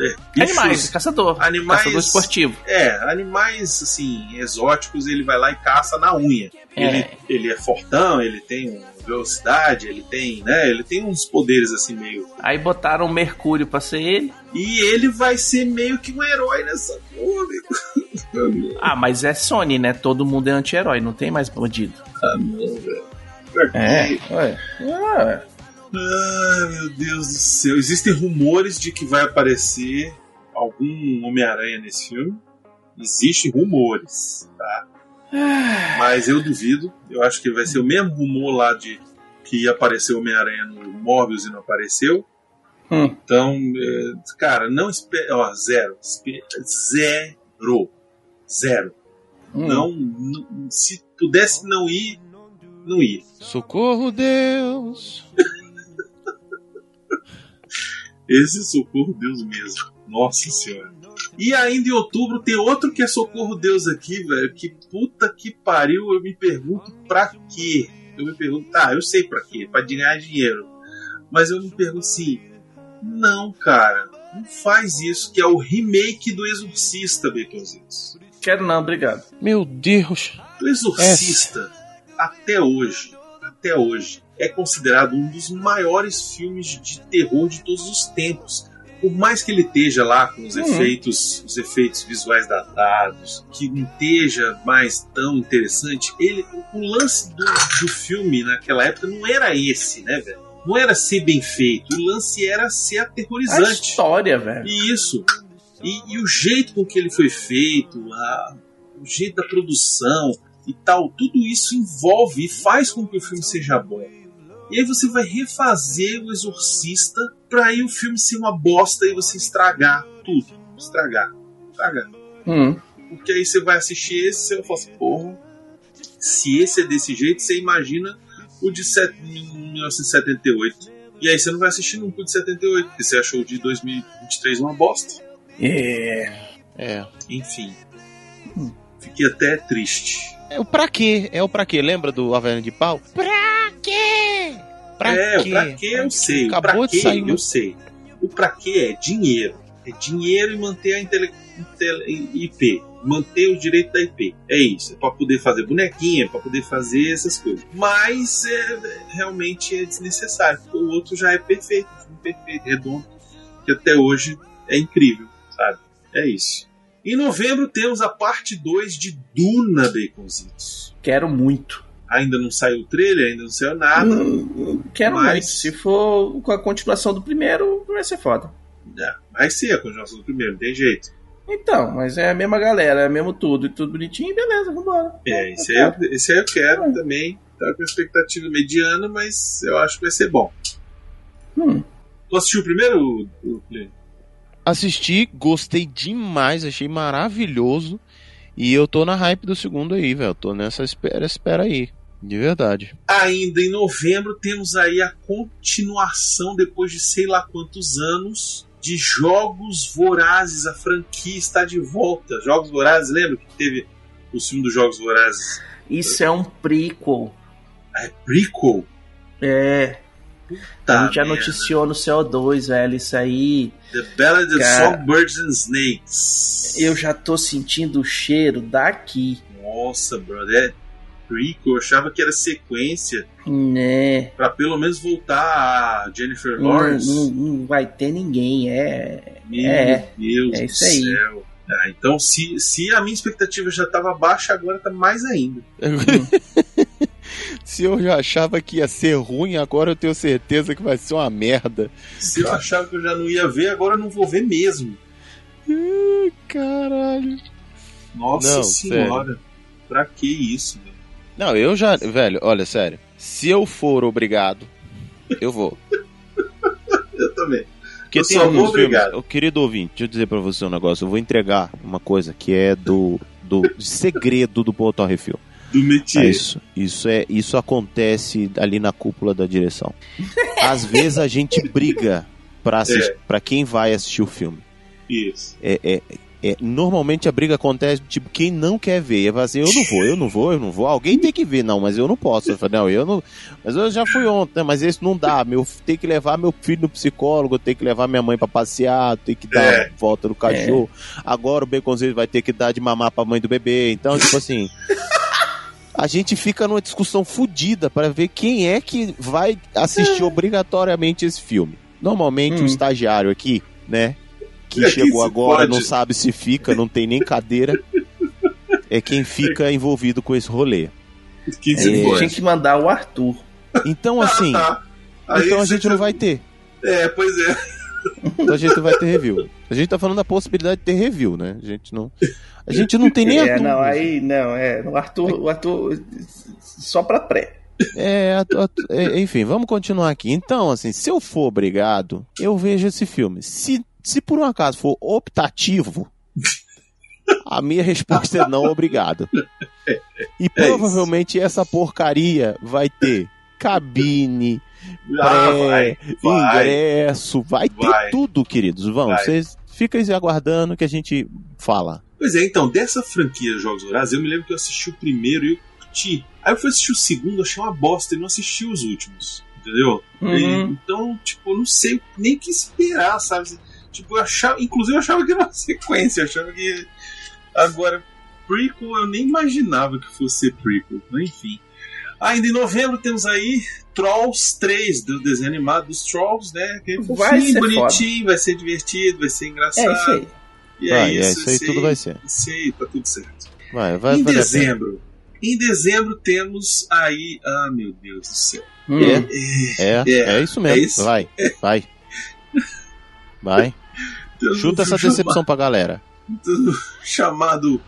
é, bichos- animais, caçador. Animais- Caçador esportivo. É, animais assim, exóticos, ele vai lá e caça na unha. Ele, É. ele é fortão, ele tem velocidade, ele tem, né? Ele tem uns poderes assim meio. Aí botaram o Mercúrio pra ser ele. E ele vai ser meio que um herói nessa porra, amigo. (laughs) Ah, mas é Sony, né? Todo mundo é anti-herói, não tem mais bandido. Ah, não, velho. É, ué. Ué. Ai, meu Deus do céu. Existem rumores de que vai aparecer algum Homem-Aranha nesse filme. Existem rumores, tá? Mas eu duvido. Eu acho que vai ser o mesmo rumor lá de que ia aparecer o Homem-Aranha no Morbius e não apareceu. Hum. Então, é, cara, não espere. Ó, zero. Zero. Zero. Hum. Não, não- Se pudesse não ir, não ia. Socorro, Deus. (laughs) Esse socorro Deus mesmo. Nossa senhora. E ainda em outubro tem outro que é socorro Deus aqui, velho. Que puta que pariu. Eu me pergunto pra quê? Eu me pergunto, tá, eu sei pra quê. Pra ganhar dinheiro. Mas eu me pergunto assim, não, cara. Não faz isso, que é o remake do Exorcista, Baconzitos. Quero não, obrigado. Meu Deus. O Exorcista, até hoje, até hoje, é considerado um dos maiores filmes de terror de todos os tempos. Por mais que ele esteja lá com os Uhum. efeitos, os efeitos visuais datados, que não esteja mais tão interessante, ele, o lance do, do filme naquela época não era esse, né, velho? Não era ser bem feito, o lance era ser aterrorizante. história, velho. Isso. E, e o jeito com que ele foi feito, a- o jeito da produção e tal, tudo isso envolve e faz com que o filme seja bom. E aí você vai refazer o Exorcista pra aí o filme ser uma bosta e você estragar tudo. Estragar. Estragar. Hum. Porque aí você vai assistir esse e você vai falar assim, porra, se esse é desse jeito, você imagina o de set- 1978. E aí você não vai assistir nunca o de 78, porque você achou o de 2023 uma bosta. É. É. Enfim. Fiquei até triste. É o pra quê? É o pra quê? Lembra do Havaiana de Pau? Pra? Pra é, quê? o pra quê eu sei. O Acabou pra de quê sair eu sei. O pra quê é dinheiro. É dinheiro e manter a intele... intele- IP. Manter o direito da IP. É isso. É pra poder fazer bonequinha, é pra poder fazer essas coisas. Mas é, realmente é desnecessário. Porque o outro já é perfeito. um perfeito, redondo. Que até hoje é incrível, sabe? É isso. Em novembro temos a parte 2 de Duna, Baconzitos. Quero muito. Ainda não saiu o trailer, ainda não saiu nada. Hum, quero Mas- muito. Se for com a continuação do primeiro, vai ser foda. É, vai ser a continuação do primeiro, não tem jeito. Então, mas é a mesma galera, é mesmo tudo, e tudo bonitinho, beleza, vambora. É, esse aí, eu- esse aí eu quero também. Tá com expectativa mediana, mas eu acho que vai ser bom. Hum. Tu assistiu o primeiro, o- o? Assisti, gostei demais, achei maravilhoso. E eu tô na hype do segundo aí, velho. Tô nessa espera, espera aí. De verdade. Ainda em novembro temos aí a continuação, depois de sei lá quantos anos, de Jogos Vorazes. A franquia está de volta. Jogos Vorazes, lembra que teve o filme dos Jogos Vorazes? Isso é um prequel. É prequel? É. Tá a gente já merda. noticiou no CO2, velho. Isso aí. The Ballad of Cara. Songbirds and Snakes. Eu já tô sentindo o cheiro daqui. Nossa, brother. É prequel. Eu achava que era sequência. Né? Pra pelo menos voltar a Jennifer Não, Lawrence. não- não vai ter ninguém. É. Meu é. Deus é do isso aí. céu. Ah, então, se, se a minha expectativa já estava baixa, agora tá mais ainda. Se eu já achava que ia ser ruim, agora eu tenho certeza que vai ser uma merda. Se eu achava que eu já não ia ver, agora eu não vou ver mesmo. Caralho. Nossa Não, senhora. Pra que isso, velho? Não, eu já. Velho, olha, sério. Se eu for obrigado, eu vou. (laughs) Eu também. Porque Eu tem alguns filmes. obrigado. Querido ouvinte, deixa eu dizer pra você um negócio. Eu vou entregar uma coisa que é do, do segredo do Portal Refil. Do métier. É isso, isso é, isso acontece ali na cúpula da direção. Às (laughs) vezes a gente briga pra, assist, É. pra quem vai assistir o filme. Isso. É, é, é, normalmente a briga acontece, tipo, quem não quer ver. Eu falo assim, eu não vou, eu não vou, eu não vou. Alguém tem que ver, não, mas eu não posso. Eu falo, não, eu não. Mas eu já fui ontem, mas esse não dá. Meu, tem que levar meu filho no psicólogo, tem que levar minha mãe pra passear, tem que dar É. volta no cachorro. Agora o baconzinho vai ter que dar de mamar pra mãe do bebê. Então, tipo assim. A gente fica numa discussão fodida pra ver quem é que vai assistir obrigatoriamente esse filme. Normalmente o Hum. estagiário aqui, né? Que É, chegou quem se agora, pode? não sabe se fica, não tem nem cadeira. É quem fica envolvido com esse rolê. Quem É, Tinha que mandar o Arthur. Então, assim, (laughs) Ah, tá. Então a gente não já- vai ter. É, pois é. Então a gente não vai ter review. A gente tá falando da possibilidade de ter review, né? A gente não. A gente não tem nem É, não, aí, não, é. O Arthur, o Arthur só pra pré. É, é, enfim, vamos continuar aqui. Então, assim, se eu for obrigado, eu vejo esse filme. Se, se por um acaso for optativo, a minha resposta é não obrigado. E provavelmente essa porcaria vai ter cabine, Ah, pré, vai, vai. ingresso, vai, Vai. ter tudo, queridos. Vão, vocês ficam aí aguardando que a gente fala. Pois é, então, dessa franquia Jogos Vorazes, eu me lembro que eu assisti o primeiro e eu curti. Aí eu fui assistir o segundo, achei uma bosta e não assisti os últimos. Entendeu? Uhum. E, então, tipo, eu não sei nem o que esperar, sabe? Tipo, eu achava. Inclusive, eu achava que era uma (laughs) sequência, eu achava que. Agora, prequel eu nem imaginava que fosse ser prequel. Mas, Enfim. Ainda em novembro temos aí Trolls 3, do desenho animado dos Trolls, né? Que é Vai ser bonitinho, vai ser divertido, vai ser engraçado. É isso aí. E Vai, é é isso, isso aí, tudo vai ser. Isso aí, tá tudo certo. Vai, vai em dezembro. Em dezembro temos aí. Ah, meu Deus do céu. Hum. pena. É, É, é, isso mesmo. é isso. Vai, vai. Vai. Temos Chuta essa (laughs) decepção pra galera. chamado, chamado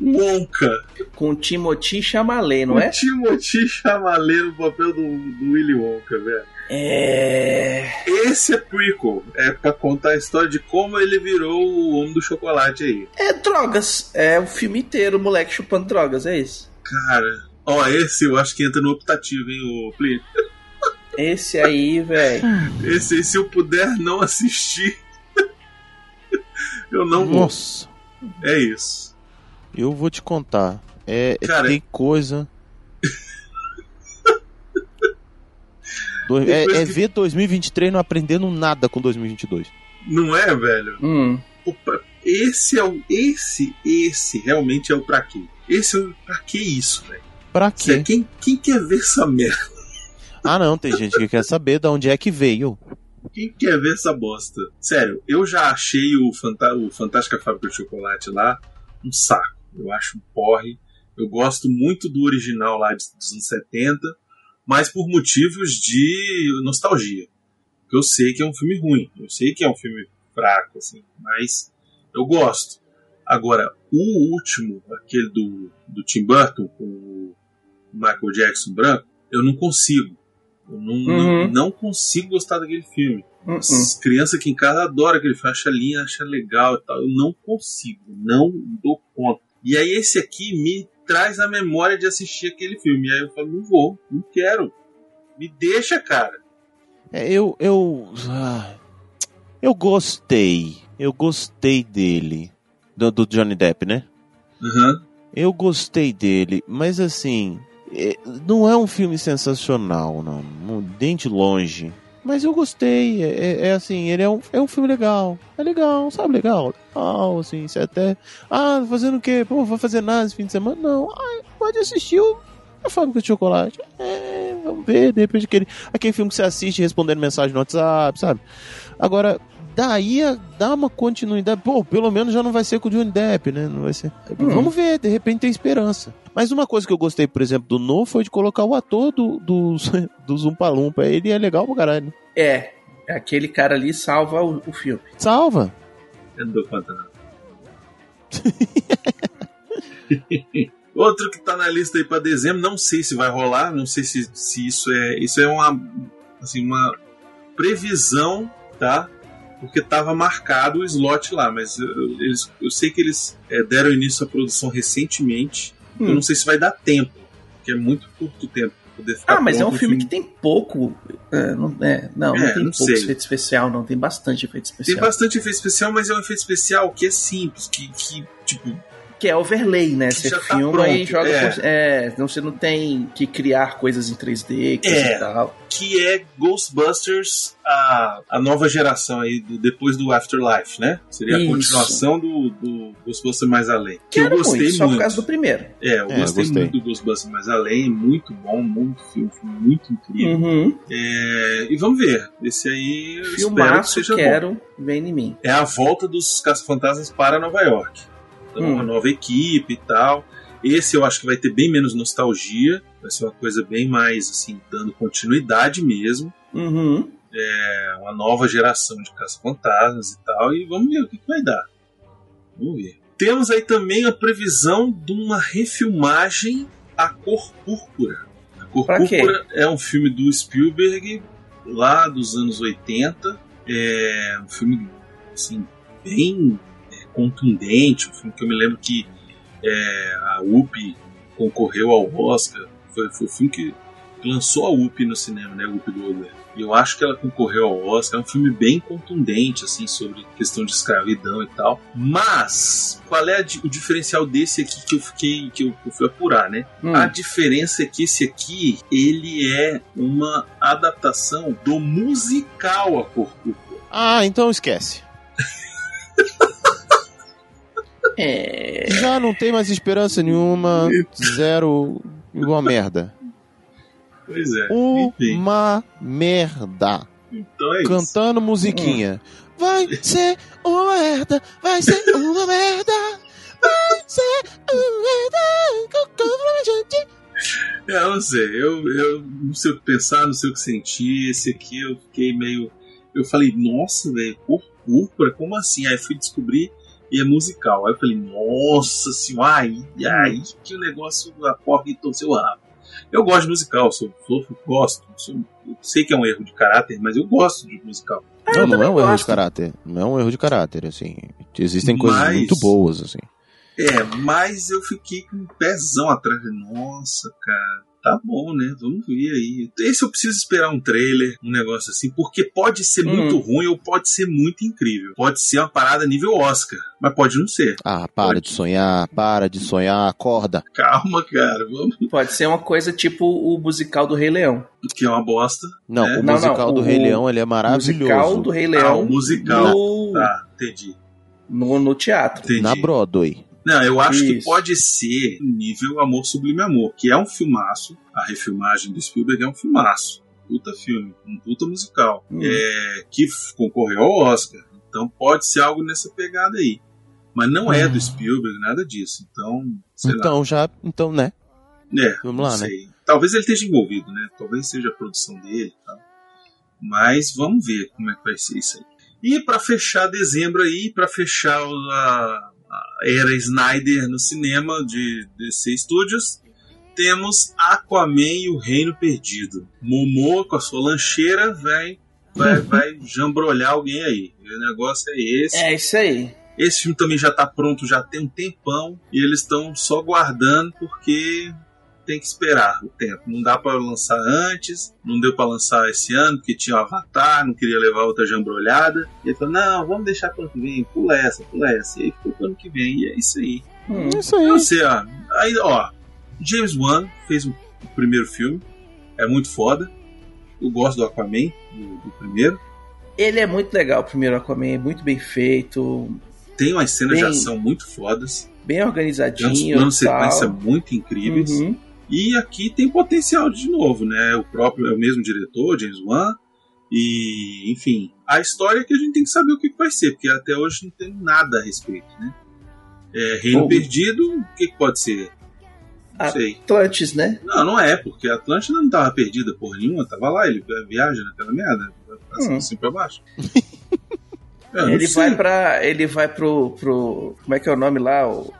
Wonka. Com o Timothy Chalamet, não é? O Timothy Chalamet no papel do, do Willy Wonka, velho. É. Esse é prequel. É pra contar a história de como ele virou o homem do chocolate aí. É drogas. É o filme inteiro, o moleque chupando drogas, é isso. Cara, ó, esse eu acho que entra no optativo, hein, o Plínio. Esse aí, velho. Esse aí, se eu puder não assistir, (laughs) eu não vou. Nossa, É isso. Eu vou te contar. É, é- Cara, tem coisa. (laughs) Do- é, é que- ver 2023 não aprendendo nada com 2022. Não é, velho? Hum. Opa, esse é o. Esse, esse realmente é o pra quê? Esse é o pra que isso, velho? Pra Cê- quê? Quem, quem quer ver essa merda? (laughs) Ah, não, tem gente que quer saber de onde é que veio. Quem quer ver essa bosta? Sério, eu já achei o, Fanta o Fantástica Fábrica de Chocolate lá um saco. Eu acho um porre. Eu gosto muito do original lá dos anos 70, mas por motivos de nostalgia. Eu sei que é um filme ruim, eu sei que é um filme fraco, assim, mas eu gosto. Agora, o último, aquele do, do Tim Burton, com o Michael Jackson branco, eu não consigo. Eu não, não, Uhum. não consigo gostar daquele filme. Hum, hum. As crianças aqui em casa adoram aquele filme, acha lindo, acha legal e tal. Eu não consigo, não dou conta. E aí esse aqui me traz a memória de assistir aquele filme. E aí eu falo, não vou, não quero. Me deixa, cara. É, eu. Eu. ah, eu gostei. Eu gostei dele. Do, do Johnny Depp, né? Uhum. Eu gostei dele, mas assim. é, não é um filme sensacional, não. não- Nem de longe. Mas eu gostei. É, é- é assim, ele é um, é um filme legal. É legal, sabe? Legal. Legal, assim. Você até. Ah, fazendo o quê? Pô, vou fazer nada esse fim de semana? Não. Ah, pode assistir o. A fábrica de chocolate. É, vamos ver, de repente aquele, aquele filme que você assiste respondendo mensagem no WhatsApp, sabe? Agora, daí dá uma continuidade. Pô, pelo menos já não vai ser com o Johnny Depp, né? Não vai ser. Vamos ver, de repente tem esperança. Mas uma coisa que eu gostei, por exemplo, do No foi de colocar o ator do, do, (laughs) do Zumpa Lumpa. Ele é legal pra caralho. É. Aquele cara ali salva o, o filme. Salva. Eu não dou conta, não. (laughs) Outro que tá na lista aí pra dezembro, não sei se vai rolar, não sei se, se isso é. Isso é uma. Assim, uma previsão, tá? Porque tava marcado o slot lá, mas eu, eles, eu sei que eles é, deram início à produção recentemente. Eu Hum. não sei se vai dar tempo, porque é muito curto tempo pra poder ficar Ah, mas é um o filme que tem pouco. é, não, é, não, não É, tem não pouco sei. efeito especial, não. Tem bastante efeito especial. Tem bastante efeito especial, mas é um efeito especial que é simples, que, que tipo, Que é overlay, né? Você tá filma e pronto, joga é. por. É, não, você não tem que criar coisas em 3D, coisa É. e tal. Que é Ghostbusters, a, a nova geração aí, do, depois do Afterlife, né? Seria a Isso. continuação do, do Ghostbusters Mais Além. Que Quero eu gostei muito, muito. só por causa do primeiro. É, eu É, eu gostei, gostei. muito do Ghostbusters Mais Além, muito bom, muito filme, muito incrível. Uhum. É, e vamos ver, esse aí eu espero que Filmaço, seja bom. quero, vem em mim. É a volta dos Caça-Fantasmas para Nova York. Então, Hum. uma nova equipe e tal. Esse eu acho que vai ter bem menos nostalgia, vai ser uma coisa bem mais, assim, dando continuidade mesmo. Uhum. É uma nova geração de caça-fantasmas e tal, e vamos ver o que, que vai dar. Vamos ver. Temos aí também a previsão de uma refilmagem A Cor Púrpura. A Cor Pra quê? Púrpura é um filme do Spielberg, lá dos anos 80. É um filme, assim, bem é, contundente, um filme que eu me lembro que é, a UP concorreu ao Oscar. Foi, foi o filme que lançou a UP no cinema, né? UP Goldberg. E eu acho que ela concorreu ao Oscar. É um filme bem contundente, assim, sobre questão de escravidão e tal. Mas, qual é di- o diferencial desse aqui que eu fiquei, que eu, que eu fui apurar, né? Hum. A diferença é que esse aqui, ele é uma adaptação do musical A Cor Púrpura. Ah, então esquece. (laughs) É. Já não tem mais esperança nenhuma. Zero. Igual merda. Pois é, enfim. Uma merda. Então é isso. Cantando musiquinha. Vai ser uma merda. Vai ser uma merda. Vai ser uma merda. É, eu não sei, eu, eu não sei o que pensar, não sei o que sentir. Esse aqui eu fiquei meio. Eu falei, nossa, velho, cor púrpura, como assim? Aí fui descobrir e é musical. Aí eu falei, nossa senhora, aí, aí que o negócio, a porra que torceu o rabo. Eu gosto de musical, sou, sou gosto. Sou, eu sei que é um erro de caráter, mas eu gosto de musical. Não, não é um erro de caráter. Não é um erro de caráter, assim. Existem coisas Mas- muito boas, assim. É, mas eu fiquei com um pezão atrás. Nossa, cara, tá bom, né? Vamos ver aí. Esse eu preciso esperar um trailer, um negócio assim, porque pode ser Hum. muito ruim ou pode ser muito incrível. Pode ser uma parada nível Oscar, mas pode não ser. Ah, para de sonhar, para de sonhar, acorda. Calma, cara, vamos. Pode ser uma coisa tipo o musical do Rei Leão. Que é uma bosta. Não, É. o Não, musical não, do o- Rei Leão, ele é O maravilhoso. musical do Rei Ah, Leão o musical. no, Tá, entendi. no, no teatro. Entendi. Na Broadway. Não, eu acho que Isso. pode ser nível Amor Sublime Amor, que é um filmaço. A refilmagem do Spielberg é um filmaço. Puta filme, um puta musical. Hum. É, que concorreu ao Oscar. Então pode ser algo nessa pegada aí. Mas não é do Spielberg, nada disso. Então, sei Então já, então, né? lá. É, Vamos lá, né? sei. Talvez ele esteja envolvido, né? Talvez seja a produção dele e tal. Mas vamos ver como é que vai ser isso aí. E para fechar dezembro aí, para fechar a era Snyder no cinema de DC Studios, temos Aquaman e o Reino Perdido. Momoa com a sua lancheira vai, vai, (laughs) vai jambrolhar alguém aí. O negócio é esse. É isso aí. Esse filme também já tá pronto já tem um tempão e eles estão só guardando porque tem que esperar o tempo. Não dá para lançar antes, não deu para lançar esse ano porque tinha o Avatar, não queria levar outra jambrolhada. E ele falou: "Não, vamos deixar para ano que vem, pula essa, pula essa". E aí ficou pro ano que vem e é isso aí. Hum. É isso aí. Eu sei, ó. Aí, ó, James Wan fez o primeiro filme, é muito foda. Eu gosto do Aquaman, do, do primeiro. Ele é muito legal, o primeiro Aquaman, é muito bem feito, Tem umas cenas de Bem- ação muito fodas. bem Tem uns organizadinho. planos de e tal. sequência muito incríveis. Uhum. E aqui tem potencial de novo, né? O próprio é o mesmo diretor, James Wan. E, enfim, a história é que a gente tem que saber o que que vai ser, porque até hoje não tem nada a respeito, né? É, Reino Bom. Perdido, o que, que pode ser? Não sei. Atlantis, né? Não, não é, porque a Atlântida não tava perdida por nenhuma, tava lá, ele viaja naquela merda, assim, Hum. assim pra baixo. (laughs) Não Ele sei. vai para ele vai pro, pro como é que é o nome lá? O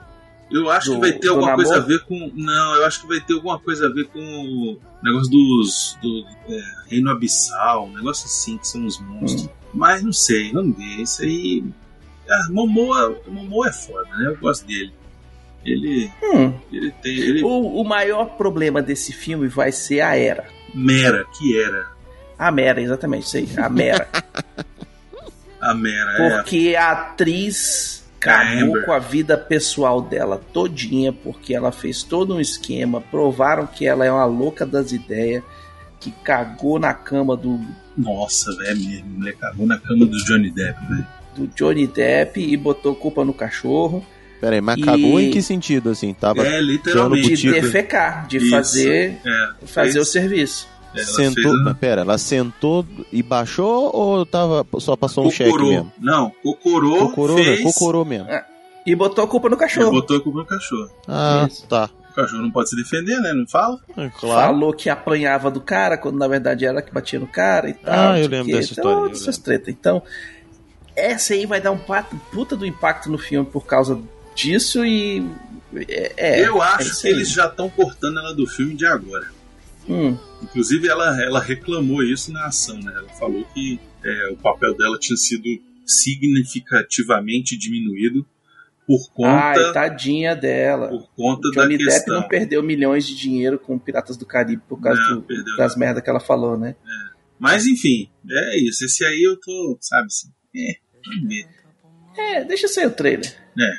Eu acho Do- que vai ter alguma coisa a ver com. Não, eu acho que vai ter alguma coisa a ver com o negócio dos. do é, Reino Abissal, um negócio assim, que são os monstros. Hum. Mas não sei, vamos ver. Isso aí. Ah, Momoa, Momoa é foda, né? Eu gosto dele. Ele. Hum. Ele tem. Ele. O, o maior problema desse filme vai ser a Era. Mera, que era. A Mera, exatamente, isso aí. A Mera. (laughs) A Mera, é. Porque a atriz cagou Amber. com a vida pessoal dela todinha, porque ela fez todo um esquema, provaram que ela é uma louca das ideias, que cagou na cama do, Nossa, velho, mesmo. Mulher cagou na cama do Johnny Depp, velho. do Johnny Depp e botou culpa no cachorro Pera aí, mas E- cagou em que sentido, assim? Tava É, literalmente. de defecar, de Isso. fazer, É, fazer fez- o serviço. Ela sentou. fez Mas pera, ela sentou e baixou ou tava, só passou um cheque mesmo? Não, cocorô, Cocorô, fez né? Cocorô mesmo. E botou a culpa no e cachorro. botou a culpa no cachorro. Ah, Isso. tá. O cachorro não pode se defender, né? Não fala? É, Claro. Falou que apanhava do cara, quando na verdade era que batia no cara e tal. Ah, eu lembro quê. dessa Então, história, essas treta. Então, essa aí vai dar um pato- puta do impacto no filme por causa disso e. É, é, Eu é acho isso que aí. eles já estão cortando ela do filme de agora. Hum, Inclusive, ela, ela reclamou isso na ação, né? Ela falou que é, o papel dela tinha sido significativamente diminuído por Ai, conta, tadinha dela. por conta Johnny da Depp questão. não perdeu milhões de dinheiro com Piratas do Caribe por causa Não, do- das merdas que ela falou, né? Mas enfim, é isso. Esse aí eu tô, sabe assim, é, ver. É, deixa sair o trailer. É.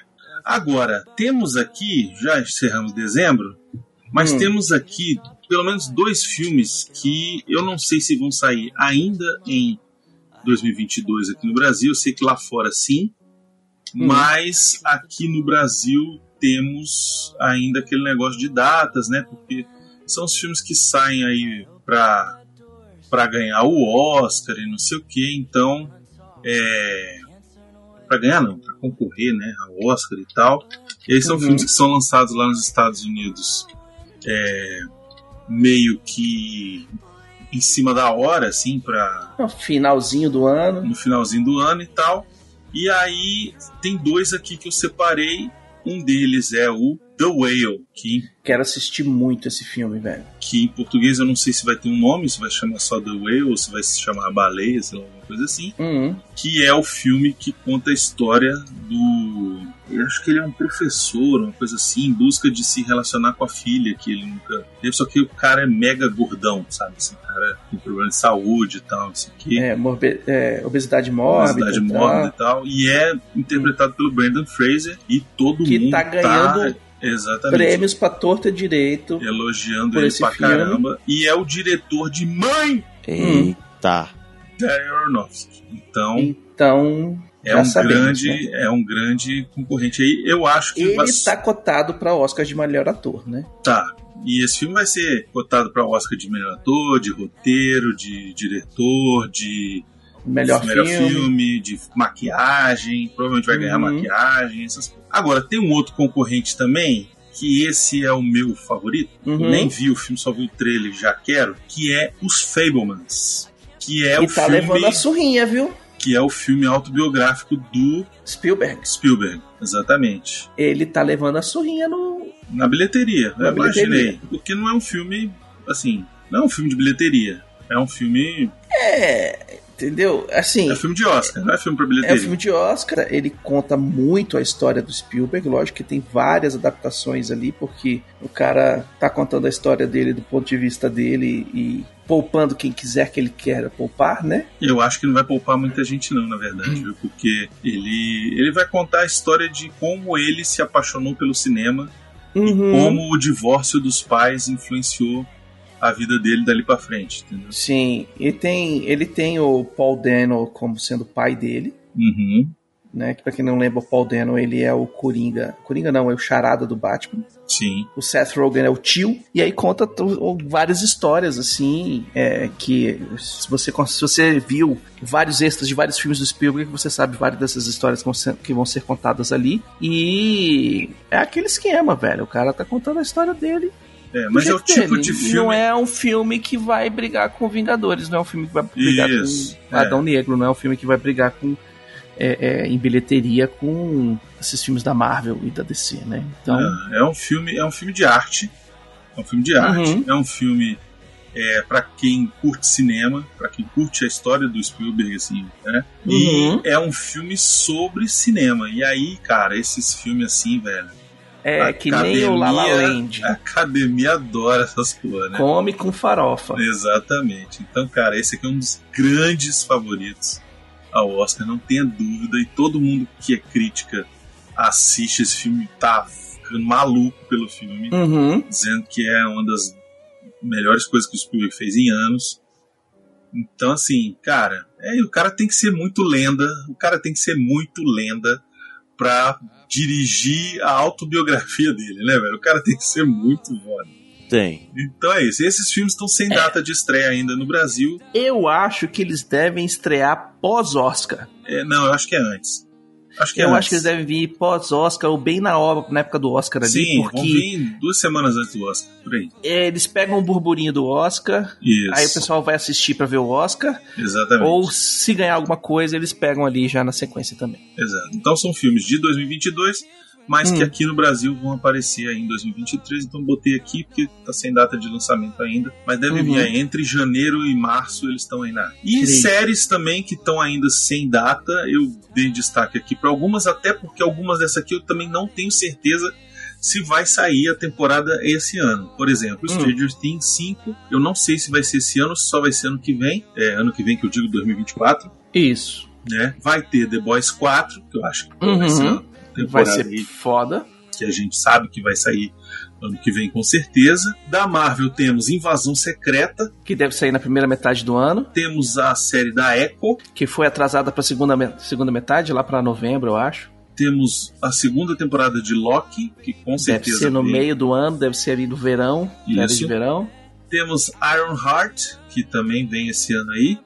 Agora, temos aqui, já encerramos dezembro, mas Hum. temos aqui pelo menos dois filmes que eu não sei se vão sair ainda em 2022 aqui no Brasil. Eu sei que lá fora sim, Hum. mas aqui no Brasil temos ainda aquele negócio de datas, né? Porque são os filmes que saem aí pra, pra ganhar o Oscar e não sei o que, então é, para ganhar não, para concorrer, né, ao Oscar e tal. E aí são Uhum. filmes que são lançados lá nos Estados Unidos, é, meio que em cima da hora, assim, para No finalzinho do ano. no finalzinho do ano e tal. E aí tem dois aqui que eu separei. Um deles é o The Whale, que, Quero assistir muito esse filme, velho. que em português eu não sei se vai ter um nome, se vai chamar só The Whale ou se vai se chamar Baleia, sei lá, alguma coisa assim. Uhum. que é o filme que conta a história do. Eu acho que ele é um professor, uma coisa assim, em busca de se relacionar com a filha que ele nunca teve. Só que o cara é mega gordão, sabe? Esse cara tem problema de saúde e tal, isso aqui. É, morbe- é, obesidade mórbida. Obesidade e tal. mórbida e tal. E é interpretado pelo Brandon Fraser e todo Que mundo tá ganhando exatamente, Prêmios pra torta direito. elogiando ele esse pra filme. caramba. E é o diretor de Mãe Eita. Darren Aronofsky. Então. Então, É já um, sabemos, grande, né? é um grande concorrente aí. Eu acho que Ele vai tá cotado pra Oscar de melhor ator, né? tá. E esse filme vai ser cotado para Oscar de melhor ator, de roteiro, de diretor, de Melhor, filme. de maquiagem. Provavelmente vai ganhar Uhum. maquiagem, essas coisas. Agora, tem um outro concorrente também, que esse é o meu favorito. Uhum. Nem vi o filme, só vi o trailer já quero, que é Os Fablemans. Que é e o tá filme levando a surrinha, viu? Que é o filme autobiográfico do Spielberg. Spielberg, exatamente. Ele tá levando a surrinha no. Na bilheteria, Na eu imaginei. bilheteria. Porque não é um filme, assim, não é um filme de bilheteria. É um filme. É. Entendeu? Assim. É filme de Oscar, não é filme pra É bilheteria. um filme de Oscar, ele conta muito a história do Spielberg, lógico que tem várias adaptações ali, porque o cara tá contando a história dele do ponto de vista dele e poupando quem quiser que ele queira poupar, né? Eu acho que não vai poupar muita gente, não, na verdade, viu? Porque ele, ele vai contar a história de como ele se apaixonou pelo cinema Uhum. e como o divórcio dos pais influenciou a vida dele dali pra frente, entendeu? Sim, e tem, ele tem o Paul Dano como sendo pai dele, Uhum. Né? Que pra quem não lembra, o Paul Dano ele é o Coringa. Coringa não, é o charada do Batman. Sim. O Seth Rogen é o tio. E aí conta várias histórias, assim, é, que se você, se você viu vários extras de vários filmes do Spielberg, você sabe várias dessas histórias que vão ser, que vão ser contadas ali. E é aquele esquema, velho. O cara tá contando a história dele. É, mas é o tipo dele. de filme. Não é um filme que vai brigar com Vingadores, não é um filme que vai brigar Isso, com Adão é. Negro, não é um filme que vai brigar com é, é, em bilheteria com esses filmes da Marvel e da DC, né? Então, É, é um filme, é um filme de arte. É um filme de arte. Uhum. É um filme é, para quem curte cinema, para quem curte a história do Spielberg, assim, né? Uhum. E é um filme sobre cinema. E aí, cara, esses filmes assim, velho. é a que nem o La La academia- Land. A academia adora essas coisas, né? Come com farofa. Exatamente. Então, cara, esse aqui é um dos grandes favoritos ao Oscar, não tenha dúvida. E todo mundo que é crítica assiste esse filme tá ficando maluco pelo filme, Uhum. dizendo que é uma das melhores coisas que o Spielberg fez em anos. Então, assim, cara, é, o cara tem que ser muito lenda, o cara tem que ser muito lenda pra dirigir a autobiografia dele, né, velho? O cara tem que ser muito foda. Tem. Então é isso. Esses filmes estão sem data de estreia ainda no Brasil. Eu acho que eles devem estrear pós-Oscar. É, não, eu acho que é antes. Acho que é Eu antes. acho que eles devem vir pós-Oscar ou bem na hora, na época do Oscar ali, Sim, vão porque vir duas semanas antes do Oscar, por aí. é, eles pegam o burburinho do Oscar, Isso. aí o pessoal vai assistir pra ver o Oscar, Exatamente. ou se ganhar alguma coisa, eles pegam ali já na sequência também. Exato. Então são filmes de 2022, mas Hum. que aqui no Brasil vão aparecer aí em 2023. Então botei aqui porque tá sem data de lançamento ainda. Mas deve Uhum. vir aí entre janeiro e março eles estão aí na. E séries também que estão ainda sem data, eu dei destaque aqui para algumas, até porque algumas dessas aqui eu também não tenho certeza se vai sair a temporada esse ano. Por exemplo, Hum. Stranger Things 5, eu não sei se vai ser esse ano, se só vai ser ano que vem. É, ano que vem que eu digo 2024 Isso. né? Vai ter The Boys 4, que eu acho que vai Uhum. ser uma Vai ser foda. que a gente sabe que vai sair ano que vem com certeza. Da Marvel temos Invasão Secreta, Que deve sair na primeira metade do ano, temos a série da Echo, que foi atrasada pra segunda, me- segunda metade, lá pra novembro, eu acho. temos a segunda temporada de Loki, que com Deve certeza ser no vem. meio do ano, deve ser ali do verão, férias Isso. de verão. Temos Iron Heart, que também vem esse ano aí.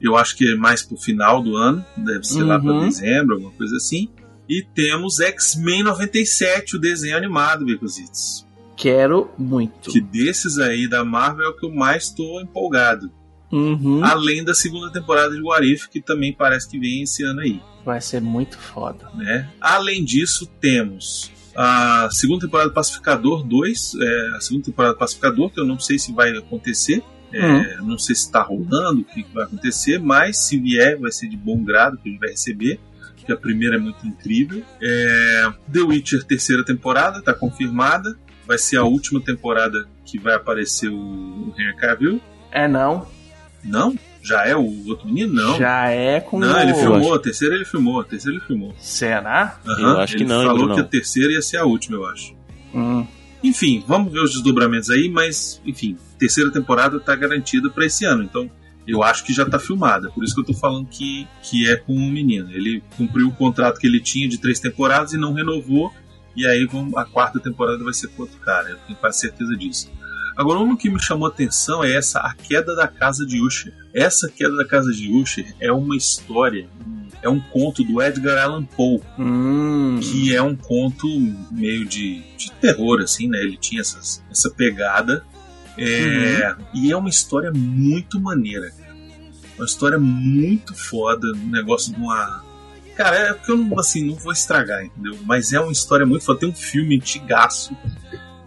Eu acho que é mais pro final do ano, deve ser lá para Uhum. dezembro, alguma coisa assim. E temos X-Men 97, o desenho animado, Becositos. Quero muito. Que desses aí da Marvel é o que eu mais estou empolgado. Uhum. Além da segunda temporada de What If, que também parece que vem esse ano aí. Vai ser muito foda. Né? Além disso, temos a segunda temporada do Pacificador 2, é, a segunda temporada do Pacificador, que eu não sei se vai acontecer. é, Não sei se está rolando, o que que vai acontecer, mas se vier, vai ser de bom grado que a gente vai receber. Porque a primeira é muito incrível. É, The Witcher, terceira temporada, está confirmada. Vai ser a última temporada que vai aparecer o, o Henry Cavill. É não. Não? Já é o outro menino? Não. Já é com Não, o... ele filmou, a terceira ele filmou, a terceira ele filmou. Será? Aham, Eu acho que ele não, hein, falou Bruno? que a terceira ia ser a última, eu acho. Hum. Enfim, vamos ver os desdobramentos aí, mas, enfim, terceira temporada tá garantida para esse ano, então eu acho que já tá filmada. Por isso que eu tô falando que, que é com o menino. Ele cumpriu o contrato que ele tinha de três temporadas e não renovou, e aí vamos- a quarta temporada vai ser com outro cara, eu tenho quase certeza disso. Agora, uma que me chamou a atenção é essa, a queda da casa de Usher. Essa queda da casa de Usher é uma história, é um conto do Edgar Allan Poe, Hum. que é um conto meio de, de terror, assim, né? Ele tinha essas, essa pegada. É, E é uma história muito maneira. cara. Uma história muito foda, um negócio de uma. Cara, é porque eu não, assim, não vou estragar, entendeu? Mas é uma história muito foda. Tem um filme antigaço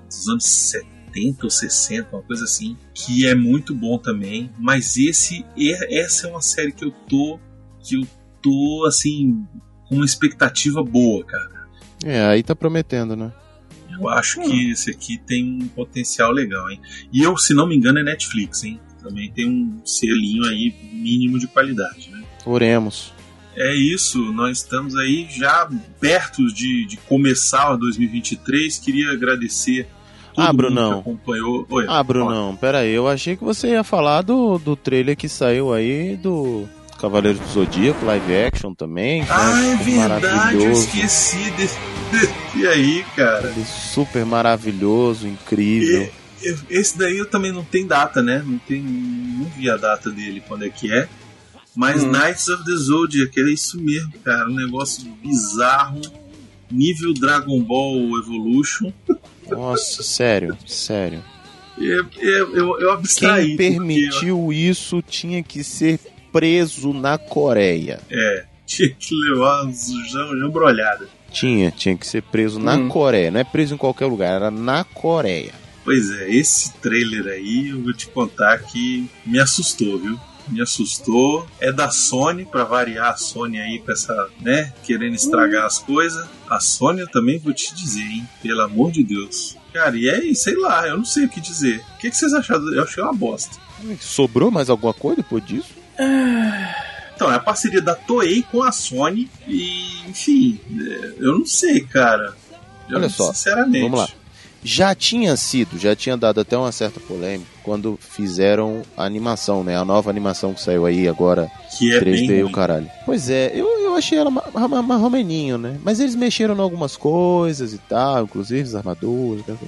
dos anos 70 ou 60, uma coisa assim, que é muito bom também. Mas esse, essa é uma série que eu tô. que eu tô, assim, com uma expectativa boa, cara. É, aí tá prometendo, né? Eu acho que esse aqui tem um potencial legal, hein? E eu, se não me engano, é Netflix, hein? Também tem um selinho aí mínimo de qualidade, né? Oremos. É isso, nós estamos aí já perto de, de começar o 2023. Queria agradecer todo Ah, Brunão. que acompanhou. Oi, Ah, Brunão, pera aí, eu achei que você ia falar do, do trailer que saiu aí do Cavaleiro do Zodíaco, live action também. né? Ah, é Super verdade, eu maravilhoso. esqueci desse. E aí, cara? Super maravilhoso, incrível. Eu- Esse daí eu também não tem data, né? Não tem. Não vi a data dele quando é que é. Mas Hum. Knights of the Zodiac é isso mesmo, cara. Um negócio bizarro. Nível Dragon Ball Evolution. Nossa, sério, sério. Eu, eu, eu, eu abstraí. Quem porque permitiu isso tinha que ser preso na Coreia. É, tinha que levar jambrolhada. Tinha, tinha que ser preso na Hum. Coreia. Não é preso em qualquer lugar, era na Coreia. Pois é, esse trailer aí eu vou te contar que me assustou, viu? Me assustou. É da Sony, pra variar a Sony aí com essa, né, querendo estragar as coisas. A Sony eu também vou te dizer, hein? Pelo amor de Deus. Cara, e aí, sei lá, eu não sei o que dizer. O que, que vocês acharam? Eu achei uma bosta. Sobrou mais alguma coisa depois disso? Então, é a parceria da Toei com a Sony e, enfim, é, eu não sei, cara. Eu, Olha só, sinceramente. vamos lá. Já tinha sido, já tinha dado até uma certa polêmica quando fizeram a animação, né? A nova animação que saiu aí agora, Que é 3D bem e o caralho. Pois é, eu, eu achei ela ma- ma- mais romeninho, né? Mas eles mexeram em algumas coisas e tal, inclusive as armaduras. coisa.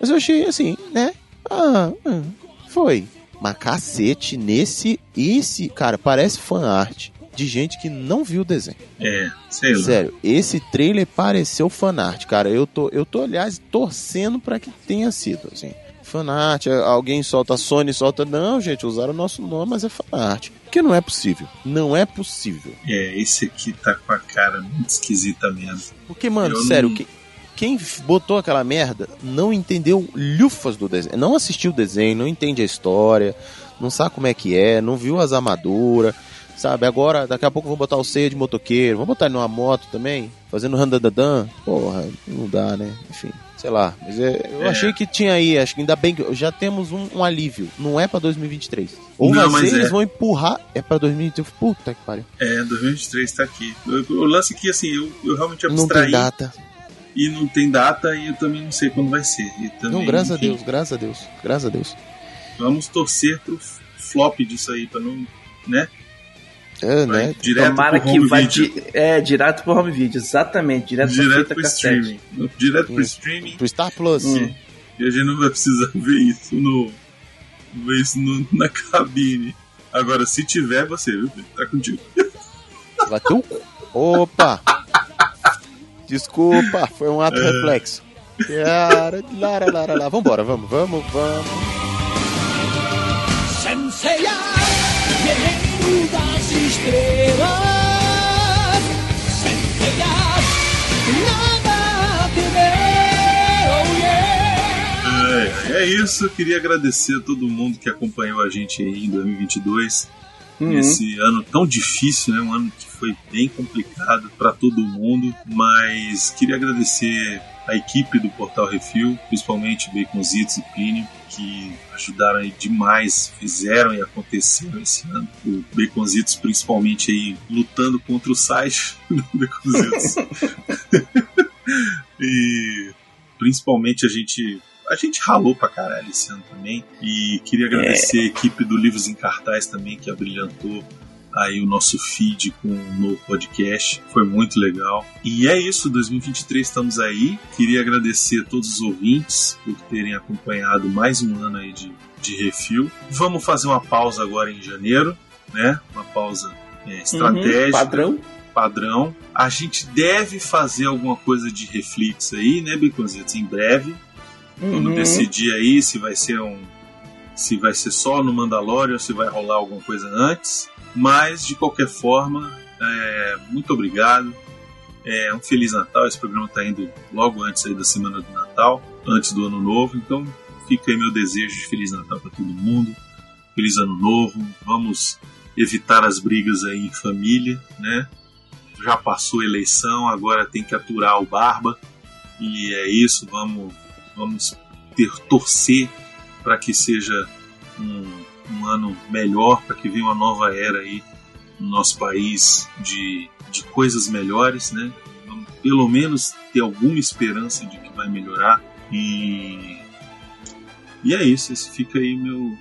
Mas eu achei assim, né? Ah, hum, foi. Mas cacete, nesse. Esse, cara, parece fan art de gente que não viu o desenho. É, sei lá. Sério, esse trailer pareceu fanart, cara. Eu tô, eu tô aliás, torcendo pra que tenha sido, assim. Fanart, alguém solta, Sony solta. Não, gente, usaram o nosso nome, mas é fanart. Porque não é possível. Não é possível. É, esse aqui tá com a cara muito esquisita mesmo. Porque, mano, Eu sério, não- que- quem botou aquela merda não entendeu lufas do desenho. Não assistiu o desenho, não entende a história, não sabe como é que é, não viu as armaduras, sabe? Agora, daqui a pouco vou botar o ceia de motoqueiro, vou botar ele numa moto também, fazendo randadadan. Porra, não dá, né? Enfim, sei lá. Mas é, eu É. achei que tinha aí, acho que ainda bem que já temos um, um alívio. Não é pra 2023. Ou Não, mas é. eles vão empurrar, é pra 2023. Puta que pariu. É, 2023 tá aqui. O, o lance aqui, assim, eu, eu realmente Não abstraí. tem data. E não tem data e eu também não sei quando vai ser. E também, Não, graças a Deus, graças a Deus, graças a Deus. Vamos torcer pro flop disso aí, pra não. né? É, Vai né? direto Tomara pro que home vai video. di- é, direto pro home video, exatamente, direto, Direto pro cassete. streaming. Direto pro Isso. streaming. Pro Star Plus. Hum. E a gente não vai precisar (laughs) ver isso no. ver isso no- na cabine. Agora, se tiver, você, viu? Tá contigo. Vai ter um... Opa! (laughs) Desculpa, foi um ato reflexo. Lara, lara, lara. Vambora, vamos, vamos, vamos. Senseiya, guerreiro das estrelas. Senseiya, nada a temer, oh yeah. É, é isso, eu queria agradecer a todo mundo que acompanhou a gente aí em 2022. Uhum. Nesse ano tão difícil, né? Um ano que foi bem complicado para todo mundo, mas queria agradecer a equipe do Portal Refil, principalmente Baconzitos e Plínio, que ajudaram aí demais, fizeram e aconteceram esse ano. O Baconzitos principalmente aí lutando contra o site (laughs) do Baconzitos. (laughs) e principalmente a gente a gente ralou pra caralho esse ano também. E queria agradecer a equipe do Livros em Cartaz também, que abrilhantou aí o nosso feed com um novo podcast. Foi muito legal. E é isso, 2023 estamos aí. Queria agradecer a todos os ouvintes por terem acompanhado mais um ano aí de, de refil. Vamos fazer uma pausa agora em janeiro, né? Uma pausa é, estratégica Uhum, padrão. padrão. A gente deve fazer alguma coisa de reflex aí, né, Baconzitos? Em breve. Quando Uhum. decidir aí se vai ser um. Se vai ser só no Mandalorian ou se vai rolar alguma coisa antes. Mas, de qualquer forma, é, muito obrigado. É, um Feliz Natal. Esse programa está indo logo antes aí da semana do Natal, antes do Ano Novo. Então, fica aí meu desejo de Feliz Natal para todo mundo. Feliz Ano Novo. Vamos evitar as brigas aí em família, né? Já passou a eleição, agora tem que aturar o Barba. E é isso, vamos, vamos ter torcer para que seja um, um ano melhor, para que venha uma nova era aí no nosso país de, de coisas melhores, né? Vamos pelo menos ter alguma esperança de que vai melhorar. E, e é isso, esse fica aí meu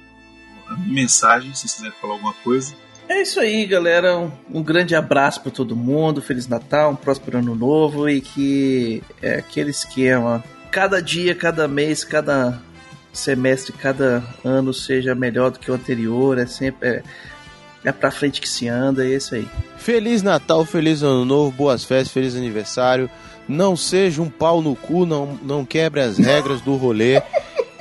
a minha mensagem, se quiserem falar alguma coisa. É isso aí, galera. Um, um grande abraço para todo mundo. Feliz Natal, um próspero ano novo e que é aquele esquema. Cada dia, cada mês, cada semestre, cada ano seja melhor do que o anterior. É sempre é, é pra frente que se anda. E é isso aí. Feliz Natal, feliz Ano Novo, boas festas, feliz aniversário. Não seja um pau no cu, não, não quebre as regras do rolê.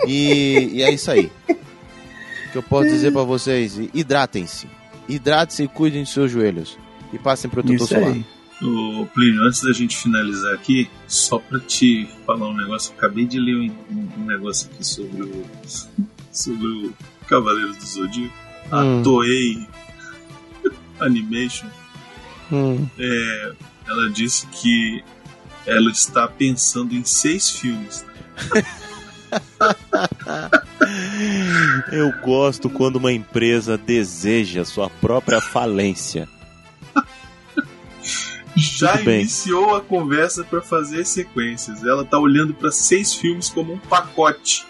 E, e é isso aí. O que eu posso dizer pra vocês? Hidratem-se. Hidratem-se e cuidem de seus joelhos. E passem protetor Isso solar. aí. Ô, Plínio, antes da gente finalizar aqui, só pra te falar um negócio, eu acabei de ler um, um negócio aqui sobre o. sobre o Cavaleiros do Zodíaco. A Hum. Toei Animation, Hum. é, ela disse que ela está pensando em seis filmes. (laughs) Eu gosto quando uma empresa deseja sua própria falência. Já iniciou a conversa para fazer sequências. Ela tá olhando para seis filmes como um pacote.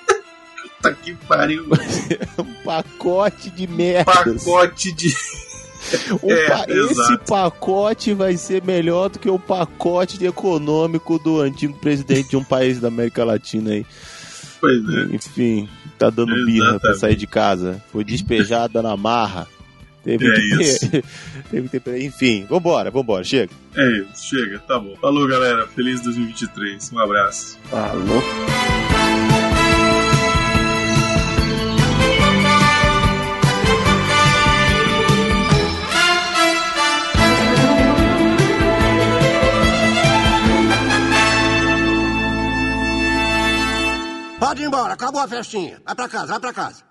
Puta (laughs) que pariu. (laughs) um pacote de merda. Pacote de. (laughs) É, pa- Esse pacote vai ser melhor do que o pacote econômico do antigo presidente de um país da América Latina aí. Pois é. Enfim, tá dando birra pra Exatamente. sair de casa. Foi despejada na marra. Teve É que isso. ter, (laughs) teve que ter. Enfim, vambora, vambora, chega. É isso, chega, tá bom. Falou, galera. Feliz 2023. Um abraço. Falou. Pode ir embora, acabou a festinha. Vai pra casa, vai pra casa.